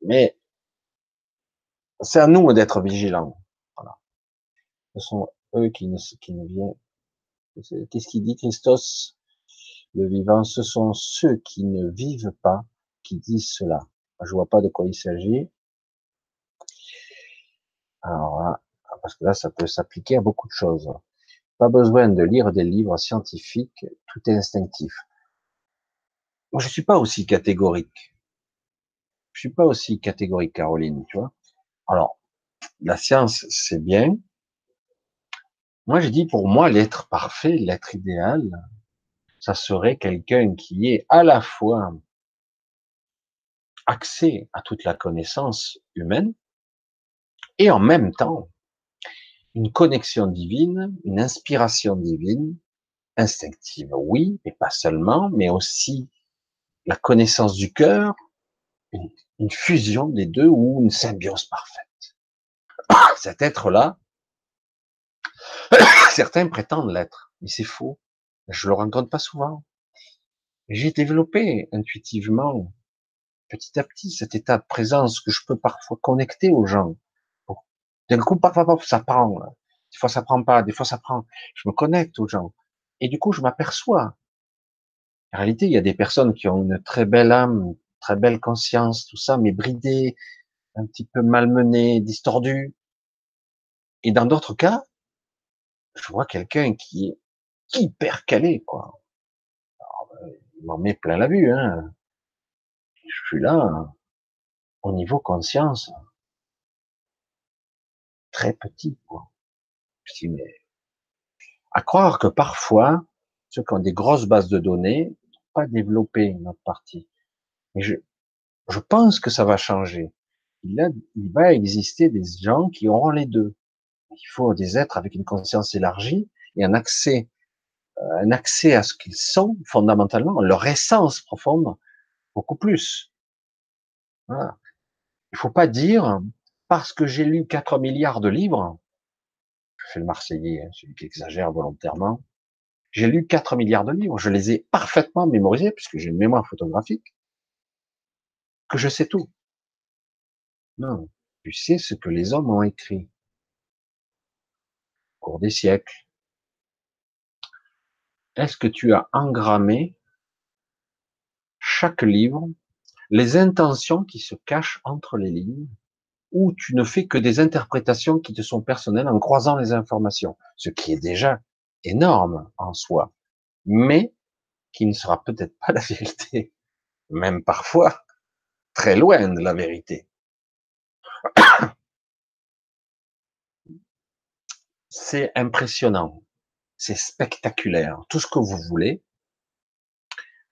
Speaker 1: Mais c'est à nous d'être vigilants. Ce sont eux qui ne, qui ne viennent. Qu'est-ce qu'il dit, Christos? Le vivant, ce sont ceux qui ne vivent pas qui disent cela. Je vois pas de quoi il s'agit. Alors là, parce que là, ça peut s'appliquer à beaucoup de choses. Pas besoin de lire des livres scientifiques, tout est instinctif. Moi, je suis pas aussi catégorique. Je suis pas aussi catégorique, Caroline, tu vois. Alors, la science, c'est bien. Moi, j'ai dit, pour moi, l'être parfait, l'être idéal, ça serait quelqu'un qui est à la fois accès à toute la connaissance humaine et en même temps une connexion divine, une inspiration divine, instinctive, oui, mais pas seulement, mais aussi la connaissance du cœur, une, fusion des deux ou une symbiose parfaite. Cet être-là, certains prétendent l'être, mais c'est faux. Je le rencontre pas souvent. J'ai développé intuitivement, petit à petit, cet état de présence que je peux parfois connecter aux gens. D'un coup, parfois, ça prend. Des fois, ça prend pas. Des fois, ça prend. Je me connecte aux gens. Et du coup, je m'aperçois en réalité, il y a des personnes qui ont une très belle âme, très belle conscience, tout ça, mais bridées, un petit peu malmenées, distordues. Et dans d'autres cas, je vois quelqu'un qui est hyper calé, quoi. Ben, il m'en met plein la vue, hein. Je suis là, au niveau conscience, très petit, quoi. Je dis, mais, à croire que parfois, ceux qui ont des grosses bases de données, pas développer notre partie. Mais je, pense que ça va changer. Il va exister des gens qui auront les deux. Il faut des êtres avec une conscience élargie et un accès, euh, un accès à ce qu'ils sont fondamentalement, leur essence profonde, beaucoup plus. Voilà. Il faut pas dire parce que j'ai lu 4 milliards de livres, je fais le Marseillais, hein, celui qui exagère volontairement, j'ai lu 4 milliards de livres, je les ai parfaitement mémorisés, puisque j'ai une mémoire photographique, que je sais tout. Non, tu sais ce que les hommes ont écrit au cours des siècles. Est-ce que tu as engrammé chaque livre, les intentions qui se cachent entre les lignes, ou tu ne fais que des interprétations qui te sont personnelles en croisant les informations, ce qui est déjà énorme en soi, mais qui ne sera peut-être pas la vérité, même parfois très loin de la vérité. C'est impressionnant, c'est spectaculaire, tout ce que vous voulez,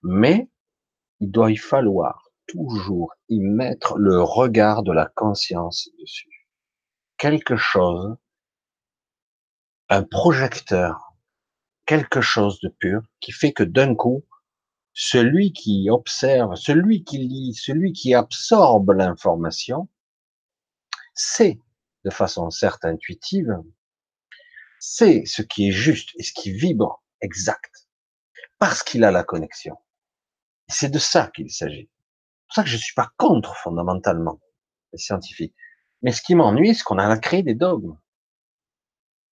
Speaker 1: mais il doit y falloir toujours y mettre le regard de la conscience dessus. Quelque chose, un projecteur quelque chose de pur qui fait que d'un coup, celui qui observe, celui qui lit, celui qui absorbe l'information, sait de façon certes intuitive, c'est ce qui est juste et ce qui vibre exact, parce qu'il a la connexion. C'est de ça qu'il s'agit. C'est pour ça que je ne suis pas contre fondamentalement les scientifiques. Mais ce qui m'ennuie, c'est qu'on a créé des dogmes.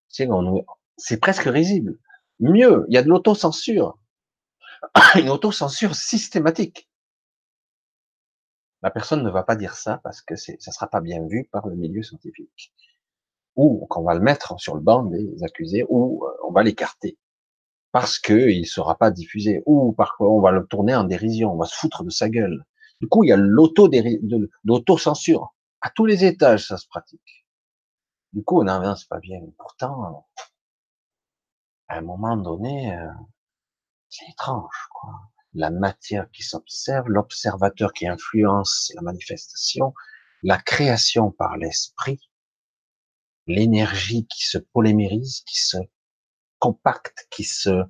Speaker 1: C'est presque risible. Mieux, il y a de l'autocensure. Une autocensure systématique. La personne ne va pas dire ça parce que ça ne sera pas bien vu par le milieu scientifique. Ou qu'on va le mettre sur le banc des accusés, ou euh, on va l'écarter parce qu'il ne sera pas diffusé, ou parfois on va le tourner en dérision, on va se foutre de sa gueule. Du coup, il y a l'auto-censure. À tous les étages, ça se pratique. Du coup, non, non c'est pas bien. Pourtant, à un moment donné, euh, c'est étrange, quoi. La matière qui s'observe, l'observateur qui influence la manifestation, la création par l'esprit, l'énergie qui se polymérise, qui se compacte, qui se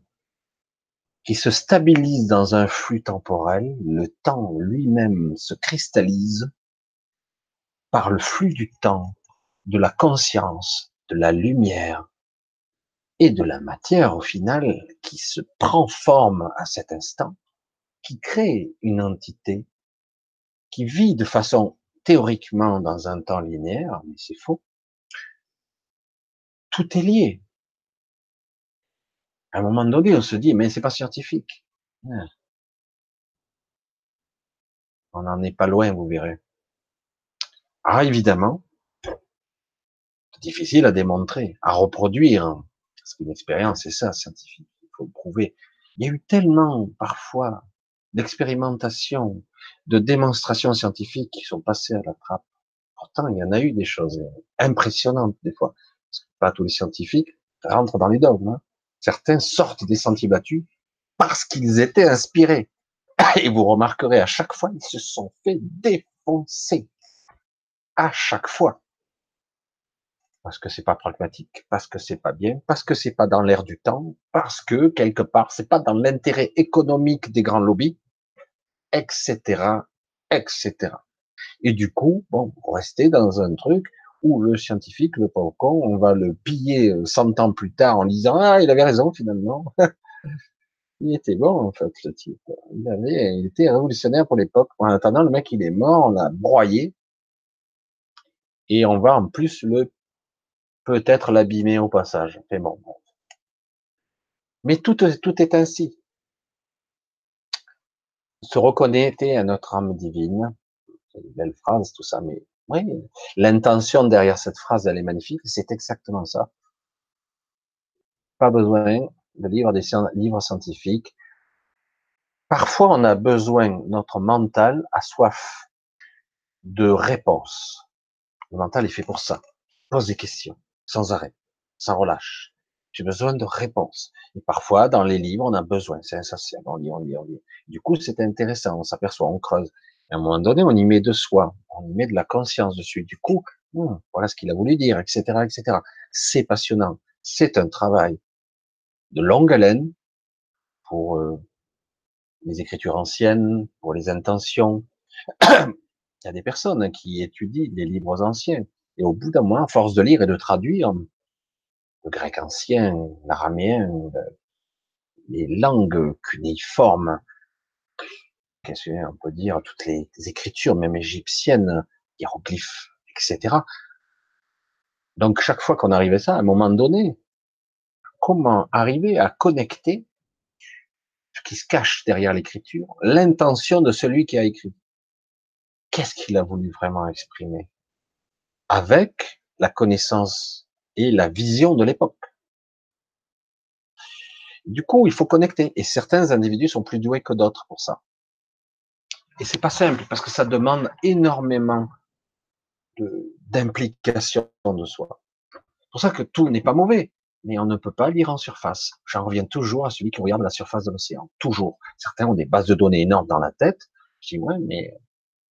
Speaker 1: qui se stabilise dans un flux temporel, le temps lui-même se cristallise par le flux du temps, de la conscience, de la lumière et de la matière au final qui se prend forme à cet instant, qui crée une entité qui vit de façon théoriquement dans un temps linéaire, mais c'est faux. Tout est lié. À un moment donné, on se dit, mais c'est pas scientifique. Ah. On n'en est pas loin, vous verrez. Ah, évidemment, difficile à démontrer, à reproduire, parce qu'une expérience, c'est ça, scientifique. Il faut le prouver. Il y a eu tellement, parfois, d'expérimentations, de démonstrations scientifiques qui sont passées à la trappe. Pourtant, il y en a eu des choses impressionnantes, des fois. Parce que pas tous les scientifiques rentrent dans les dogmes. Hein. Certains sortent des sentiers battus parce qu'ils étaient inspirés. Et vous remarquerez à chaque fois, ils se sont fait défoncer. À chaque fois. Parce que c'est pas pragmatique, parce que c'est pas bien, parce que c'est pas dans l'air du temps, parce que quelque part c'est pas dans l'intérêt économique des grands lobbies, etc., etc. Et du coup, bon, vous restez dans un truc ou le scientifique, le pauvre con, on va le piller 100 euh, ans plus tard en disant ah il avait raison finalement. il était bon en fait le type. Il avait, il était révolutionnaire pour l'époque. En attendant le mec il est mort, on l'a broyé et on va en plus le peut-être l'abîmer au passage. Mais bon. Mais tout, tout est ainsi. Se reconnecter à notre âme divine, c'est une belle phrase tout ça, mais oui, l'intention derrière cette phrase, elle est magnifique. C'est exactement ça. Pas besoin de lire des livres scientifiques. Parfois, on a besoin, notre mental a soif de réponses. Le mental est fait pour ça. Pose des questions, sans arrêt, sans relâche. J'ai besoin de réponses. Et parfois, dans les livres, on a besoin. C'est insatiable. On lit, on lit, on lit. Du coup, c'est intéressant. On s'aperçoit, on creuse à un moment donné, on y met de soi, on y met de la conscience dessus. Du coup, hmm, voilà ce qu'il a voulu dire, etc., etc. C'est passionnant. C'est un travail de longue haleine pour euh, les écritures anciennes, pour les intentions. Il y a des personnes qui étudient les livres anciens et au bout d'un moment, à force de lire et de traduire le grec ancien, l'araméen, les langues cunéiformes, qu'est-ce qu'on peut dire, toutes les, écritures, même égyptiennes, hiéroglyphes, etc. Donc chaque fois qu'on arrive à ça, à un moment donné, comment arriver à connecter ce qui se cache derrière l'écriture, l'intention de celui qui a écrit? Qu'est-ce qu'il a voulu vraiment exprimer? Avec la connaissance et la vision de l'époque. Du coup, il faut connecter. Et certains individus sont plus doués que d'autres pour ça. Et c'est pas simple parce que ça demande énormément d'implication de, soi. C'est pour ça que tout n'est pas mauvais, mais on ne peut pas lire en surface. J'en reviens toujours à celui qui regarde la surface de l'océan. Toujours. Certains ont des bases de données énormes dans la tête. Je dis, ouais, mais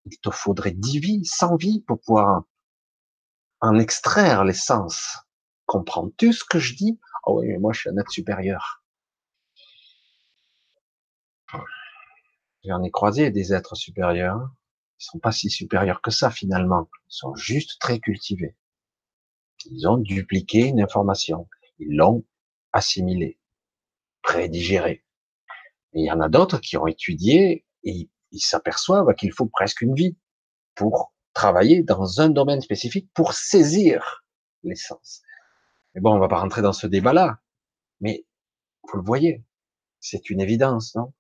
Speaker 1: il te faudrait 10 vies, 100 vies pour pouvoir en extraire l'essence. Comprends-tu ce que je dis? Ah oui, mais moi, je suis un être supérieur. J'en ai croisé des êtres supérieurs. Ils sont pas si supérieurs que ça finalement. Ils sont juste très cultivés. Ils ont dupliqué une information. Ils l'ont assimilée, prédigérée. Et il y en a d'autres qui ont étudié et ils s'aperçoivent qu'il faut presque une vie pour travailler dans un domaine spécifique pour saisir l'essence. Mais bon, on va pas rentrer dans ce débat-là. Mais vous le voyez, c'est une évidence, non?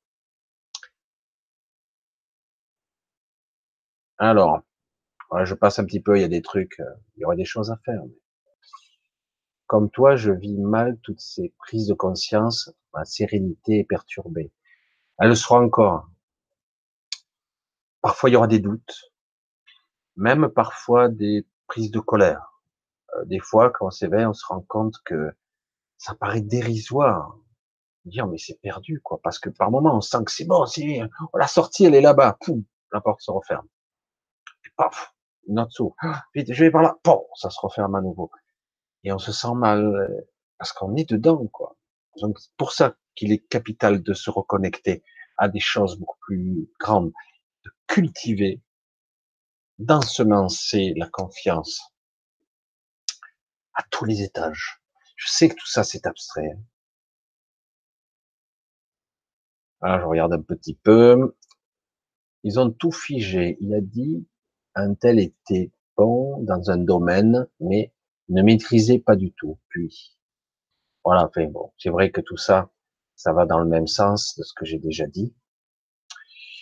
Speaker 1: Alors, je passe un petit peu, il y a des trucs, euh, il y aurait des choses à faire. Comme toi, je vis mal toutes ces prises de conscience, ma sérénité est perturbée. Elle le sera encore. Parfois, il y aura des doutes, même parfois des prises de colère. Euh, des fois, quand on s'éveille, on se rend compte que ça paraît dérisoire. Dire, mais c'est perdu, quoi, parce que par moment, on sent que c'est bon, si, la sortie, elle est là-bas, poum, la porte se referme paf, une autre soupe, vite, je vais par là, bon, ça se referme à nouveau. Et on se sent mal, euh, parce qu'on est dedans, quoi. Donc, c'est pour ça qu'il est capital de se reconnecter à des choses beaucoup plus grandes, de cultiver, d'ensemencer la confiance à tous les étages. Je sais que tout ça, c'est abstrait. Hein. Alors, je regarde un petit peu. Ils ont tout figé. Il a dit, un tel était bon dans un domaine, mais ne maîtrisait pas du tout. Puis, voilà, enfin bon, c'est vrai que tout ça, ça va dans le même sens de ce que j'ai déjà dit.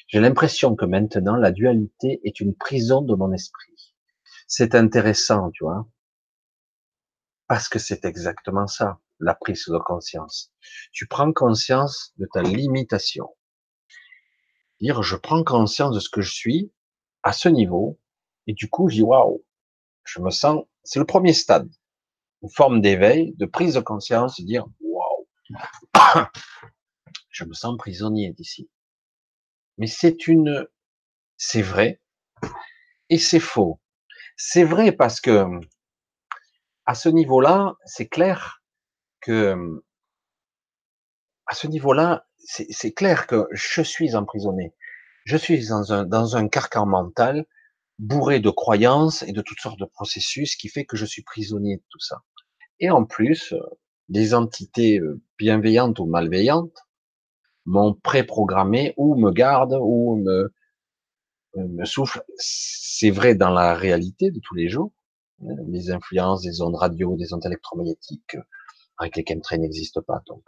Speaker 1: J'ai l'impression que maintenant, la dualité est une prison de mon esprit. C'est intéressant, tu vois, parce que c'est exactement ça, la prise de conscience. Tu prends conscience de ta limitation. Dire, je prends conscience de ce que je suis, à ce niveau, et du coup, je dis, waouh, je me sens, c'est le premier stade, une forme d'éveil, de prise de conscience, de dire, waouh, je me sens prisonnier d'ici. Mais c'est une, c'est vrai, et c'est faux. C'est vrai parce que, à ce niveau-là, c'est clair que, à ce niveau-là, c'est clair que je suis emprisonné. Je suis dans un, dans un carcan mental bourré de croyances et de toutes sortes de processus qui fait que je suis prisonnier de tout ça. Et en plus, euh, des entités euh, bienveillantes ou malveillantes m'ont préprogrammé ou me gardent ou me, euh, me soufflent. C'est vrai dans la réalité de tous les jours. Les influences des ondes radio, des ondes électromagnétiques avec les chemtrails n'existent pas. Donc,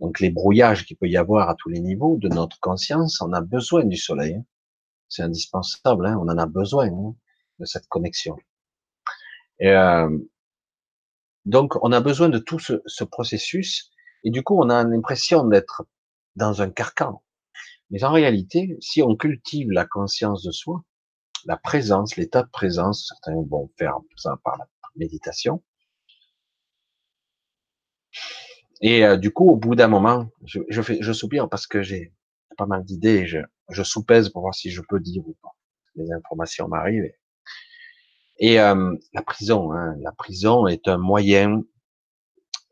Speaker 1: donc les brouillages qu'il peut y avoir à tous les niveaux de notre conscience, on a besoin du soleil. Hein. C'est indispensable, hein, on en a besoin hein, de cette connexion. Et, euh, donc, on a besoin de tout ce, ce, processus, et du coup, on a l'impression d'être dans un carcan. Mais en réalité, si on cultive la conscience de soi, la présence, l'état de présence, certains vont faire ça par la méditation, et euh, du coup, au bout d'un moment, je, je, soupire parce que j'ai pas mal d'idées. Je, je soupèse pour voir si je peux dire ou pas. Les informations m'arrivent. Et euh, la prison, hein, la prison est un moyen,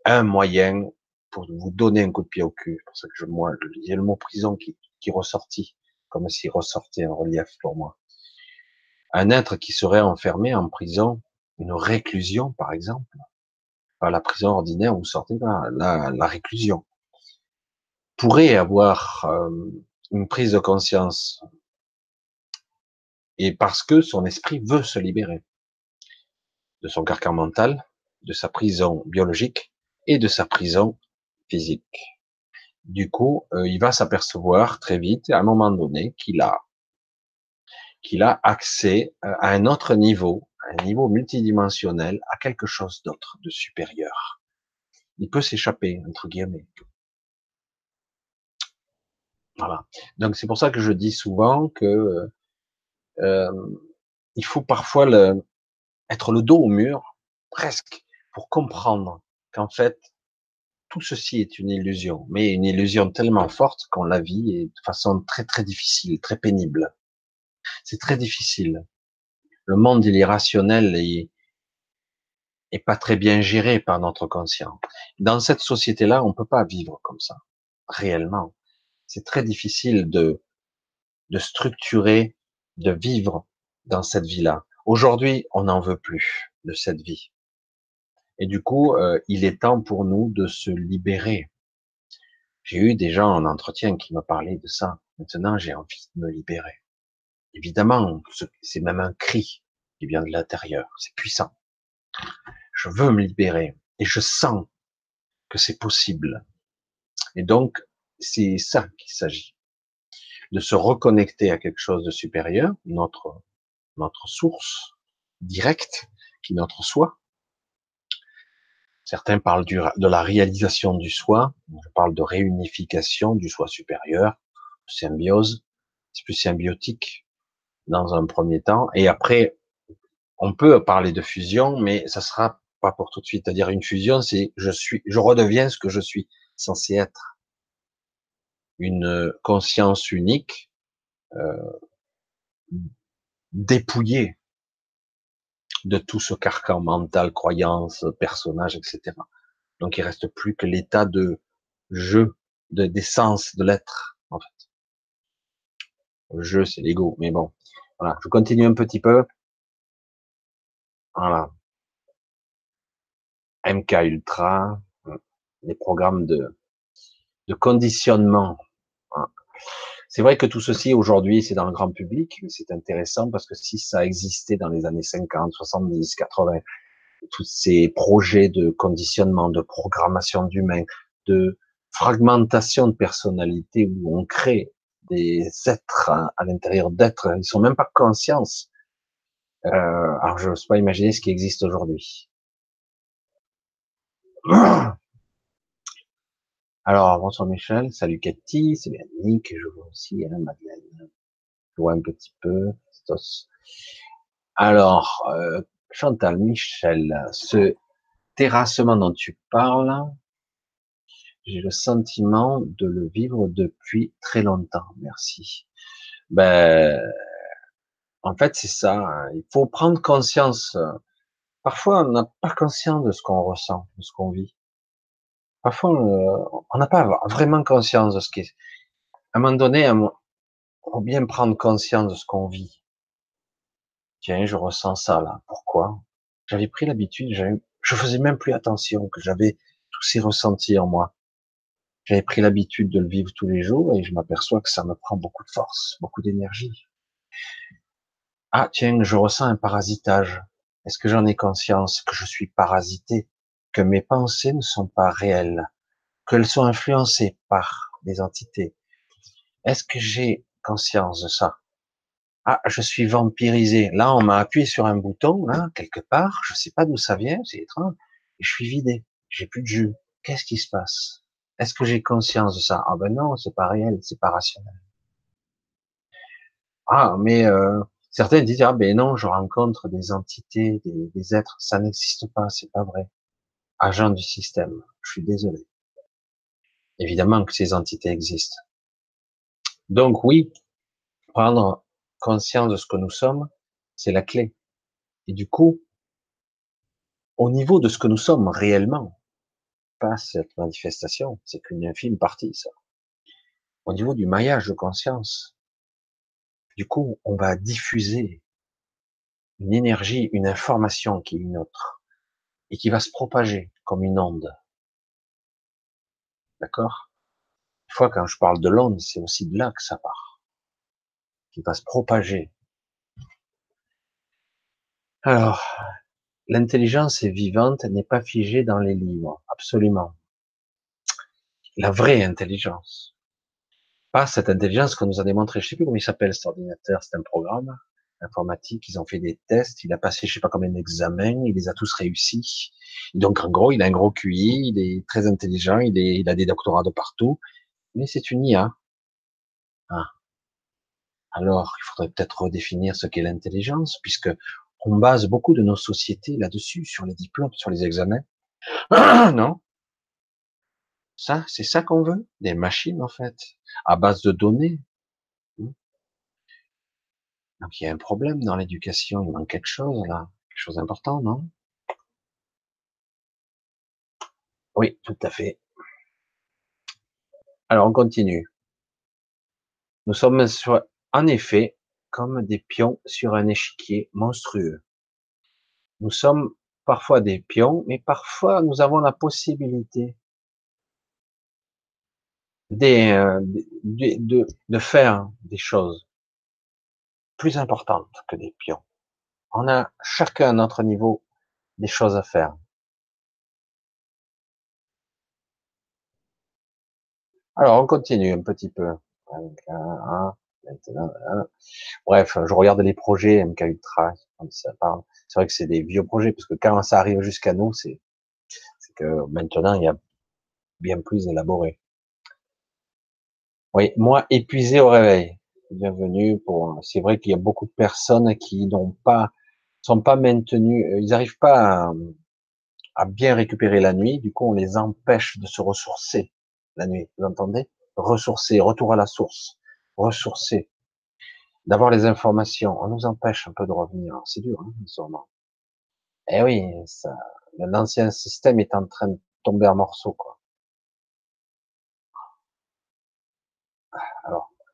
Speaker 1: un moyen pour vous donner un coup de pied au cul. Pour ça que je, moi, il y a le mot prison qui, qui ressortit, comme s'il ressortait un relief pour moi. Un être qui serait enfermé en prison, une réclusion par exemple, pas la prison ordinaire, vous sortez pas, la, la réclusion, pourrait avoir euh, une prise de conscience. Et parce que son esprit veut se libérer de son carcan mental, de sa prison biologique et de sa prison physique. Du coup, euh, il va s'apercevoir très vite, à un moment donné, qu'il a qu'il a accès euh, à un autre niveau, un niveau multidimensionnel, à quelque chose d'autre, de supérieur. Il peut s'échapper, entre guillemets. Voilà. Donc c'est pour ça que je dis souvent que euh, il faut parfois être le dos au mur, presque, pour comprendre qu'en fait tout ceci est une illusion, mais une illusion tellement forte qu'on la vit de façon très très difficile, très pénible. C'est très difficile. Le monde il est rationnel et, pas très bien géré par notre conscient. Dans cette société-là, on peut pas vivre comme ça, réellement c'est très difficile de, de structurer, de vivre dans cette vie-là. Aujourd'hui, on n'en veut plus de cette vie. Et du coup, euh, il est temps pour nous de se libérer. J'ai eu des gens en entretien qui me parlaient de ça. Maintenant, j'ai envie de me libérer. Évidemment, c'est même un cri qui vient de l'intérieur. C'est puissant. Je veux me libérer. Et je sens que c'est possible. Et donc, c'est ça qu'il s'agit. De se reconnecter à quelque chose de supérieur, notre, notre source directe, qui est notre soi. Certains parlent du, de la réalisation du soi. Je parle de réunification du soi supérieur, symbiose. C'est plus symbiotique dans un premier temps. Et après, on peut parler de fusion, mais ça sera pas pour tout de suite. C'est-à-dire une fusion, c'est je suis, je redeviens ce que je suis censé être. Une conscience unique, euh, dépouillée de tout ce carcan mental, croyance, personnage, etc. Donc il reste plus que l'état de jeu, de d'essence de l'être, en fait. Le jeu, c'est l'ego, mais bon. Voilà, je continue un petit peu. Voilà. MK Ultra, les programmes de, de conditionnement. C'est vrai que tout ceci aujourd'hui, c'est dans le grand public, mais c'est intéressant parce que si ça existait dans les années 50, 70, 80, tous ces projets de conditionnement, de programmation d'humains, de fragmentation de personnalité où on crée des êtres à l'intérieur d'êtres, ils sont même pas conscience. Euh, alors je n'ose pas imaginer ce qui existe aujourd'hui. Alors, bonsoir Michel, salut Cathy, c'est bien Nick, je vois aussi hein, Madeleine, je vois un petit peu, Alors, euh, Chantal, Michel, ce terrassement dont tu parles, j'ai le sentiment de le vivre depuis très longtemps, merci. Ben, en fait, c'est ça, hein. il faut prendre conscience. Parfois, on n'a pas conscience de ce qu'on ressent, de ce qu'on vit. Parfois, on n'a pas vraiment conscience de ce qui est. À un moment donné, il faut bien prendre conscience de ce qu'on vit. Tiens, je ressens ça là. Pourquoi? J'avais pris l'habitude, je faisais même plus attention que j'avais tous ces ressentis en moi. J'avais pris l'habitude de le vivre tous les jours et je m'aperçois que ça me prend beaucoup de force, beaucoup d'énergie. Ah tiens, je ressens un parasitage. Est-ce que j'en ai conscience que je suis parasité? Que mes pensées ne sont pas réelles, qu'elles sont influencées par des entités. Est-ce que j'ai conscience de ça? Ah, je suis vampirisé. Là, on m'a appuyé sur un bouton, là, quelque part. Je sais pas d'où ça vient, c'est étrange. Je suis vidé. J'ai plus de jus. Qu'est-ce qui se passe? Est-ce que j'ai conscience de ça? Ah ben non, c'est pas réel, c'est pas rationnel. Ah, mais euh, certains disent ah ben non, je rencontre des entités, des êtres. Ça n'existe pas, c'est pas vrai agent du système. Je suis désolé. Évidemment que ces entités existent. Donc oui, prendre conscience de ce que nous sommes, c'est la clé. Et du coup, au niveau de ce que nous sommes réellement, pas cette manifestation, c'est qu'une infime partie, ça. Au niveau du maillage de conscience, du coup, on va diffuser une énergie, une information qui est une autre et qui va se propager comme une onde. D'accord? Une fois, quand je parle de l'onde, c'est aussi de là que ça part, qui va se propager. Alors, l'intelligence est vivante, elle n'est pas figée dans les livres, absolument. La vraie intelligence. Pas cette intelligence qu'on nous a démontré, je sais plus comment il s'appelle cet ordinateur, c'est un programme, informatique, ils ont fait des tests, il a passé je sais pas combien d'examens, il les a tous réussis. Donc en gros, il a un gros QI, il est très intelligent, il, a des doctorats de partout, mais c'est une IA. Ah. Alors, il faudrait peut-être redéfinir ce qu'est l'intelligence, puisque on base beaucoup de nos sociétés là-dessus, sur les diplômes, sur les examens. non Ça, c'est ça qu'on veut Des machines, en fait, à base de données. Donc il y a un problème dans l'éducation, il manque quelque chose là, quelque chose d'important, non? Oui, tout à fait. Alors on continue. Nous sommes en effet comme des pions sur un échiquier monstrueux. Nous sommes parfois des pions, mais parfois nous avons la possibilité euh, de faire des choses plus importante que des pions. On a chacun à notre niveau des choses à faire. Alors, on continue un petit peu. Bref, je regarde les projets MK Ultra, C'est vrai que c'est des vieux projets, parce que quand ça arrive jusqu'à nous, c'est que maintenant, il y a bien plus élaboré. Oui, moi, épuisé au réveil. Bienvenue pour, c'est vrai qu'il y a beaucoup de personnes qui n'ont pas, sont pas maintenues, ils n'arrivent pas à, à, bien récupérer la nuit. Du coup, on les empêche de se ressourcer la nuit. Vous entendez? Ressourcer, retour à la source, ressourcer, d'avoir les informations. On nous empêche un peu de revenir. C'est dur, hein, sûrement. Eh oui, ça, l'ancien système est en train de tomber en morceaux, quoi.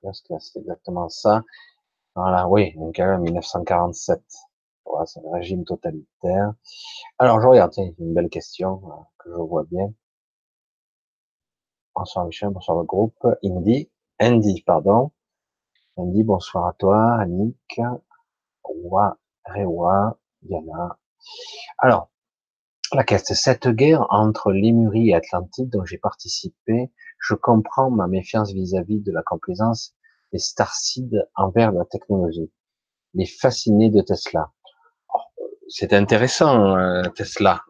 Speaker 1: Est-ce que c'est exactement ça Voilà, oui, donc quand même 1947. Voilà, c'est le régime totalitaire. Alors, je regarde, tiens, une belle question euh, que je vois bien. Bonsoir Michel, bonsoir le groupe. Indy, Andy, pardon. Andy, bonsoir à toi, Annick, Wa, Rewa, Diana. Alors, la question, cette guerre entre Lémurie et Atlantide dont j'ai participé, je comprends ma méfiance vis-à-vis de la complaisance des starcides envers la technologie. Les fascinés de Tesla. Oh, c'est intéressant, euh, Tesla.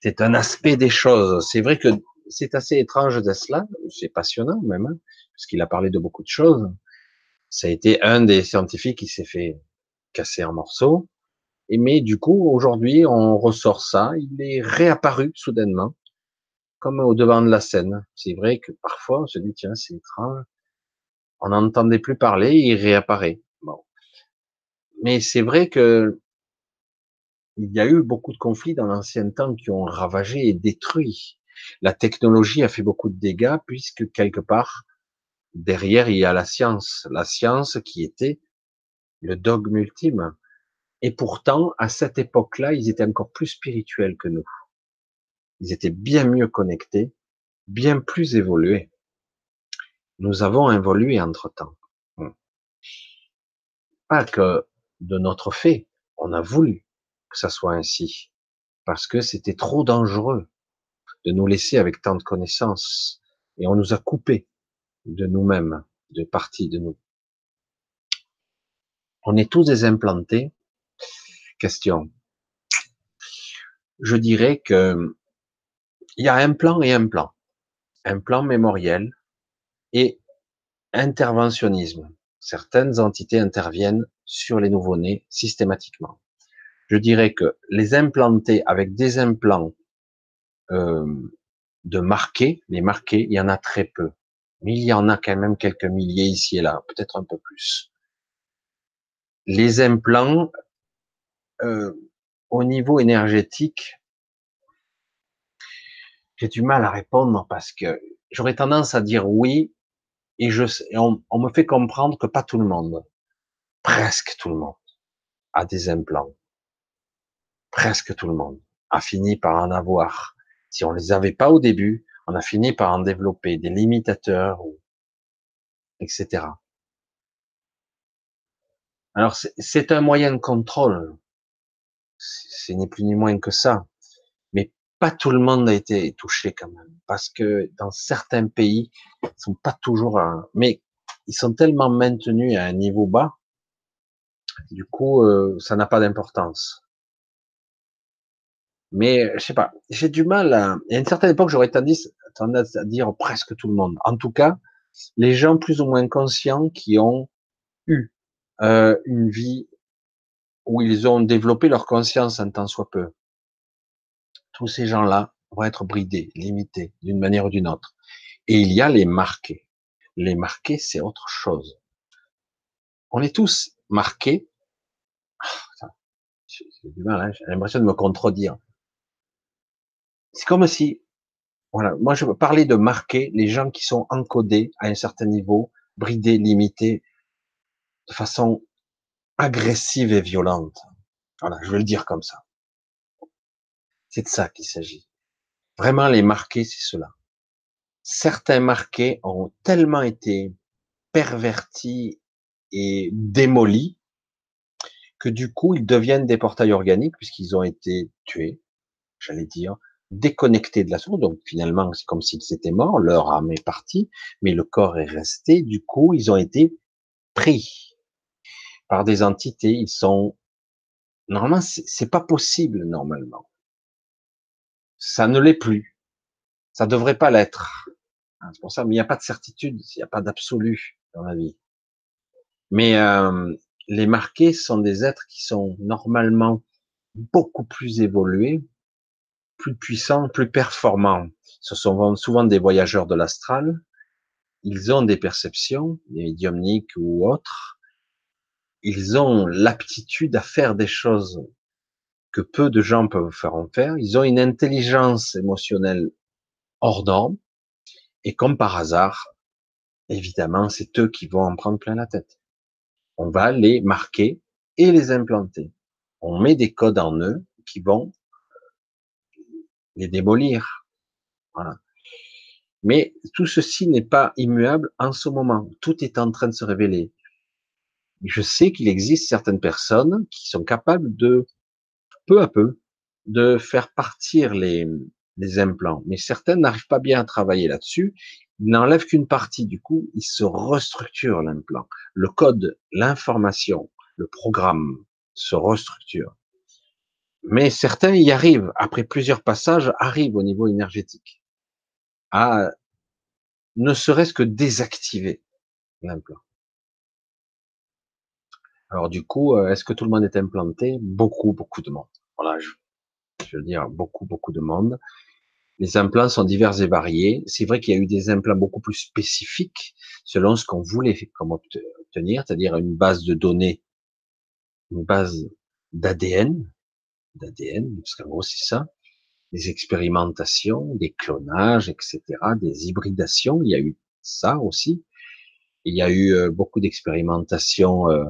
Speaker 1: C'est un aspect des choses. C'est vrai que c'est assez étrange Tesla. C'est passionnant même, hein, parce qu'il a parlé de beaucoup de choses. Ça a été un des scientifiques qui s'est fait casser en morceaux. Et mais du coup, aujourd'hui, on ressort ça. Il est réapparu soudainement comme au devant de la scène. C'est vrai que parfois on se dit tiens c'est étrange, on n'entendait plus parler, il réapparaît. Bon. Mais c'est vrai que il y a eu beaucoup de conflits dans l'ancien temps qui ont ravagé et détruit. La technologie a fait beaucoup de dégâts puisque quelque part derrière il y a la science, la science qui était le dogme ultime. Et pourtant, à cette époque-là, ils étaient encore plus spirituels que nous. Ils étaient bien mieux connectés, bien plus évolués. Nous avons évolué entre-temps. Hmm. Pas que de notre fait, on a voulu que ça soit ainsi, parce que c'était trop dangereux de nous laisser avec tant de connaissances, et on nous a coupé de nous-mêmes, de parties de nous. On est tous des implantés. Question. Je dirais que il y a un plan et un plan. Un plan mémoriel et interventionnisme. Certaines entités interviennent sur les nouveau-nés systématiquement. Je dirais que les implanter avec des implants euh, de marqués, les marqués, il y en a très peu. Mais il y en a quand même quelques milliers ici et là, peut-être un peu plus. Les implants, euh, au niveau énergétique, j'ai du mal à répondre parce que j'aurais tendance à dire oui et je on, on, me fait comprendre que pas tout le monde, presque tout le monde, a des implants. Presque tout le monde a fini par en avoir. Si on les avait pas au début, on a fini par en développer des limitateurs, etc. Alors c'est un moyen de contrôle. Ce n'est plus ni moins que ça pas tout le monde a été touché quand même, parce que dans certains pays, ils sont pas toujours, mais ils sont tellement maintenus à un niveau bas, du coup, euh, ça n'a pas d'importance. Mais je sais pas, j'ai du mal à. Y a une certaine époque, j'aurais tendance à dire presque tout le monde. En tout cas, les gens plus ou moins conscients qui ont eu euh, une vie où ils ont développé leur conscience un temps soit peu tous ces gens-là vont être bridés, limités d'une manière ou d'une autre. Et il y a les marqués. Les marqués, c'est autre chose. On est tous marqués. Ah, j'ai du mal, hein, j'ai l'impression de me contredire. C'est comme si, voilà, moi je veux parler de marquer les gens qui sont encodés à un certain niveau, bridés, limités, de façon agressive et violente. Voilà, je veux le dire comme ça. C'est de ça qu'il s'agit. Vraiment, les marqués, c'est cela. Certains marqués ont tellement été pervertis et démolis que du coup, ils deviennent des portails organiques puisqu'ils ont été tués, j'allais dire, déconnectés de la source, donc finalement c'est comme s'ils étaient morts, leur âme est partie, mais le corps est resté, du coup ils ont été pris par des entités, ils sont normalement c'est pas possible normalement. Ça ne l'est plus. Ça devrait pas l'être. Hein, c'est pour ça, mais il n'y a pas de certitude, il n'y a pas d'absolu dans la vie. Mais euh, les marqués sont des êtres qui sont normalement beaucoup plus évolués, plus puissants, plus performants. Ce sont souvent des voyageurs de l'astral. Ils ont des perceptions, des médiumniques ou autres. Ils ont l'aptitude à faire des choses que peu de gens peuvent faire en faire. Ils ont une intelligence émotionnelle hors norme. Et comme par hasard, évidemment, c'est eux qui vont en prendre plein la tête. On va les marquer et les implanter. On met des codes en eux qui vont les démolir. Voilà. Mais tout ceci n'est pas immuable en ce moment. Tout est en train de se révéler. Je sais qu'il existe certaines personnes qui sont capables de, peu à peu, de faire partir les, implants. Mais certaines n'arrivent pas bien à travailler là-dessus. Ils n'enlèvent qu'une partie. Du coup, ils se restructurent l'implant. Le code, l'information, le programme se restructure. Mais certains y arrivent, après plusieurs passages, arrivent au niveau énergétique à ne serait-ce que désactiver l'implant. Alors du coup, euh, est-ce que tout le monde est implanté? Beaucoup, beaucoup de monde. Voilà, je, je veux dire beaucoup, beaucoup de monde. Les implants sont divers et variés. C'est vrai qu'il y a eu des implants beaucoup plus spécifiques selon ce qu'on voulait obtenir, c'est-à-dire une base de données, une base d'ADN, d'ADN, parce qu'en gros c'est ça, des expérimentations, des clonages, etc., des hybridations, il y a eu ça aussi. Il y a eu euh, beaucoup d'expérimentations euh,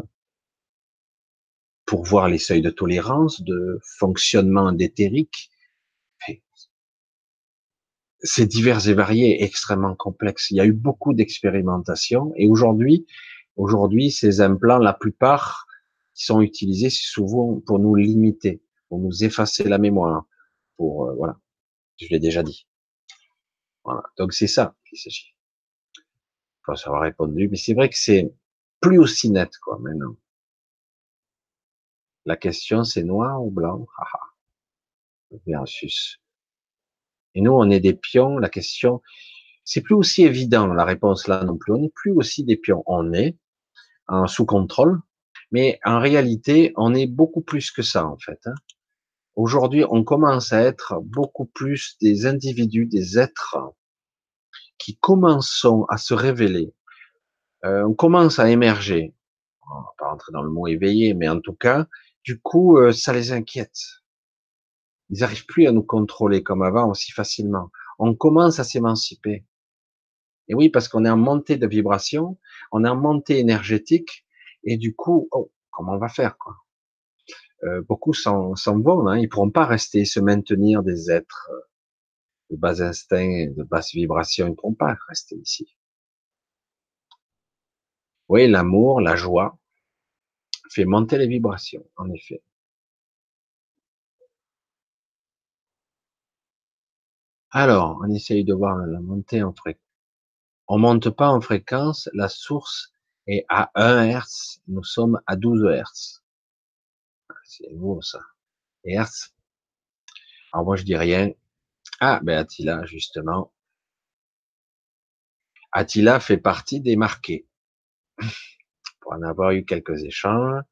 Speaker 1: pour voir les seuils de tolérance, de fonctionnement d'éthérique. C'est divers et varié, extrêmement complexe. Il y a eu beaucoup d'expérimentations et aujourd'hui, aujourd'hui, ces implants, la plupart qui sont utilisés, c'est souvent pour nous limiter pour nous effacer la mémoire, pour euh, voilà, je l'ai déjà dit. Voilà, donc c'est ça qu'il s'agit. Je pense avoir répondu, mais c'est vrai que c'est plus aussi net quoi maintenant. La question c'est noir ou blanc, versus. Et nous on est des pions. La question, c'est plus aussi évident la réponse là non plus. On n'est plus aussi des pions. On est en sous contrôle, mais en réalité on est beaucoup plus que ça en fait. Hein. Aujourd'hui, on commence à être beaucoup plus des individus, des êtres qui commençons à se révéler. Euh, on commence à émerger. On va pas rentrer dans le mot éveillé, mais en tout cas, du coup, euh, ça les inquiète. Ils n'arrivent plus à nous contrôler comme avant aussi facilement. On commence à s'émanciper. Et oui, parce qu'on est en montée de vibration, on est en montée énergétique, et du coup, oh, comment on va faire quoi? Euh, beaucoup s'en vont, hein, ils pourront pas rester, se maintenir des êtres euh, de bas instinct, de basse vibration, ils pourront pas rester ici. Oui, l'amour, la joie fait monter les vibrations, en effet. Alors, on essaye de voir la montée en fréquence. On monte pas en fréquence, la source est à 1 Hertz, nous sommes à 12 Hertz. C'est nouveau, ça. Hertz. Alors, moi, je dis rien. Ah, ben, Attila, justement. Attila fait partie des marqués. En avoir eu quelques échanges,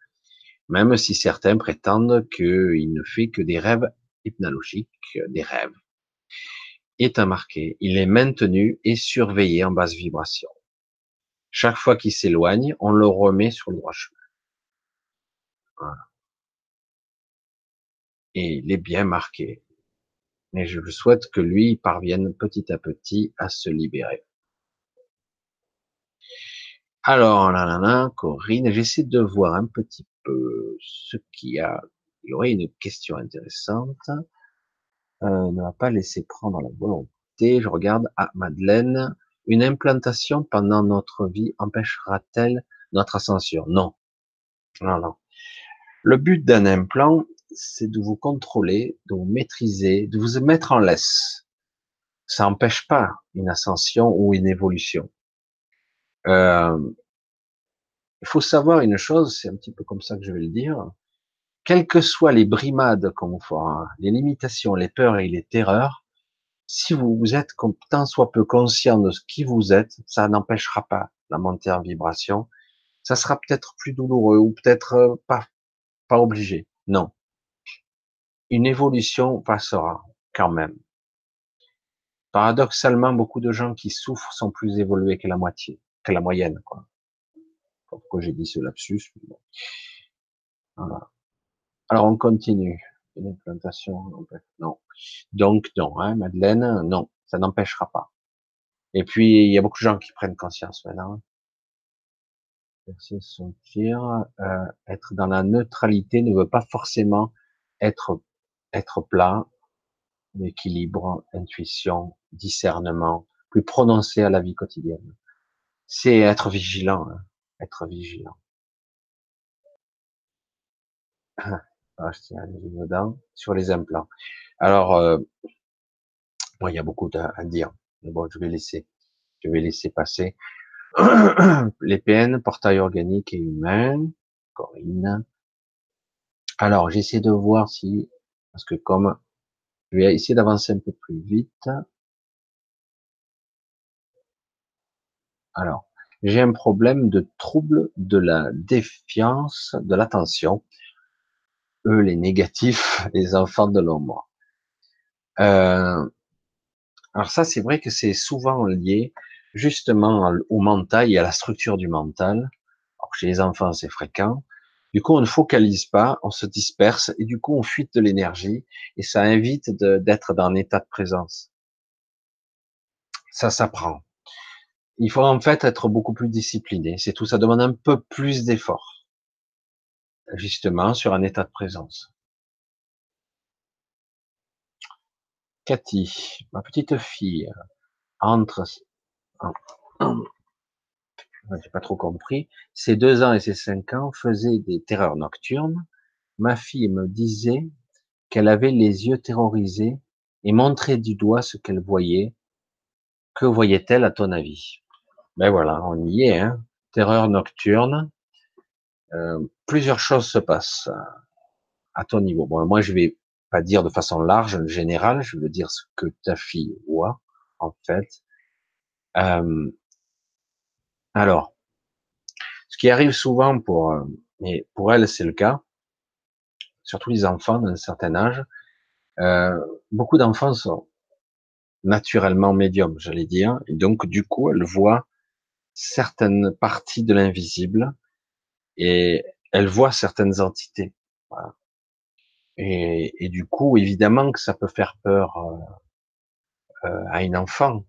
Speaker 1: même si certains prétendent qu'il ne fait que des rêves hypnologiques, des rêves, est un marqué. Il est maintenu et surveillé en basse vibration. Chaque fois qu'il s'éloigne, on le remet sur le droit chemin. Voilà et il est bien marqué. Mais je souhaite que lui parvienne petit à petit à se libérer. Alors, là, là, Corinne, j'essaie de voir un petit peu ce qu'il y a. Il y aurait une question intéressante. Euh, ne va pas laisser prendre la volonté. Je regarde. à Madeleine. Une implantation pendant notre vie empêchera-t-elle notre ascension? Non. Non, non. Le but d'un implant, c'est de vous contrôler, de vous maîtriser, de vous mettre en laisse. Ça n'empêche pas une ascension ou une évolution. Euh, il faut savoir une chose, c'est un petit peu comme ça que je vais le dire. Quelles que soient les brimades qu'on fera, les limitations, les peurs et les terreurs, si vous vous êtes tant soit peu conscient de ce qui vous êtes, ça n'empêchera pas la montée en vibration. Ça sera peut-être plus douloureux ou peut-être euh, pas, pas obligé. Non. Une évolution passera quand même. Paradoxalement, beaucoup de gens qui souffrent sont plus évolués que la moitié, que la moyenne, quoi. Pourquoi j'ai dit ce lapsus Voilà. Alors on continue. Une implantation, non. Donc non, hein, Madeleine, non, ça n'empêchera pas. Et puis il y a beaucoup de gens qui prennent conscience maintenant. Euh, être dans la neutralité ne veut pas forcément être être plat, l'équilibre, intuition, discernement, plus prononcé à la vie quotidienne. C'est être vigilant, hein, être vigilant. Ah, je tiens dedans sur les implants. Alors, euh, il y a beaucoup à, dire, mais bon, je vais laisser, je vais laisser passer. les PN, portail organique et humain, Corinne. Alors, j'essaie de voir si, parce que comme je vais essayer d'avancer un peu plus vite. Alors, j'ai un problème de trouble de la défiance, de l'attention. Eux, les négatifs, les enfants de l'ombre. Euh, alors ça, c'est vrai que c'est souvent lié justement au mental et à la structure du mental. Alors, chez les enfants, c'est fréquent. Du coup, on ne focalise pas, on se disperse et du coup, on fuite de l'énergie et ça invite d'être dans un état de présence. Ça s'apprend. Il faut en fait être beaucoup plus discipliné. C'est tout. Ça demande un peu plus d'effort, justement, sur un état de présence. Cathy, ma petite fille, entre j'ai pas trop compris. Ses deux ans et ses cinq ans faisaient des terreurs nocturnes. Ma fille me disait qu'elle avait les yeux terrorisés et montrait du doigt ce qu'elle voyait. Que voyait-elle à ton avis? Ben voilà, on y est. Hein Terreur nocturne. Euh, plusieurs choses se passent à ton niveau. Bon, moi, je vais pas dire de façon large, générale. Je veux dire ce que ta fille voit, en fait. Euh, alors, ce qui arrive souvent pour, euh, et pour elle c'est le cas, surtout les enfants d'un certain âge, euh, beaucoup d'enfants sont naturellement médiums, j'allais dire, et donc du coup elles voient certaines parties de l'invisible et elles voient certaines entités. Et, et, du coup, évidemment que ça peut faire peur euh, euh à une enfant.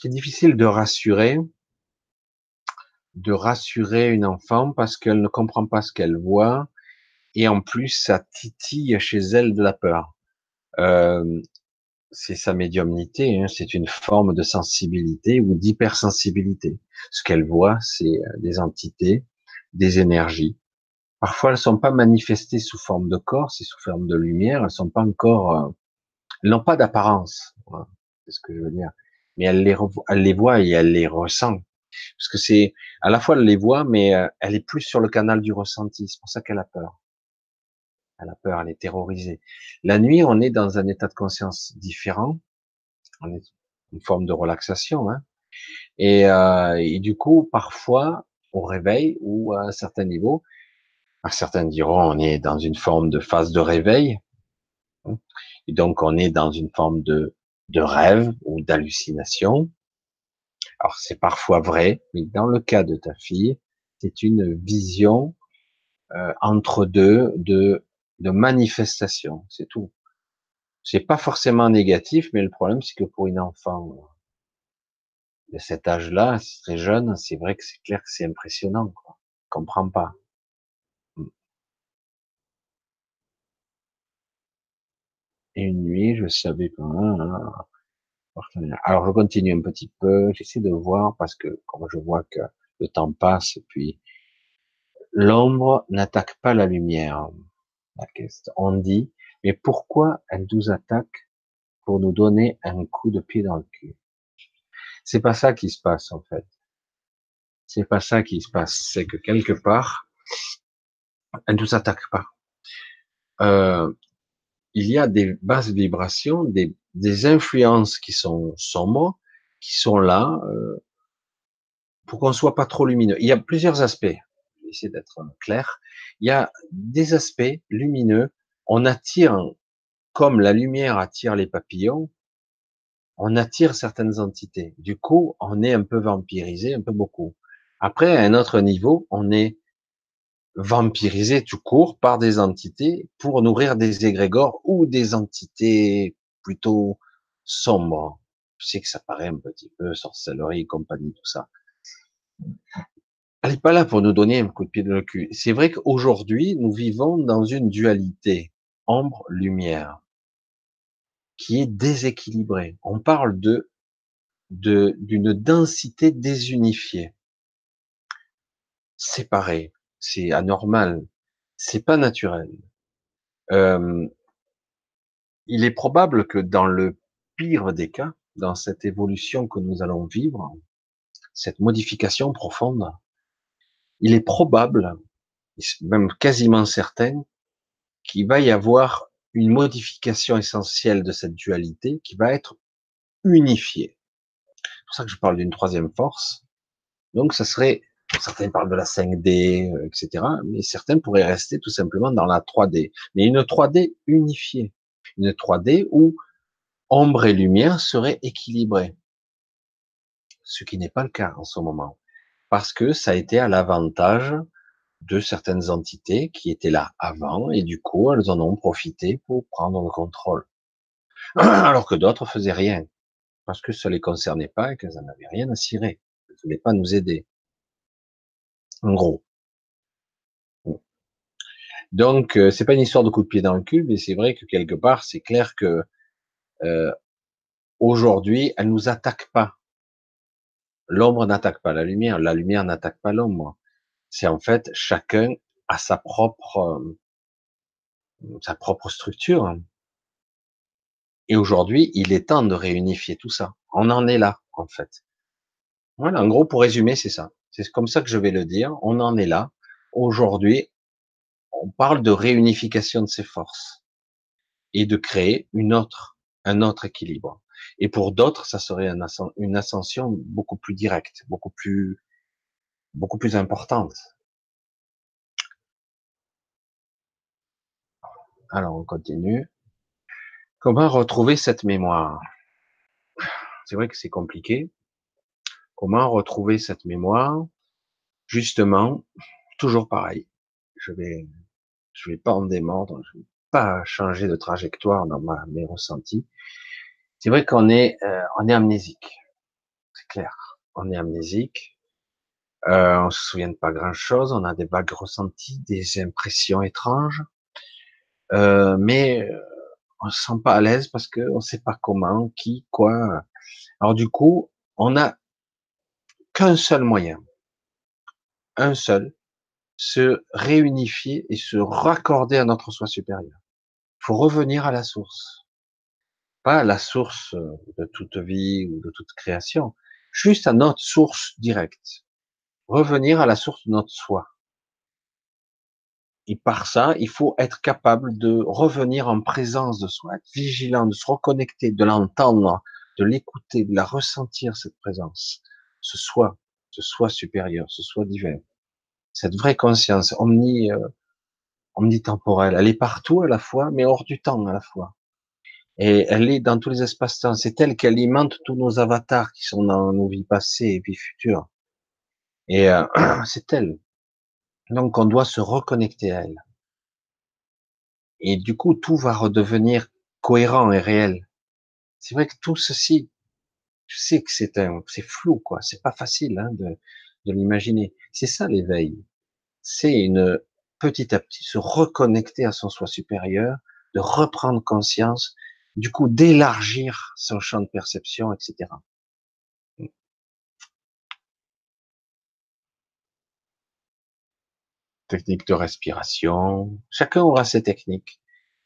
Speaker 1: c'est difficile de rassurer, de rassurer une enfant parce qu'elle ne comprend pas ce qu'elle voit et en plus ça titille chez elle de la peur. Euh, c'est sa médiumnité, hein, c'est une forme de sensibilité ou d'hypersensibilité. Ce qu'elle voit, c'est euh, des entités, des énergies. Parfois, elles sont pas manifestées sous forme de corps, c'est sous forme de lumière. Elles sont pas encore, euh, elles n'ont pas d'apparence. c'est ce que je veux dire mais elle les, elle les voit et elle les ressent. Parce que c'est, à la fois elle les voit, mais euh, elle est plus sur le canal du ressenti. C'est pour ça qu'elle a peur. Elle a peur, elle est terrorisée. La nuit, on est dans un état de conscience différent. On est une forme de relaxation. Hein. Et, euh, et, du coup, parfois, au réveil ou à un certain niveau, certains diront on est dans une forme de phase de réveil. Hein. Et donc, on est dans une forme de de rêve ou d'hallucination. Alors c'est parfois vrai, mais dans le cas de ta fille, c'est une vision euh, entre deux de, de manifestation, c'est tout. C'est pas forcément négatif, mais le problème c'est que pour une enfant de cet âge-là, très jeune, c'est vrai que c'est clair que c'est impressionnant. Quoi. comprend pas. Et une nuit, je savais pas. Hein, Alors je continue un petit peu, j'essaie de voir parce que comme je vois que le temps passe, puis l'ombre n'attaque pas la lumière. On dit, mais pourquoi elle nous attaque pour nous donner un coup de pied dans le cul? C'est pas ça qui se passe en fait. C'est pas ça qui se passe. C'est que quelque part, elle nous attaque pas. Euh, il y a des basses vibrations, des, des influences qui sont sombres, qui sont là euh, pour qu'on soit pas trop lumineux. Il y a plusieurs aspects. Essayer d'être clair. Il y a des aspects lumineux. On attire, comme la lumière attire les papillons, on attire certaines entités. Du coup, on est un peu vampirisé, un peu beaucoup. Après, à un autre niveau, on est vampirisé tout court par des entités pour nourrir des égrégores ou des entités plutôt sombres. Je sais que ça paraît un petit peu sorcellerie compagnie, tout ça. Elle n'est pas là pour nous donner un coup de pied dans le cul. C'est vrai qu'aujourd'hui, nous vivons dans une dualité ombre-lumière qui est déséquilibrée. On parle de d'une densité désunifiée, séparée. C'est anormal, c'est pas naturel. Euh, il est probable que dans le pire des cas, dans cette évolution que nous allons vivre, cette modification profonde, il est probable, même quasiment certain, qu'il va y avoir une modification essentielle de cette dualité qui va être unifiée. C'est pour ça que je parle d'une troisième force. Donc, ça serait, certains parlent de la 5D, etc., euh, mais certains pourraient rester tout simplement dans la 3D. Mais une 3D unifiée. Une 3D où ombre et lumière seraient équilibrées ce qui n'est pas le cas en ce moment, parce que ça a été à l'avantage de certaines entités qui étaient là avant, et du coup, elles en ont profité pour prendre le contrôle. Alors que d'autres faisaient rien, parce que ça les concernait pas et qu'elles n'en avaient rien à cirer. Elles ne voulaient pas nous aider. En gros. Donc, euh, c'est pas une histoire de coup de pied dans le cul, mais c'est vrai que quelque part, c'est clair que euh, aujourd'hui, elle nous attaque pas L'ombre n'attaque pas la lumière, la lumière n'attaque pas l'ombre. C'est en fait chacun a sa propre euh, sa propre structure. Et aujourd'hui, il est temps de réunifier tout ça. On en est là, en fait. Voilà, en gros, pour résumer, c'est ça. C'est comme ça que je vais le dire. On en est là. Aujourd'hui, on parle de réunification de ces forces et de créer une autre, un autre équilibre. Et pour d'autres, ça serait une ascension beaucoup plus directe, beaucoup plus, beaucoup plus importante. Alors, on continue. Comment retrouver cette mémoire? C'est vrai que c'est compliqué. Comment retrouver cette mémoire? Justement, toujours pareil. Je vais, je vais pas en démordre. Je vais pas changer de trajectoire dans ma, mes ressentis. C'est vrai qu'on est, euh, on est amnésique. C'est clair. On est amnésique. Euh, on se souvient pas grand chose. On a des vagues ressentis, des impressions étranges. Euh, mais euh, on se sent pas à l'aise parce que on sait pas comment, qui, quoi. Alors du coup, on a qu'un seul moyen. Un seul. Se réunifier et se raccorder à notre soi supérieur. Il faut revenir à la source pas la source euh, de toute vie ou de toute création, juste à notre source directe. Revenir à la source de notre soi. Et par ça, il faut être capable de revenir en présence de soi, être vigilant, de se reconnecter, de l'entendre, de l'écouter, de la ressentir, cette présence. Ce soi, ce soi supérieur, ce soi divin. Cette vraie conscience omni, euh. Elle est partout à la fois, mais hors du temps à la fois. Et elle est dans tous les espaces-temps. C'est elle qui alimente tous nos avatars qui sont dans nos vies passées et vies futures. Et euh, c'est elle. Donc on doit se reconnecter à elle. Et du coup, tout va redevenir cohérent et réel. C'est vrai que tout ceci, je sais que c'est un, c'est flou, quoi. C'est pas facile hein, de, de l'imaginer. C'est ça l'éveil. C'est une petit à petit se reconnecter à son soi supérieur, de reprendre conscience du coup d'élargir son champ de perception, etc. techniques de respiration. Chacun aura ses techniques.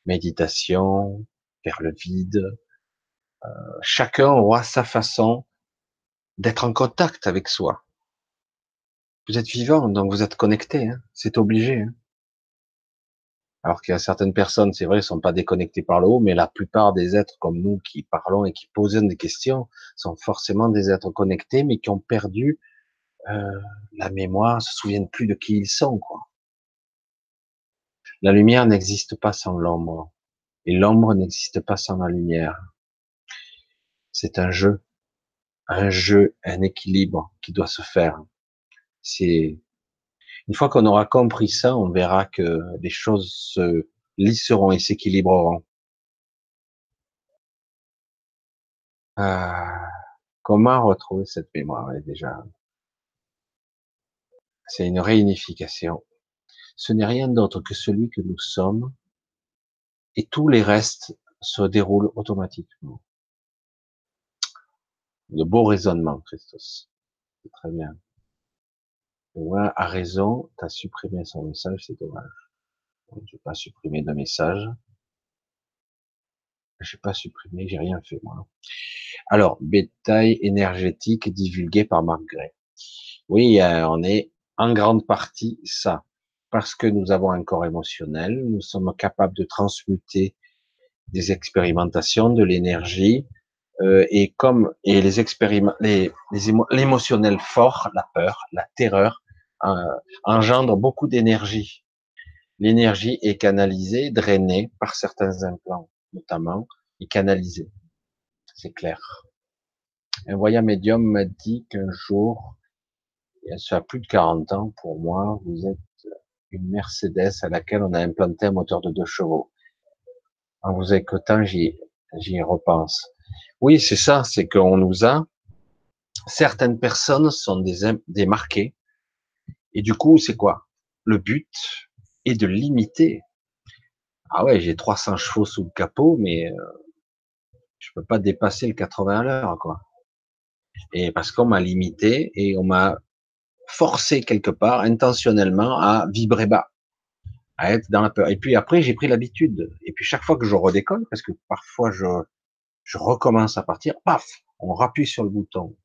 Speaker 1: Méditation, vers le vide. Euh, chacun aura sa façon d'être en contact avec soi. Vous êtes vivant, donc vous êtes connecté. Hein. C'est obligé. Hein. Alors qu'il y a certaines personnes, c'est vrai, ne sont pas déconnectées par le haut, mais la plupart des êtres comme nous qui parlons et qui posent des questions sont forcément des êtres connectés, mais qui ont perdu euh, la mémoire, se souviennent plus de qui ils sont. Quoi. La lumière n'existe pas sans l'ombre, et l'ombre n'existe pas sans la lumière. C'est un jeu, un jeu, un équilibre qui doit se faire. C'est une fois qu'on aura compris ça, on verra que les choses se lisseront et s'équilibreront. Ah, comment retrouver cette mémoire déjà C'est une réunification. Ce n'est rien d'autre que celui que nous sommes et tous les restes se déroulent automatiquement. De beaux raisonnements, Christos. C'est très bien. Ouais, a raison, t'as supprimé son message, c'est dommage. Je pas supprimé de message. J'ai pas supprimé, j'ai rien fait, moi. Alors, bétail énergétique divulgué par Marc Gray. Oui, euh, on est en grande partie ça. Parce que nous avons un corps émotionnel, nous sommes capables de transmuter des expérimentations, de l'énergie, euh, et comme et les expériments, les, l'émotionnel fort, la peur, la terreur, euh, engendre beaucoup d'énergie. L'énergie est canalisée, drainée par certains implants, notamment, et canalisée. C'est clair. Un voyant médium m'a dit qu'un jour, et ça a plus de 40 ans pour moi, vous êtes une Mercedes à laquelle on a implanté un moteur de deux chevaux. En vous écoutant, j'y, j'y repense. Oui, c'est ça, c'est qu'on nous a, certaines personnes sont des, des marquées, et du coup, c'est quoi? Le but est de limiter. Ah ouais, j'ai 300 chevaux sous le capot, mais euh, je peux pas dépasser le 80 à l'heure, quoi. Et parce qu'on m'a limité et on m'a forcé quelque part intentionnellement à vibrer bas, à être dans la peur. Et puis après, j'ai pris l'habitude. Et puis chaque fois que je redécolle, parce que parfois je, je recommence à partir, paf, on rappuie sur le bouton.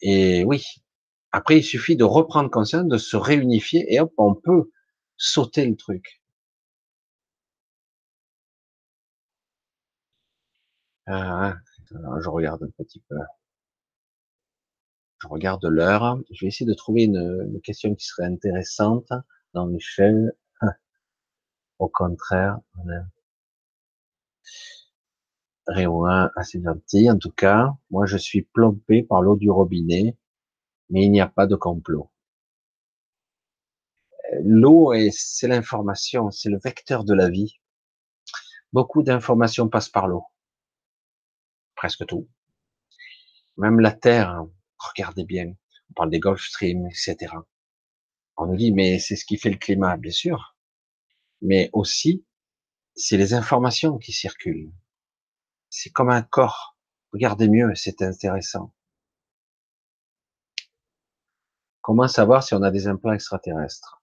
Speaker 1: Et oui, après, il suffit de reprendre conscience, de se réunifier et hop, on peut sauter le truc. Ah, je regarde un petit peu. Je regarde l'heure. Je vais essayer de trouver une, question qui serait intéressante dans l'échelle. Au contraire, Réouin, assez gentil. En tout cas, moi, je suis plombé par l'eau du robinet, mais il n'y a pas de complot. L'eau, c'est l'information, c'est le vecteur de la vie. Beaucoup d'informations passent par l'eau. Presque tout. Même la Terre, hein. regardez bien, on parle des Gulf Stream, etc. On nous dit, mais c'est ce qui fait le climat, bien sûr. Mais aussi, c'est les informations qui circulent. C'est comme un corps. Regardez mieux, c'est intéressant. Comment savoir si on a des implants extraterrestres?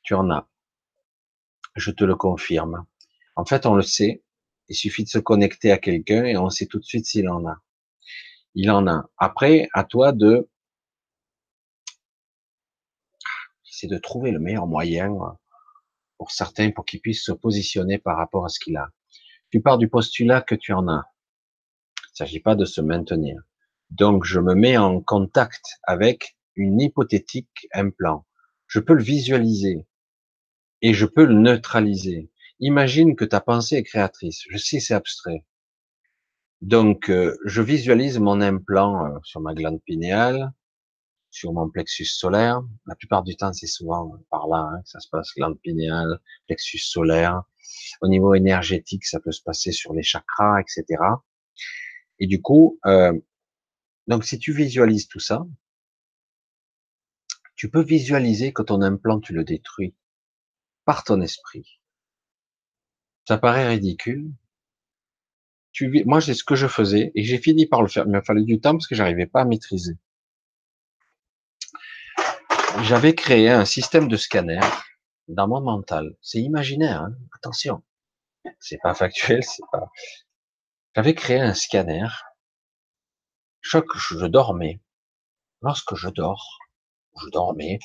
Speaker 1: Tu en as. Je te le confirme. En fait, on le sait. Il suffit de se connecter à quelqu'un et on sait tout de suite s'il en a. Il en a. Après, à toi de c'est de trouver le meilleur moyen pour certains pour qu'ils puissent se positionner par rapport à ce qu'il a. Tu pars du postulat que tu en as. Il ne s'agit pas de se maintenir. Donc, je me mets en contact avec une hypothétique implant. Je peux le visualiser et je peux le neutraliser. Imagine que ta pensée est créatrice. Je sais, c'est abstrait. Donc, euh, je visualise mon implant euh, sur ma glande pinéale, sur mon plexus solaire. La plupart du temps, c'est souvent par là hein, que ça se passe, glande pinéale, plexus solaire. Au niveau énergétique, ça peut se passer sur les chakras, etc. Et du coup, euh, donc si tu visualises tout ça, tu peux visualiser que ton implant, tu le détruis par ton esprit. Ça paraît ridicule. Tu, moi, c'est ce que je faisais et j'ai fini par le faire. Il m'a fallu du temps parce que j'arrivais pas à maîtriser. j'avais créé un système de scanner dans mon mental. C'est imaginaire, hein attention. C'est pas factuel, c'est pas. J'avais créé un scanner. Chaque je dormais, lorsque je dors, je dormais,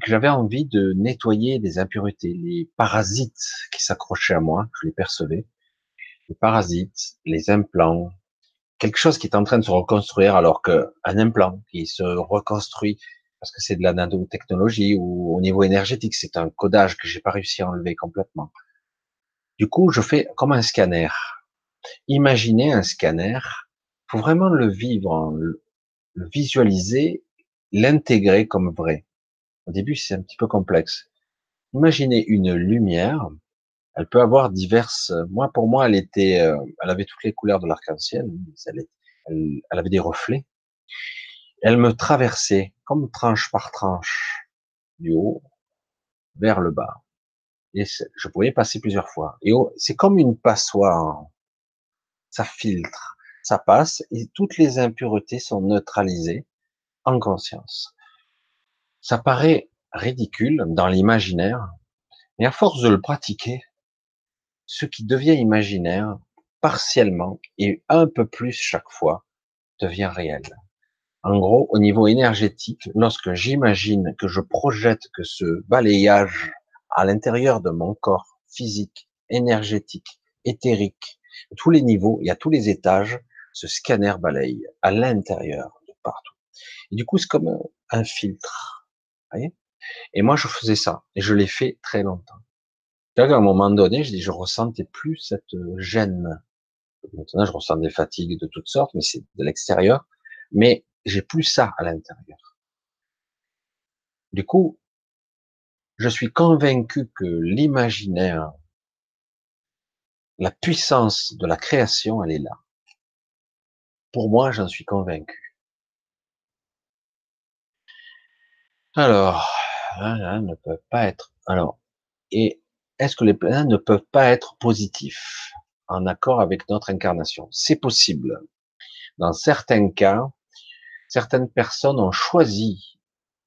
Speaker 1: que j'avais envie de nettoyer des impuretés, les parasites qui s'accrochaient à moi, je les percevais, les parasites, les implants, quelque chose qui est en train de se reconstruire alors qu'un implant qui se reconstruit parce que c'est de la nanotechnologie ou au niveau énergétique, c'est un codage que j'ai pas réussi à enlever complètement. Du coup, je fais comme un scanner. Imaginez un scanner, faut vraiment le vivre, le visualiser, l'intégrer comme vrai. Au début, c'est un petit peu complexe. Imaginez une lumière. Elle peut avoir diverses. Moi, pour moi, elle était, euh, elle avait toutes les couleurs de l'arc-en-ciel. Elle, elle, elle, avait des reflets. Elle me traversait comme tranche par tranche, du haut vers le bas. Et je pouvais passer plusieurs fois. Et c'est comme une passoire. Ça filtre, ça passe, et toutes les impuretés sont neutralisées en conscience. Ça paraît ridicule dans l'imaginaire, mais à force de le pratiquer, ce qui devient imaginaire, partiellement et un peu plus chaque fois, devient réel. En gros, au niveau énergétique, lorsque j'imagine que je projette que ce balayage à l'intérieur de mon corps physique, énergétique, éthérique, tous les niveaux, il y a tous les étages, ce scanner balaye à l'intérieur de partout. Et du coup, c'est comme un filtre voyez? Et moi, je faisais ça, et je l'ai fait très longtemps. À un moment donné, je dis, je ressentais plus cette gêne. Maintenant, je ressens des fatigues de toutes sortes, mais c'est de l'extérieur. Mais j'ai plus ça à l'intérieur. Du coup, je suis convaincu que l'imaginaire, la puissance de la création, elle est là. Pour moi, j'en suis convaincu. Alors, ne peuvent pas être. Alors, et est-ce que les plans ne peuvent pas être positifs en accord avec notre incarnation? C'est possible. Dans certains cas, certaines personnes ont choisi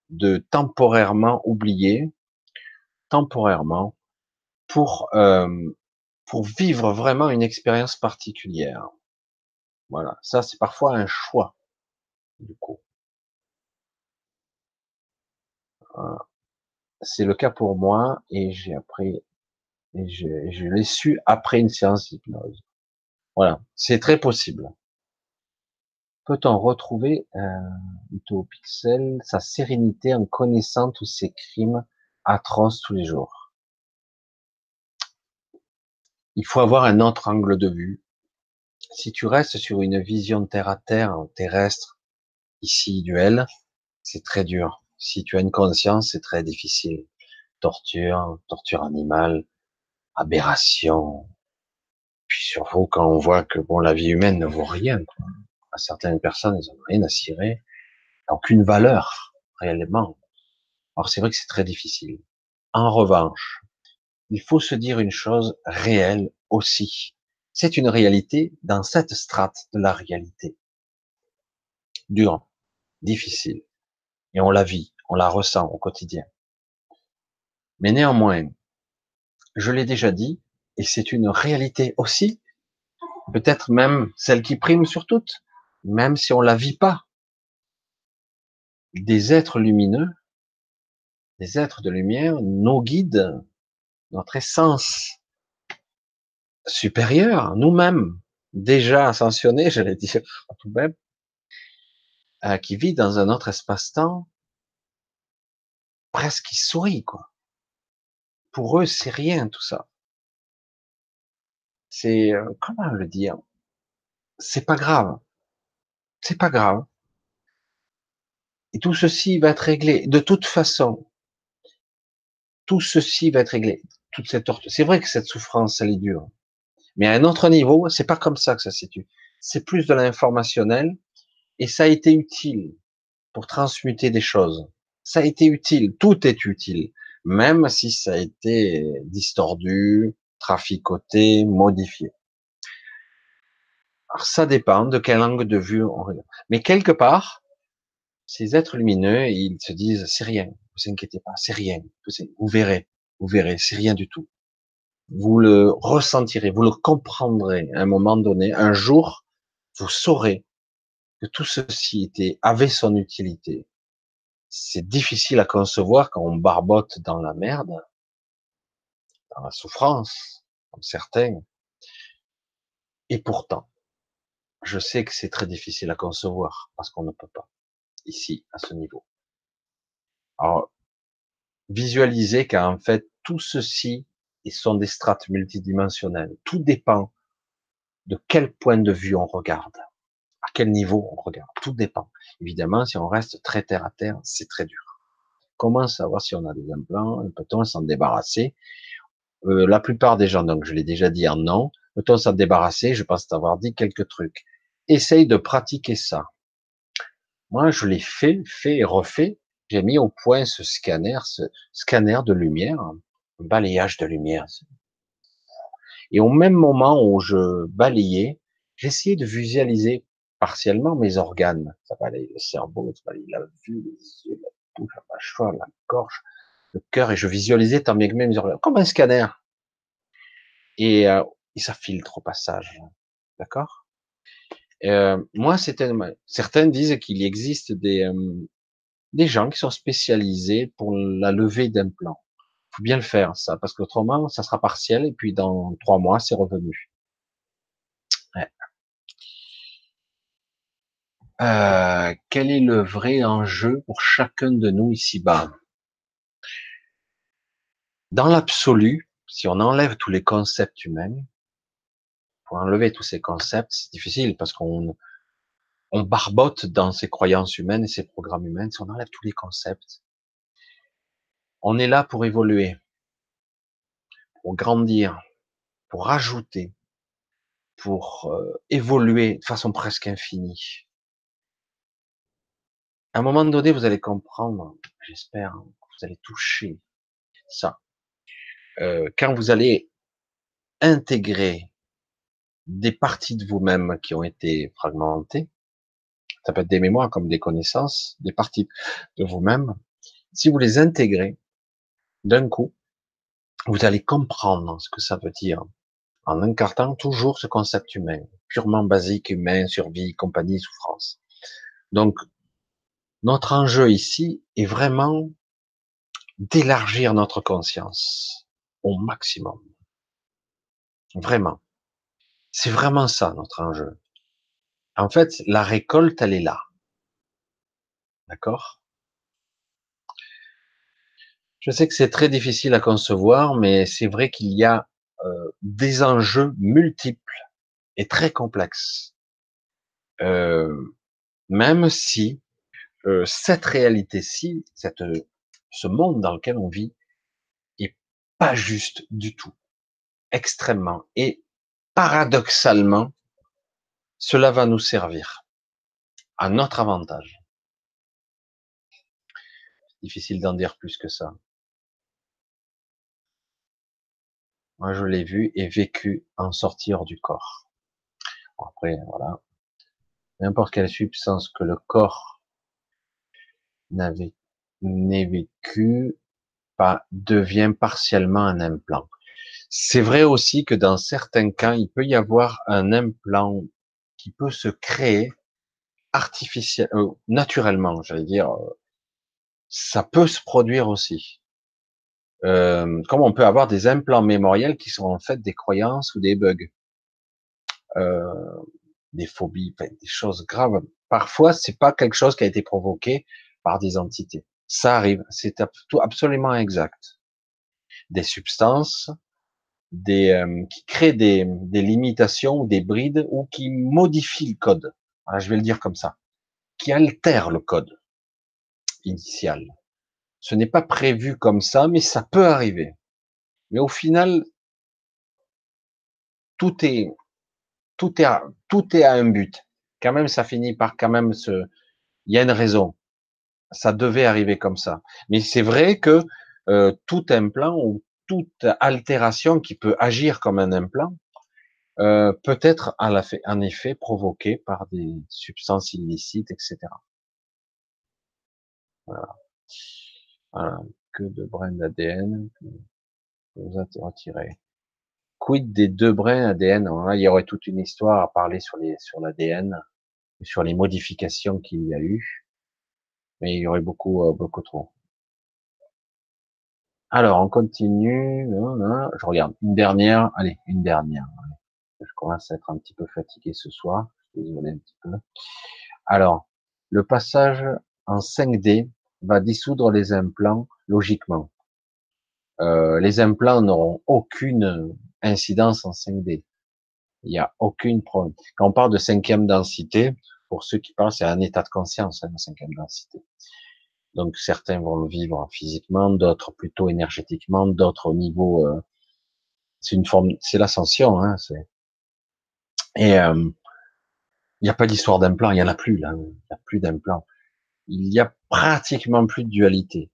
Speaker 1: de temporairement oublier, temporairement, pour euh, pour vivre vraiment une expérience particulière. Voilà, ça c'est parfois un choix du coup. C'est le cas pour moi et j'ai appris, et je, l'ai su après une séance d'hypnose. Voilà, c'est très possible. Peut-on retrouver euh, pixel sa sérénité en connaissant tous ses crimes atroces tous les jours? Il faut avoir un autre angle de vue. Si tu restes sur une vision terre à terre, terrestre, ici duel, c'est très dur si tu as une conscience, c'est très difficile. Torture, torture animale, aberration. Puis surtout quand on voit que bon, la vie humaine ne vaut rien. À certaines personnes, elles n'ont rien à cirer, aucune valeur réellement. Alors c'est vrai que c'est très difficile. En revanche, il faut se dire une chose réelle aussi. C'est une réalité dans cette strate de la réalité. Dur, difficile. Et on la vit on la ressent au quotidien. Mais néanmoins, je l'ai déjà dit, et c'est une réalité aussi, peut-être même celle qui prime sur toutes, même si on la vit pas. Des êtres lumineux, des êtres de lumière, nos guides, notre essence supérieure, nous-mêmes, déjà ascensionnés, j'allais dire, tout même, euh, qui vit dans un autre espace-temps, presque ils sourient, quoi. Pour eux, c'est rien tout ça. C'est euh, comment le dire? C'est pas grave. C'est pas grave. Et tout ceci va être réglé. De toute façon, tout ceci va être réglé. Toute cette C'est vrai que cette souffrance, elle est dure. Mais à un autre niveau, c'est pas comme ça que ça se situe. C'est plus de l'informationnel et ça a été utile pour transmuter des choses ça a été utile, tout est utile, même si ça a été distordu, traficoté, modifié. Alors ça dépend de quel angle de vue on regarde. Mais quelque part, ces êtres lumineux, ils se disent c'est rien, vous inquiétez pas, c'est rien. Vous verrez, vous verrez, c'est rien du tout. Vous le ressentirez, vous le comprendrez à un moment donné. Un jour, vous saurez que tout ceci avait son utilité. C'est difficile à concevoir quand on barbote dans la merde, dans la souffrance, comme certains. Et pourtant, je sais que c'est très difficile à concevoir parce qu'on ne peut pas ici, à ce niveau. Alors, visualisez qu'en fait, tout ceci sont des strates multidimensionnelles. Tout dépend de quel point de vue on regarde, à quel niveau on regarde. Tout dépend. Évidemment, si on reste très terre à terre, c'est très dur. Comment savoir si on a des implants Peut-on s'en débarrasser? Euh, La plupart des gens, donc je l'ai déjà dit en non, peut-on s'en débarrasser Je pense t'avoir dit quelques trucs. Essaye de pratiquer ça. Moi, je l'ai fait, fait et refait. J'ai mis au point ce scanner, ce scanner de lumière, un balayage de lumière. Et au même moment où je balayais, j'essayais de visualiser partiellement mes organes. Ça balaye le cerveau, ça balaye la vue, les yeux, la bouche, la mâchoire, la gorge, le cœur, et je visualisais tant bien que mes organes, comme un scanner. Et, euh, et ça filtre au passage. D'accord? Euh, moi, certains disent qu'il existe des, euh, des gens qui sont spécialisés pour la levée d'implants. Faut bien le faire, ça, parce qu'autrement, ça sera partiel, et puis dans trois mois, c'est revenu. Euh, quel est le vrai enjeu pour chacun de nous ici-bas? Dans l'absolu, si on enlève tous les concepts humains, enlever tous ces concepts, c'est difficile parce qu'on on barbote dans ces croyances humaines et ces programmes humains. Si on enlève tous les concepts, on est là pour évoluer, pour grandir, pour rajouter, pour euh, évoluer de façon presque infinie. À un moment donné, vous allez comprendre, j'espère, vous allez toucher ça. Euh, quand vous allez intégrer des parties de vous-même qui ont été fragmentées. Ça peut être des mémoires comme des connaissances, des parties de vous-même. Si vous les intégrez d'un coup, vous allez comprendre ce que ça veut dire en incartant toujours ce concept humain, purement basique, humain, survie, compagnie, souffrance. Donc, notre enjeu ici est vraiment d'élargir notre conscience au maximum. Vraiment. C'est vraiment ça notre enjeu. En fait, la récolte, elle est là. D'accord? Je sais que c'est très difficile à concevoir, mais c'est vrai qu'il y a euh, des enjeux multiples et très complexes. Euh, même si euh, cette réalité-ci, cette, ce monde dans lequel on vit, est pas juste du tout, extrêmement. Et paradoxalement, cela va nous servir à notre avantage. Difficile d'en dire plus que ça. Moi, je l'ai vu et vécu en sortir du corps. après, voilà. N'importe quelle substance que le corps n'avait, n'ait vécu, pas, devient partiellement un implant. C'est vrai aussi que dans certains cas, il peut y avoir un implant qui peut se créer artificiellement, euh, naturellement, j'allais dire. Euh, ça peut se produire aussi. Euh, comme on peut avoir des implants mémoriels qui sont en fait des croyances ou des bugs, euh, des phobies, des choses graves. Parfois, c'est pas quelque chose qui a été provoqué par des entités. Ça arrive, c'est absolument exact. Des substances des, euh, qui créent des, des limitations ou des brides ou qui modifient le code. Je vais le dire comme ça. Qui altèrent le code initial. Ce n'est pas prévu comme ça, mais ça peut arriver. Mais au final, tout est, à, à un but. Quand même, ça finit par quand même se, il y a une raison. Ça devait arriver comme ça. Mais c'est vrai que euh, tout implant ou toute altération qui peut agir comme un implant euh, peut être en effet provoquée par des substances illicites, etc. Voilà, que de brins d'ADN vous avez retiré. Quid des deux brins ADN Il y aurait toute une histoire à parler sur les sur l'ADN, sur les modifications qu'il y a eu, mais il y aurait beaucoup euh, beaucoup trop. Alors, on continue. Je regarde. Une dernière. Allez, une dernière. Je commence à être un petit peu fatigué ce soir. Je suis désolé un petit peu. Alors, le passage en 5D va dissoudre les implants logiquement. Euh, les implants n'auront aucune incidence en 5D. Il n'y a aucune problème. Quand on parle de cinquième densité, pour ceux qui parlent, c'est un état de conscience, hein, la cinquième densité. Donc certains vont le vivre physiquement, d'autres plutôt énergétiquement, d'autres au niveau. Euh, c'est une forme, c'est l'ascension. Hein, et euh, il n'y a pas d'histoire d'implant, il y en a plus là, il n'y a plus d'implant. Il y a pratiquement plus de dualité.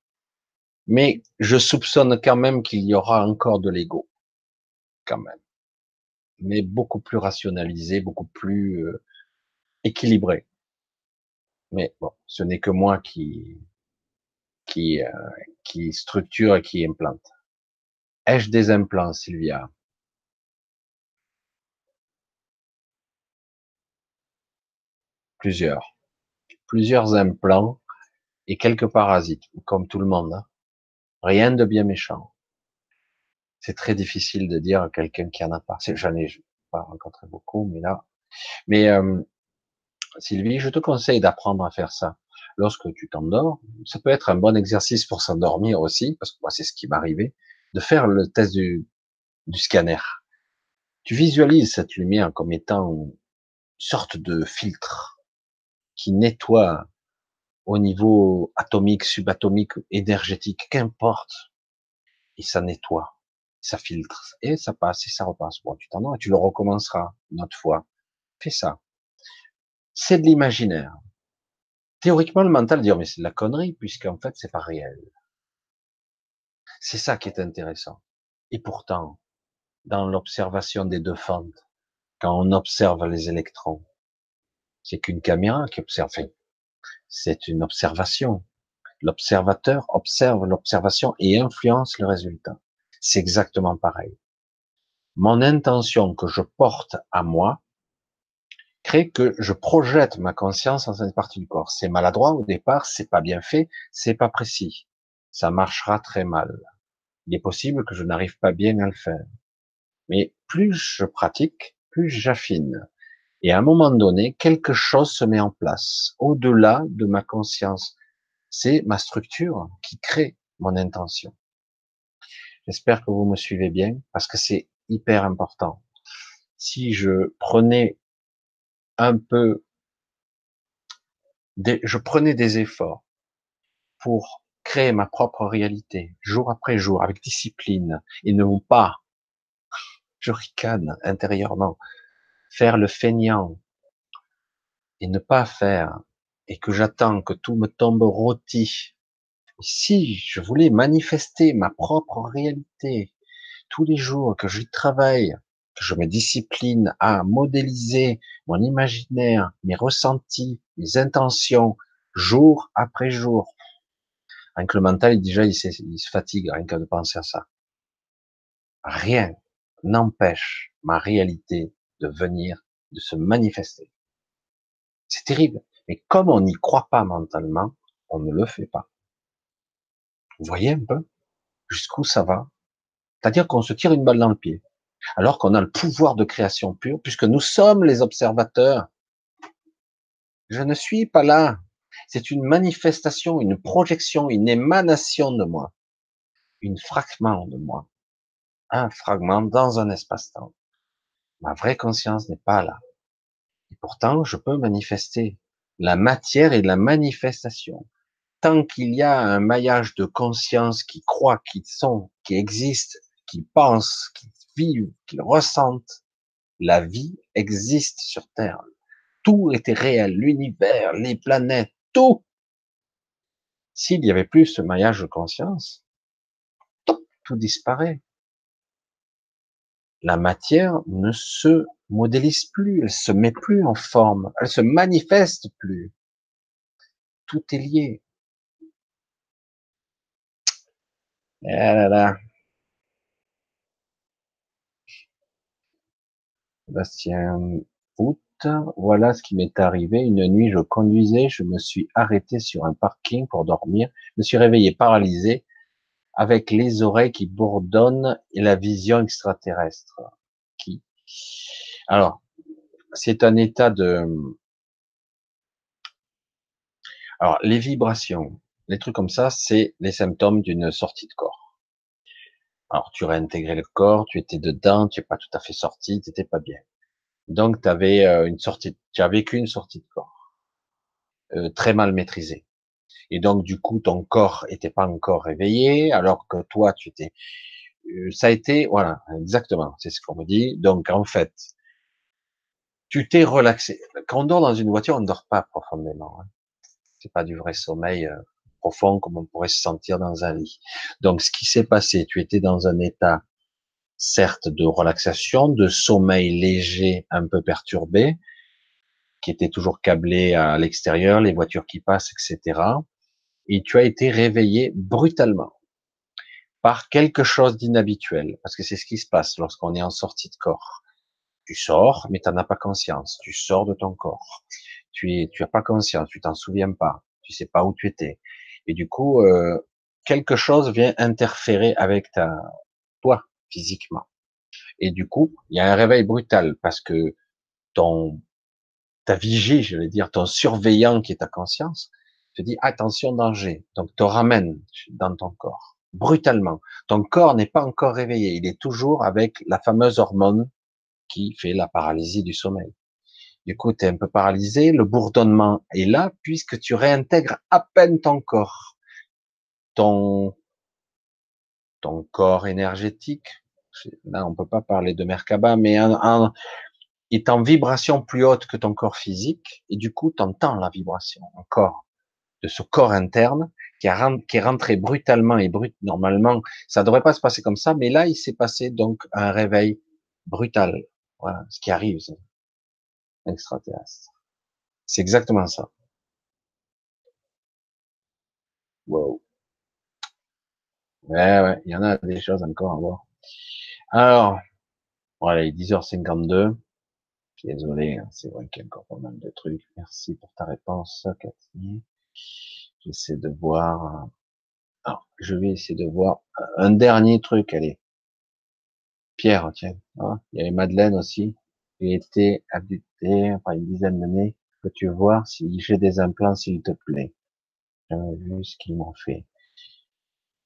Speaker 1: Mais je soupçonne quand même qu'il y aura encore de l'ego, quand même, mais beaucoup plus rationalisé, beaucoup plus euh, équilibré. Mais bon, ce n'est que moi qui qui, euh, qui structure et qui implante. Ai-je des implants, Sylvia? Plusieurs. Plusieurs implants et quelques parasites, comme tout le monde. Hein. Rien de bien méchant. C'est très difficile de dire à quelqu'un qui en a pas. J'en ai pas rencontré beaucoup, mais là. Mais euh, Sylvie, je te conseille d'apprendre à faire ça lorsque tu t'endors, ça peut être un bon exercice pour s'endormir aussi, parce que moi c'est ce qui m'arrivait, de faire le test du, scanner. Tu visualises cette lumière comme étant une sorte de filtre qui nettoie au niveau atomique, subatomique, énergétique, qu'importe. Et ça nettoie, ça filtre, et ça passe, et ça repasse. Bon, tu t'endors et tu le recommenceras une autre fois. Fais ça. C'est de l'imaginaire. Théoriquement, le mental dit, oh, mais c'est de la connerie, puisqu'en fait, c'est pas réel. C'est ça qui est intéressant. Et pourtant, dans l'observation des deux fentes, quand on observe les électrons, c'est qu'une caméra qui observe. C'est une observation. L'observateur observe l'observation et influence le résultat. C'est exactement pareil. Mon intention que je porte à moi, crée que je projette ma conscience dans cette partie du corps. C'est maladroit au départ, c'est pas bien fait, c'est pas précis. Ça marchera très mal. Il est possible que je n'arrive pas bien à le faire. Mais plus je pratique, plus j'affine. Et à un moment donné, quelque chose se met en place, au-delà de ma conscience. C'est ma structure qui crée mon intention. J'espère que vous me suivez bien, parce que c'est hyper important. Si je prenais un peu, je prenais des efforts pour créer ma propre réalité, jour après jour, avec discipline, et ne pas, je ricane intérieurement, faire le feignant, et ne pas faire, et que j'attends que tout me tombe rôti. Si je voulais manifester ma propre réalité tous les jours, que j'y travaille, je me discipline à modéliser mon imaginaire, mes ressentis, mes intentions, jour après jour. Rien que le mental, déjà, il, il se fatigue rien que de penser à ça. Rien n'empêche ma réalité de venir, de se manifester. C'est terrible. Mais comme on n'y croit pas mentalement, on ne le fait pas. Vous voyez un peu jusqu'où ça va? C'est-à-dire qu'on se tire une balle dans le pied alors qu'on a le pouvoir de création pure, puisque nous sommes les observateurs. Je ne suis pas là. C'est une manifestation, une projection, une émanation de moi, une fragment de moi, un fragment dans un espace-temps. Ma vraie conscience n'est pas là. Et pourtant, je peux manifester. La matière et la manifestation. Tant qu'il y a un maillage de conscience qui croit, qui sont, qui existe, qui pense, qui vivent, qu'ils ressentent. La vie existe sur Terre. Tout était réel, l'univers, les planètes, tout. S'il n'y avait plus ce maillage de conscience, tout disparaît. La matière ne se modélise plus, elle se met plus en forme, elle se manifeste plus. Tout est lié. Ah là. Bastien voilà ce qui m'est arrivé. Une nuit, je conduisais, je me suis arrêté sur un parking pour dormir. Je me suis réveillé paralysé avec les oreilles qui bourdonnent et la vision extraterrestre. Qui Alors, c'est un état de. Alors, les vibrations, les trucs comme ça, c'est les symptômes d'une sortie de corps. Alors, tu réintégrais le corps, tu étais dedans, tu n'es pas tout à fait sorti, tu n'étais pas bien. Donc, tu avais euh, une sortie, tu as vécu une sortie de corps euh, très mal maîtrisée. Et donc, du coup, ton corps était pas encore réveillé, alors que toi, tu étais. Euh, ça a été, voilà, exactement, c'est ce qu'on me dit. Donc, en fait, tu t'es relaxé. Quand on dort dans une voiture, on ne dort pas profondément. Hein. C'est pas du vrai sommeil euh, profond comme on pourrait se sentir dans un lit. Donc, ce qui s'est passé, tu étais dans un état, certes, de relaxation, de sommeil léger, un peu perturbé, qui était toujours câblé à l'extérieur, les voitures qui passent, etc. Et tu as été réveillé brutalement par quelque chose d'inhabituel, parce que c'est ce qui se passe lorsqu'on est en sortie de corps tu sors, mais tu n'en as pas conscience. Tu sors de ton corps. Tu es, tu as pas conscience, tu t'en souviens pas, tu sais pas où tu étais. Et du coup, euh, quelque chose vient interférer avec ta, toi, physiquement. Et du coup, il y a un réveil brutal parce que ton, ta vigie, je vais dire, ton surveillant qui est ta conscience, te dit attention danger. Donc te ramène dans ton corps brutalement. Ton corps n'est pas encore réveillé, il est toujours avec la fameuse hormone qui fait la paralysie du sommeil. Du coup, tu es un peu paralysé, le bourdonnement est là puisque tu réintègres à peine ton corps. Ton, ton corps énergétique, là on peut pas parler de Merkaba, mais un, est en vibration plus haute que ton corps physique, et du coup tu entends la vibration encore de ce corps interne qui, est rentré brutalement et brut normalement, ça devrait pas se passer comme ça, mais là il s'est passé donc un réveil brutal. Voilà, ce qui arrive, c'est extraterrestre. C'est exactement ça. Wow. Ouais, ouais, il y en a des choses encore à voir. Alors, voilà, il est 10h52. Désolé, hein, c'est vrai qu'il y a encore pas mal de trucs. Merci pour ta réponse, Cathy. J'essaie de voir. Alors, je vais essayer de voir un dernier truc, allez. Pierre, tiens, hein, il y avait Madeleine aussi, qui était abductée par une dizaine d'années. Peux-tu voir si j'ai des implants, s'il te plaît? J'ai vu ce qu'ils m'ont fait.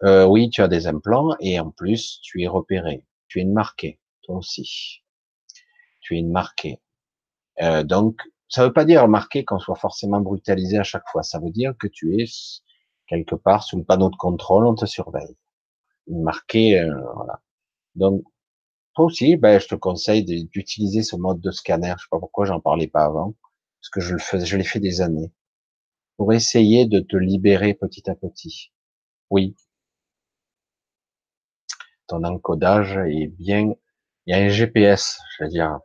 Speaker 1: Euh, oui, tu as des implants et en plus, tu es repéré. Tu es une marquée, toi aussi. Tu es une marquée. Euh, donc, ça veut pas dire marqué qu'on soit forcément brutalisé à chaque fois. Ça veut dire que tu es quelque part sous le panneau de contrôle, on te surveille. Une marquée, euh, voilà. Donc, toi aussi, ben, je te conseille d'utiliser ce mode de scanner. Je sais pas pourquoi j'en parlais pas avant, parce que je le faisais, je l'ai fait des années, pour essayer de te libérer petit à petit. Oui, ton encodage est bien. Il y a un GPS, je veux dire.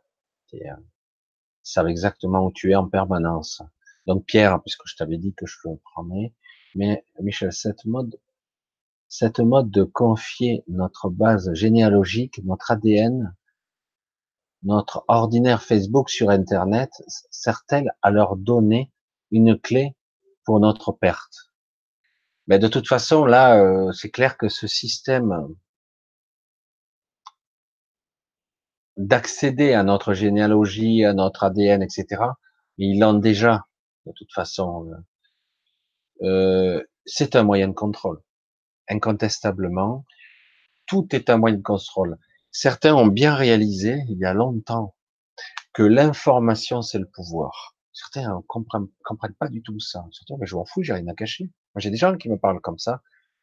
Speaker 1: Savent exactement où tu es en permanence. Donc Pierre, puisque je t'avais dit que je le prenais, mais Michel, cette mode cette mode de confier notre base généalogique, notre ADN, notre ordinaire Facebook sur Internet, sert-elle à leur donner une clé pour notre perte? Mais de toute façon, là, euh, c'est clair que ce système d'accéder à notre généalogie, à notre ADN, etc., ils l'ont déjà, de toute façon. Euh, euh c'est un moyen de contrôle incontestablement, tout est un moyen de contrôle. Certains ont bien réalisé, il y a longtemps, que l'information, c'est le pouvoir. Certains ne comprennent, comprennent, pas du tout ça. Certains, mais je m'en fous, j'ai rien à cacher. Moi, j'ai des gens qui me parlent comme ça.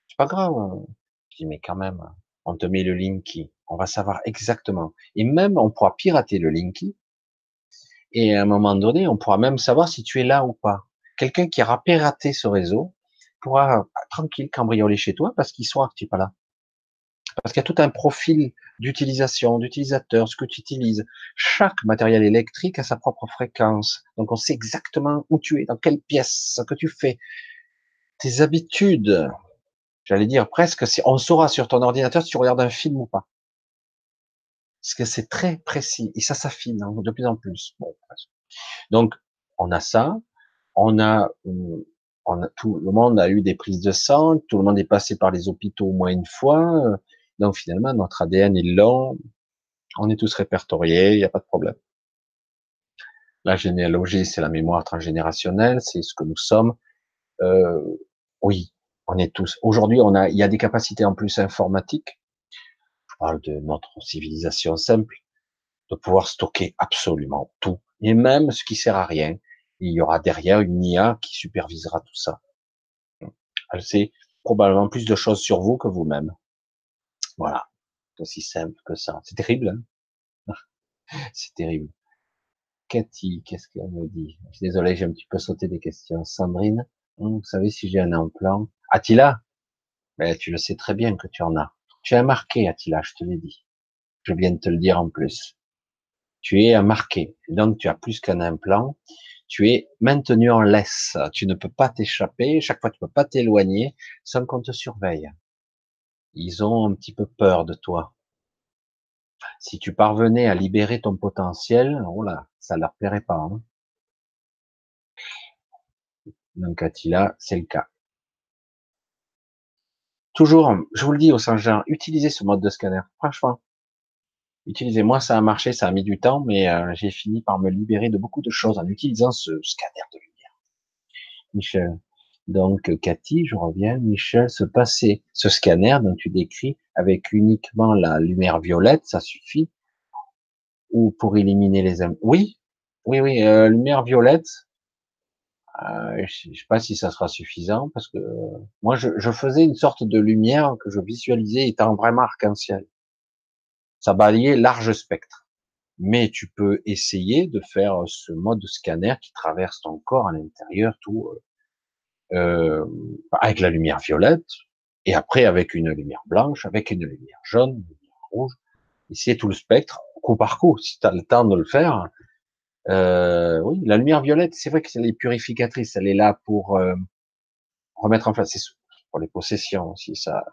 Speaker 1: C'est pas grave. Hein. Je dis, mais quand même, on te met le linky. On va savoir exactement. Et même, on pourra pirater le linky. Et à un moment donné, on pourra même savoir si tu es là ou pas. Quelqu'un qui aura piraté ce réseau, pourra tranquille cambrioler chez toi parce qu'il soit que tu n'es pas là. Parce qu'il y a tout un profil d'utilisation, d'utilisateur, ce que tu utilises. Chaque matériel électrique a sa propre fréquence. Donc on sait exactement où tu es, dans quelle pièce, ce que tu fais, tes habitudes. J'allais dire presque, on saura sur ton ordinateur si tu regardes un film ou pas. Parce que c'est très précis et ça s'affine hein, de plus en plus. Donc on a ça, on a, euh, on a, tout le monde a eu des prises de sang, tout le monde est passé par les hôpitaux au moins une fois. Donc finalement notre ADN est long, on est tous répertoriés, il n'y a pas de problème. La généalogie, c'est la mémoire transgénérationnelle, c'est ce que nous sommes. Euh, oui, on est tous. Aujourd'hui, on a, il y a des capacités en plus informatiques. Parle de notre civilisation simple, de pouvoir stocker absolument tout, et même ce qui sert à rien. Il y aura derrière une IA qui supervisera tout ça. Elle sait probablement plus de choses sur vous que vous-même. Voilà, c'est aussi simple que ça. C'est terrible. Hein c'est terrible. Cathy, qu'est-ce qu'elle me dit? Je suis désolé, j'ai un petit peu sauté des questions. Sandrine, hum, vous savez si j'ai un implant Attila? Mais tu le sais très bien que tu en as. Tu es un marqué, Attila, je te l'ai dit. Je viens de te le dire en plus. Tu es un marqué. Donc tu as plus qu'un implant. Tu es maintenu en laisse. Tu ne peux pas t'échapper. Chaque fois, tu ne peux pas t'éloigner sans qu'on te surveille. Ils ont un petit peu peur de toi. Si tu parvenais à libérer ton potentiel, oh là, ça leur plairait pas. Hein. Donc Attila, c'est le cas. Toujours, je vous le dis au Saint-Jean, utilisez ce mode de scanner. Franchement, utilisez. Moi, ça a marché, ça a mis du temps, mais euh, j'ai fini par me libérer de beaucoup de choses en utilisant ce scanner de lumière. Michel. Donc, Cathy, je reviens. Michel, se passer ce scanner dont tu décris avec uniquement la lumière violette, ça suffit? Ou pour éliminer les... Oui, oui, oui, euh, lumière violette. Euh, je ne sais pas si ça sera suffisant parce que moi, je, je, faisais une sorte de lumière que je visualisais étant vraiment arc-en-ciel. Ça balayait large spectre. Mais tu peux essayer de faire ce mode scanner qui traverse ton corps à l'intérieur, tout euh, euh avec la lumière violette, et après avec une lumière blanche, avec une lumière jaune, une lumière rouge. Ici, tout le spectre, coup par coup. Si tu as le temps de le faire, euh, oui, la lumière violette, c'est vrai que c'est les purificatrice, elle est là pour euh, remettre en place, pour les possessions aussi, ça,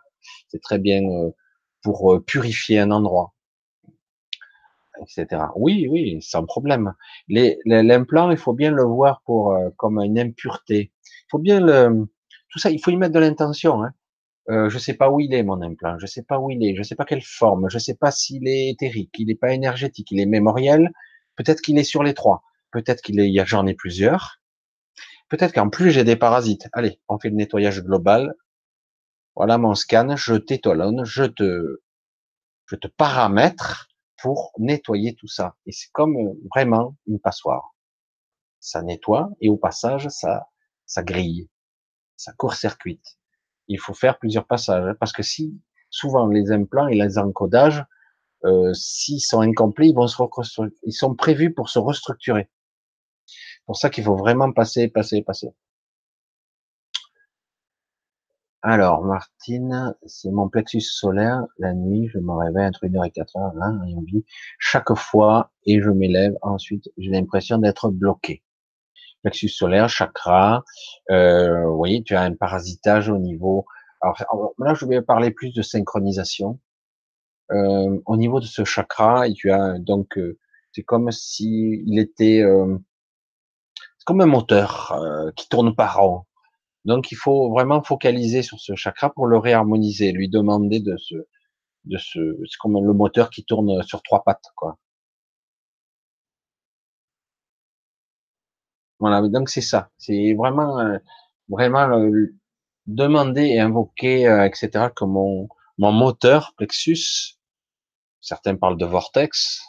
Speaker 1: c'est très bien euh, pour euh, purifier un endroit, etc. Oui, oui, sans problème. L'implant, il faut bien le voir pour comme une impureté. Il faut bien le, tout ça, il faut y mettre de l'intention. Hein. Euh, je sais pas où il est mon implant, je sais pas où il est, je sais pas quelle forme, je sais pas s'il est éthérique, il n'est pas énergétique, il est mémoriel, peut-être qu'il est sur les trois, peut-être qu'il est, j'en ai plusieurs, peut-être qu'en plus j'ai des parasites. Allez, on fait le nettoyage global. Voilà mon scan, je t'étalonne, je te, je te paramètre pour nettoyer tout ça. Et c'est comme euh, vraiment une passoire. Ça nettoie et au passage ça, ça grille, ça court-circuite il faut faire plusieurs passages. Hein, parce que si, souvent, les implants et les encodages, euh, s'ils sont incomplets, ils vont se reconstruire. Ils sont prévus pour se restructurer. C'est pour ça qu'il faut vraiment passer, passer, passer. Alors, Martine, c'est mon plexus solaire. La nuit, je me réveille entre 1h et 4h, là, vit chaque fois, et je m'élève. Ensuite, j'ai l'impression d'être bloqué plexus solaire, chakra. Euh, oui, tu as un parasitage au niveau. Alors là, je vais parler plus de synchronisation. Euh, au niveau de ce chakra, tu as donc euh, c'est comme si il était euh, c'est comme un moteur qui tourne par rond. Donc il faut vraiment focaliser sur ce chakra pour le réharmoniser, lui demander de se de ce c'est comme le moteur qui tourne sur trois pattes quoi. Voilà, donc c'est ça. C'est vraiment, vraiment demander et invoquer, etc. que mon, mon moteur plexus, certains parlent de vortex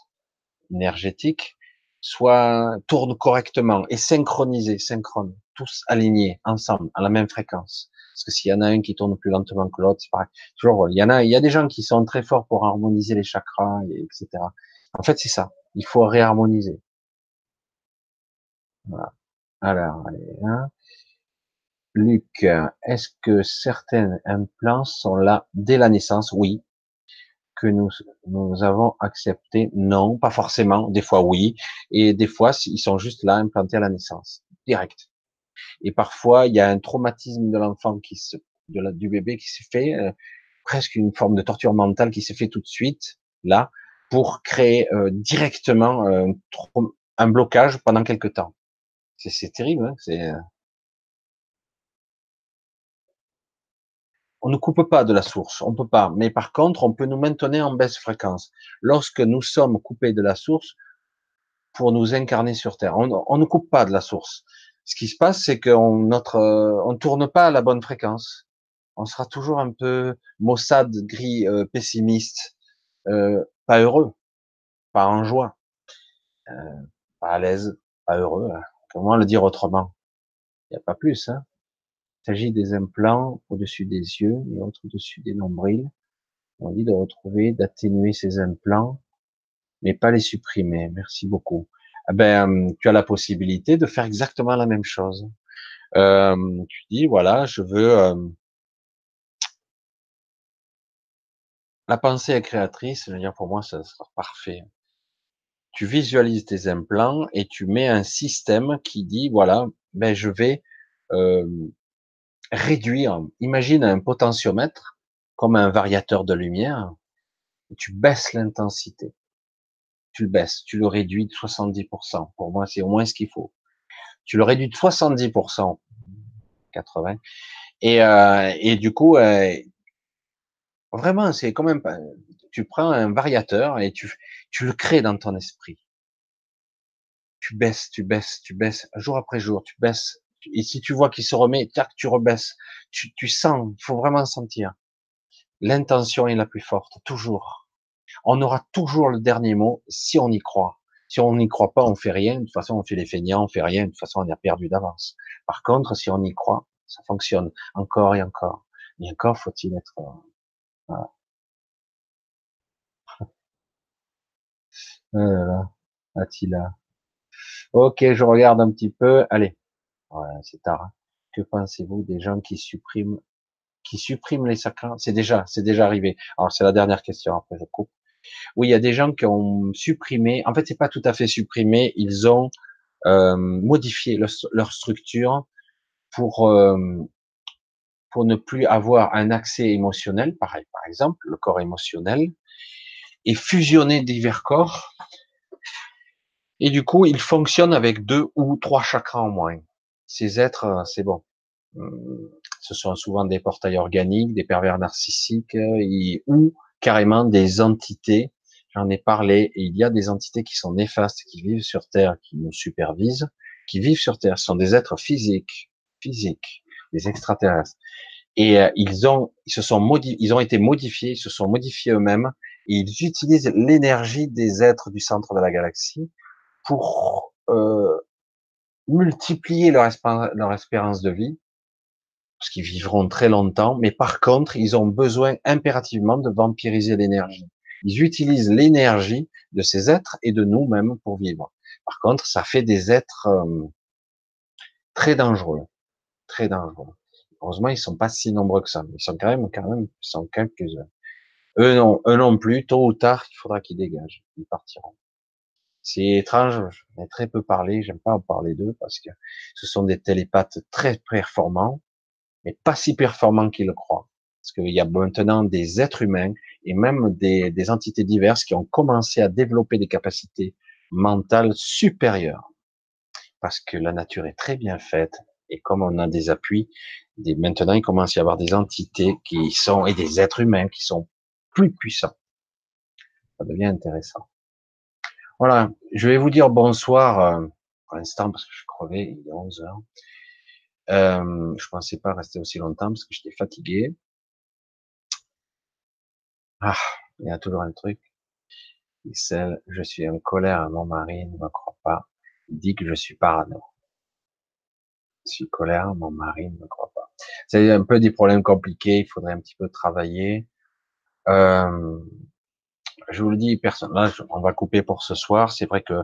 Speaker 1: énergétique, soit tourne correctement et synchronisé, synchrone, tous alignés ensemble à la même fréquence. Parce que s'il y en a un qui tourne plus lentement que l'autre, c'est pareil. Toujours, il y en a, il y a des gens qui sont très forts pour harmoniser les chakras, etc. En fait, c'est ça. Il faut réharmoniser. Voilà. Alors, allez, hein. Luc, est-ce que certains implants sont là dès la naissance? Oui. Que nous, nous avons accepté? Non, pas forcément. Des fois, oui. Et des fois, ils sont juste là, implantés à la naissance. Direct. Et parfois, il y a un traumatisme de l'enfant qui se du bébé qui s'est fait, euh, presque une forme de torture mentale qui s'est fait tout de suite, là, pour créer euh, directement euh, un blocage pendant quelque temps. C'est terrible, hein c'est... On ne coupe pas de la source, on peut pas. Mais par contre, on peut nous maintenir en baisse fréquence. Lorsque nous sommes coupés de la source, pour nous incarner sur Terre, on, ne coupe pas de la source. Ce qui se passe, c'est qu'on notre, on tourne pas à la bonne fréquence on sera toujours un peu maussade, gris, euh, pessimiste, euh, pas heureux, pas en joie, euh, pas à l'aise, pas heureux. Hein. Comment le dire autrement? Il n'y a pas plus. Hein. Il s'agit des implants au-dessus des yeux et autres au-dessus des nombrils. On dit de retrouver, d'atténuer ces implants, mais pas les supprimer. Merci beaucoup. Eh ben, tu as la possibilité de faire exactement la même chose. Euh, tu dis voilà, je veux La pensée est créatrice, je veux dire, pour moi, ça sera parfait. Tu visualises tes implants et tu mets un système qui dit, voilà, ben, je vais réduire. Imagine un potentiomètre comme un variateur de lumière. Tu baisses l'intensité. Tu le baisses, tu le réduis de 70%. Pour moi, c'est au moins ce qu'il faut. Tu le réduis de 70%, 80. Et, euh, et du coup, euh, Vraiment, c'est quand même pas. Tu prends un variateur et tu, tu le crées dans ton esprit. Tu baisses, tu baisses, tu baisses, jour après jour, tu baisses. Et si tu vois qu'il se remet, tac, tu rebaisses. Tu, tu sens, il faut vraiment sentir. L'intention est la plus forte, toujours. On aura toujours le dernier mot si on y croit. Si on n'y croit pas, on fait rien. De toute façon, on fait les feignants, on fait rien. De toute façon, on a perdu d'avance. Par contre, si on y croit, ça fonctionne encore et encore. Et encore faut-il être voilà. Voilà. Attila. Ok, je regarde un petit peu. Allez, c'est tard. Que pensez-vous des gens qui suppriment, qui suppriment les sacrants C'est déjà, c'est déjà arrivé. Alors c'est la dernière question. Après je coupe. Oui, il y a des gens qui ont supprimé. En fait, c'est pas tout à fait supprimé. Ils ont euh, modifié leur, structure pour euh, pour ne plus avoir un accès émotionnel, pareil, par exemple, le corps émotionnel, et fusionner divers corps. Et du coup, ils fonctionnent avec deux ou trois chakras en moins. Ces êtres, euh, c'est bon. Ce sont souvent des portails organiques, des pervers narcissiques, ou carrément des entités. J'en ai parlé, et il y a des entités qui sont néfastes, qui vivent sur Terre, qui nous supervisent, qui vivent sur Terre. Ce sont des êtres physiques, physiques des extraterrestres. Et euh, ils ont, ils se sont modifiés, ils ont été modifiés, ils se sont modifiés eux-mêmes, et ils utilisent l'énergie des êtres du centre de la galaxie pour euh, multiplier leur, leur espérance de vie, parce qu'ils vivront très longtemps, mais par contre, ils ont besoin impérativement de vampiriser l'énergie. Ils utilisent l'énergie de ces êtres et de nous-mêmes pour vivre. Par contre, ça fait des êtres euh, très dangereux très dangereux. Heureusement, ils sont pas si nombreux que ça. Ils sont quand même, quand même, ils sont quelques-uns. Eux non, eux non plus. Tôt ou tard, il faudra qu'ils dégagent. Ils partiront. C'est étrange. J'en ai très peu parlé. J'aime pas en parler d'eux parce que ce sont des télépathes très performants, mais pas si performants qu'ils le croient. Parce qu'il y a maintenant des êtres humains et même des, des entités diverses qui ont commencé à développer des capacités mentales supérieures. Parce que la nature est très bien faite, et comme on a des appuis, des, maintenant il commence à y avoir des entités qui sont et des êtres humains qui sont plus puissants. Ça devient intéressant. Voilà, je vais vous dire bonsoir euh, pour l'instant parce que je suis crevé, il est 11 heures. Euh, je pensais pas rester aussi longtemps parce que j'étais fatigué. Ah, il y a toujours un truc. celle, je suis en colère, mon mari ne me croit pas. Il dit que je suis parano je suis colère, mon mari ne me croit pas. C'est un peu des problèmes compliqués, il faudrait un petit peu travailler. Euh, je vous le dis, personne, là, on va couper pour ce soir. C'est vrai que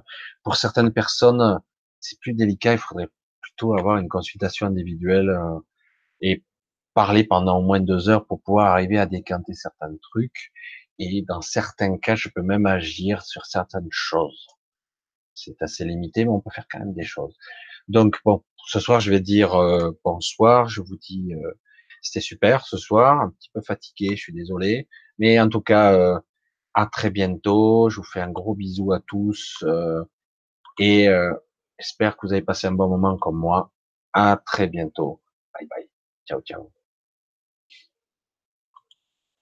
Speaker 1: pour certaines personnes, c'est plus délicat. Il faudrait plutôt avoir une consultation individuelle euh, et parler pendant au moins deux heures pour pouvoir arriver à décanter certains trucs. Et dans certains cas, je peux même agir sur certaines choses. C'est assez limité, mais on peut faire quand même des choses. Donc bon, ce soir je vais dire euh, bonsoir. Je vous dis euh, C'était super ce soir, un petit peu fatigué, je suis désolé. Mais en tout cas, euh, à très bientôt. Je vous fais un gros bisou à tous euh, et euh, j'espère que vous avez passé un bon moment comme moi. À très bientôt. Bye bye. Ciao ciao.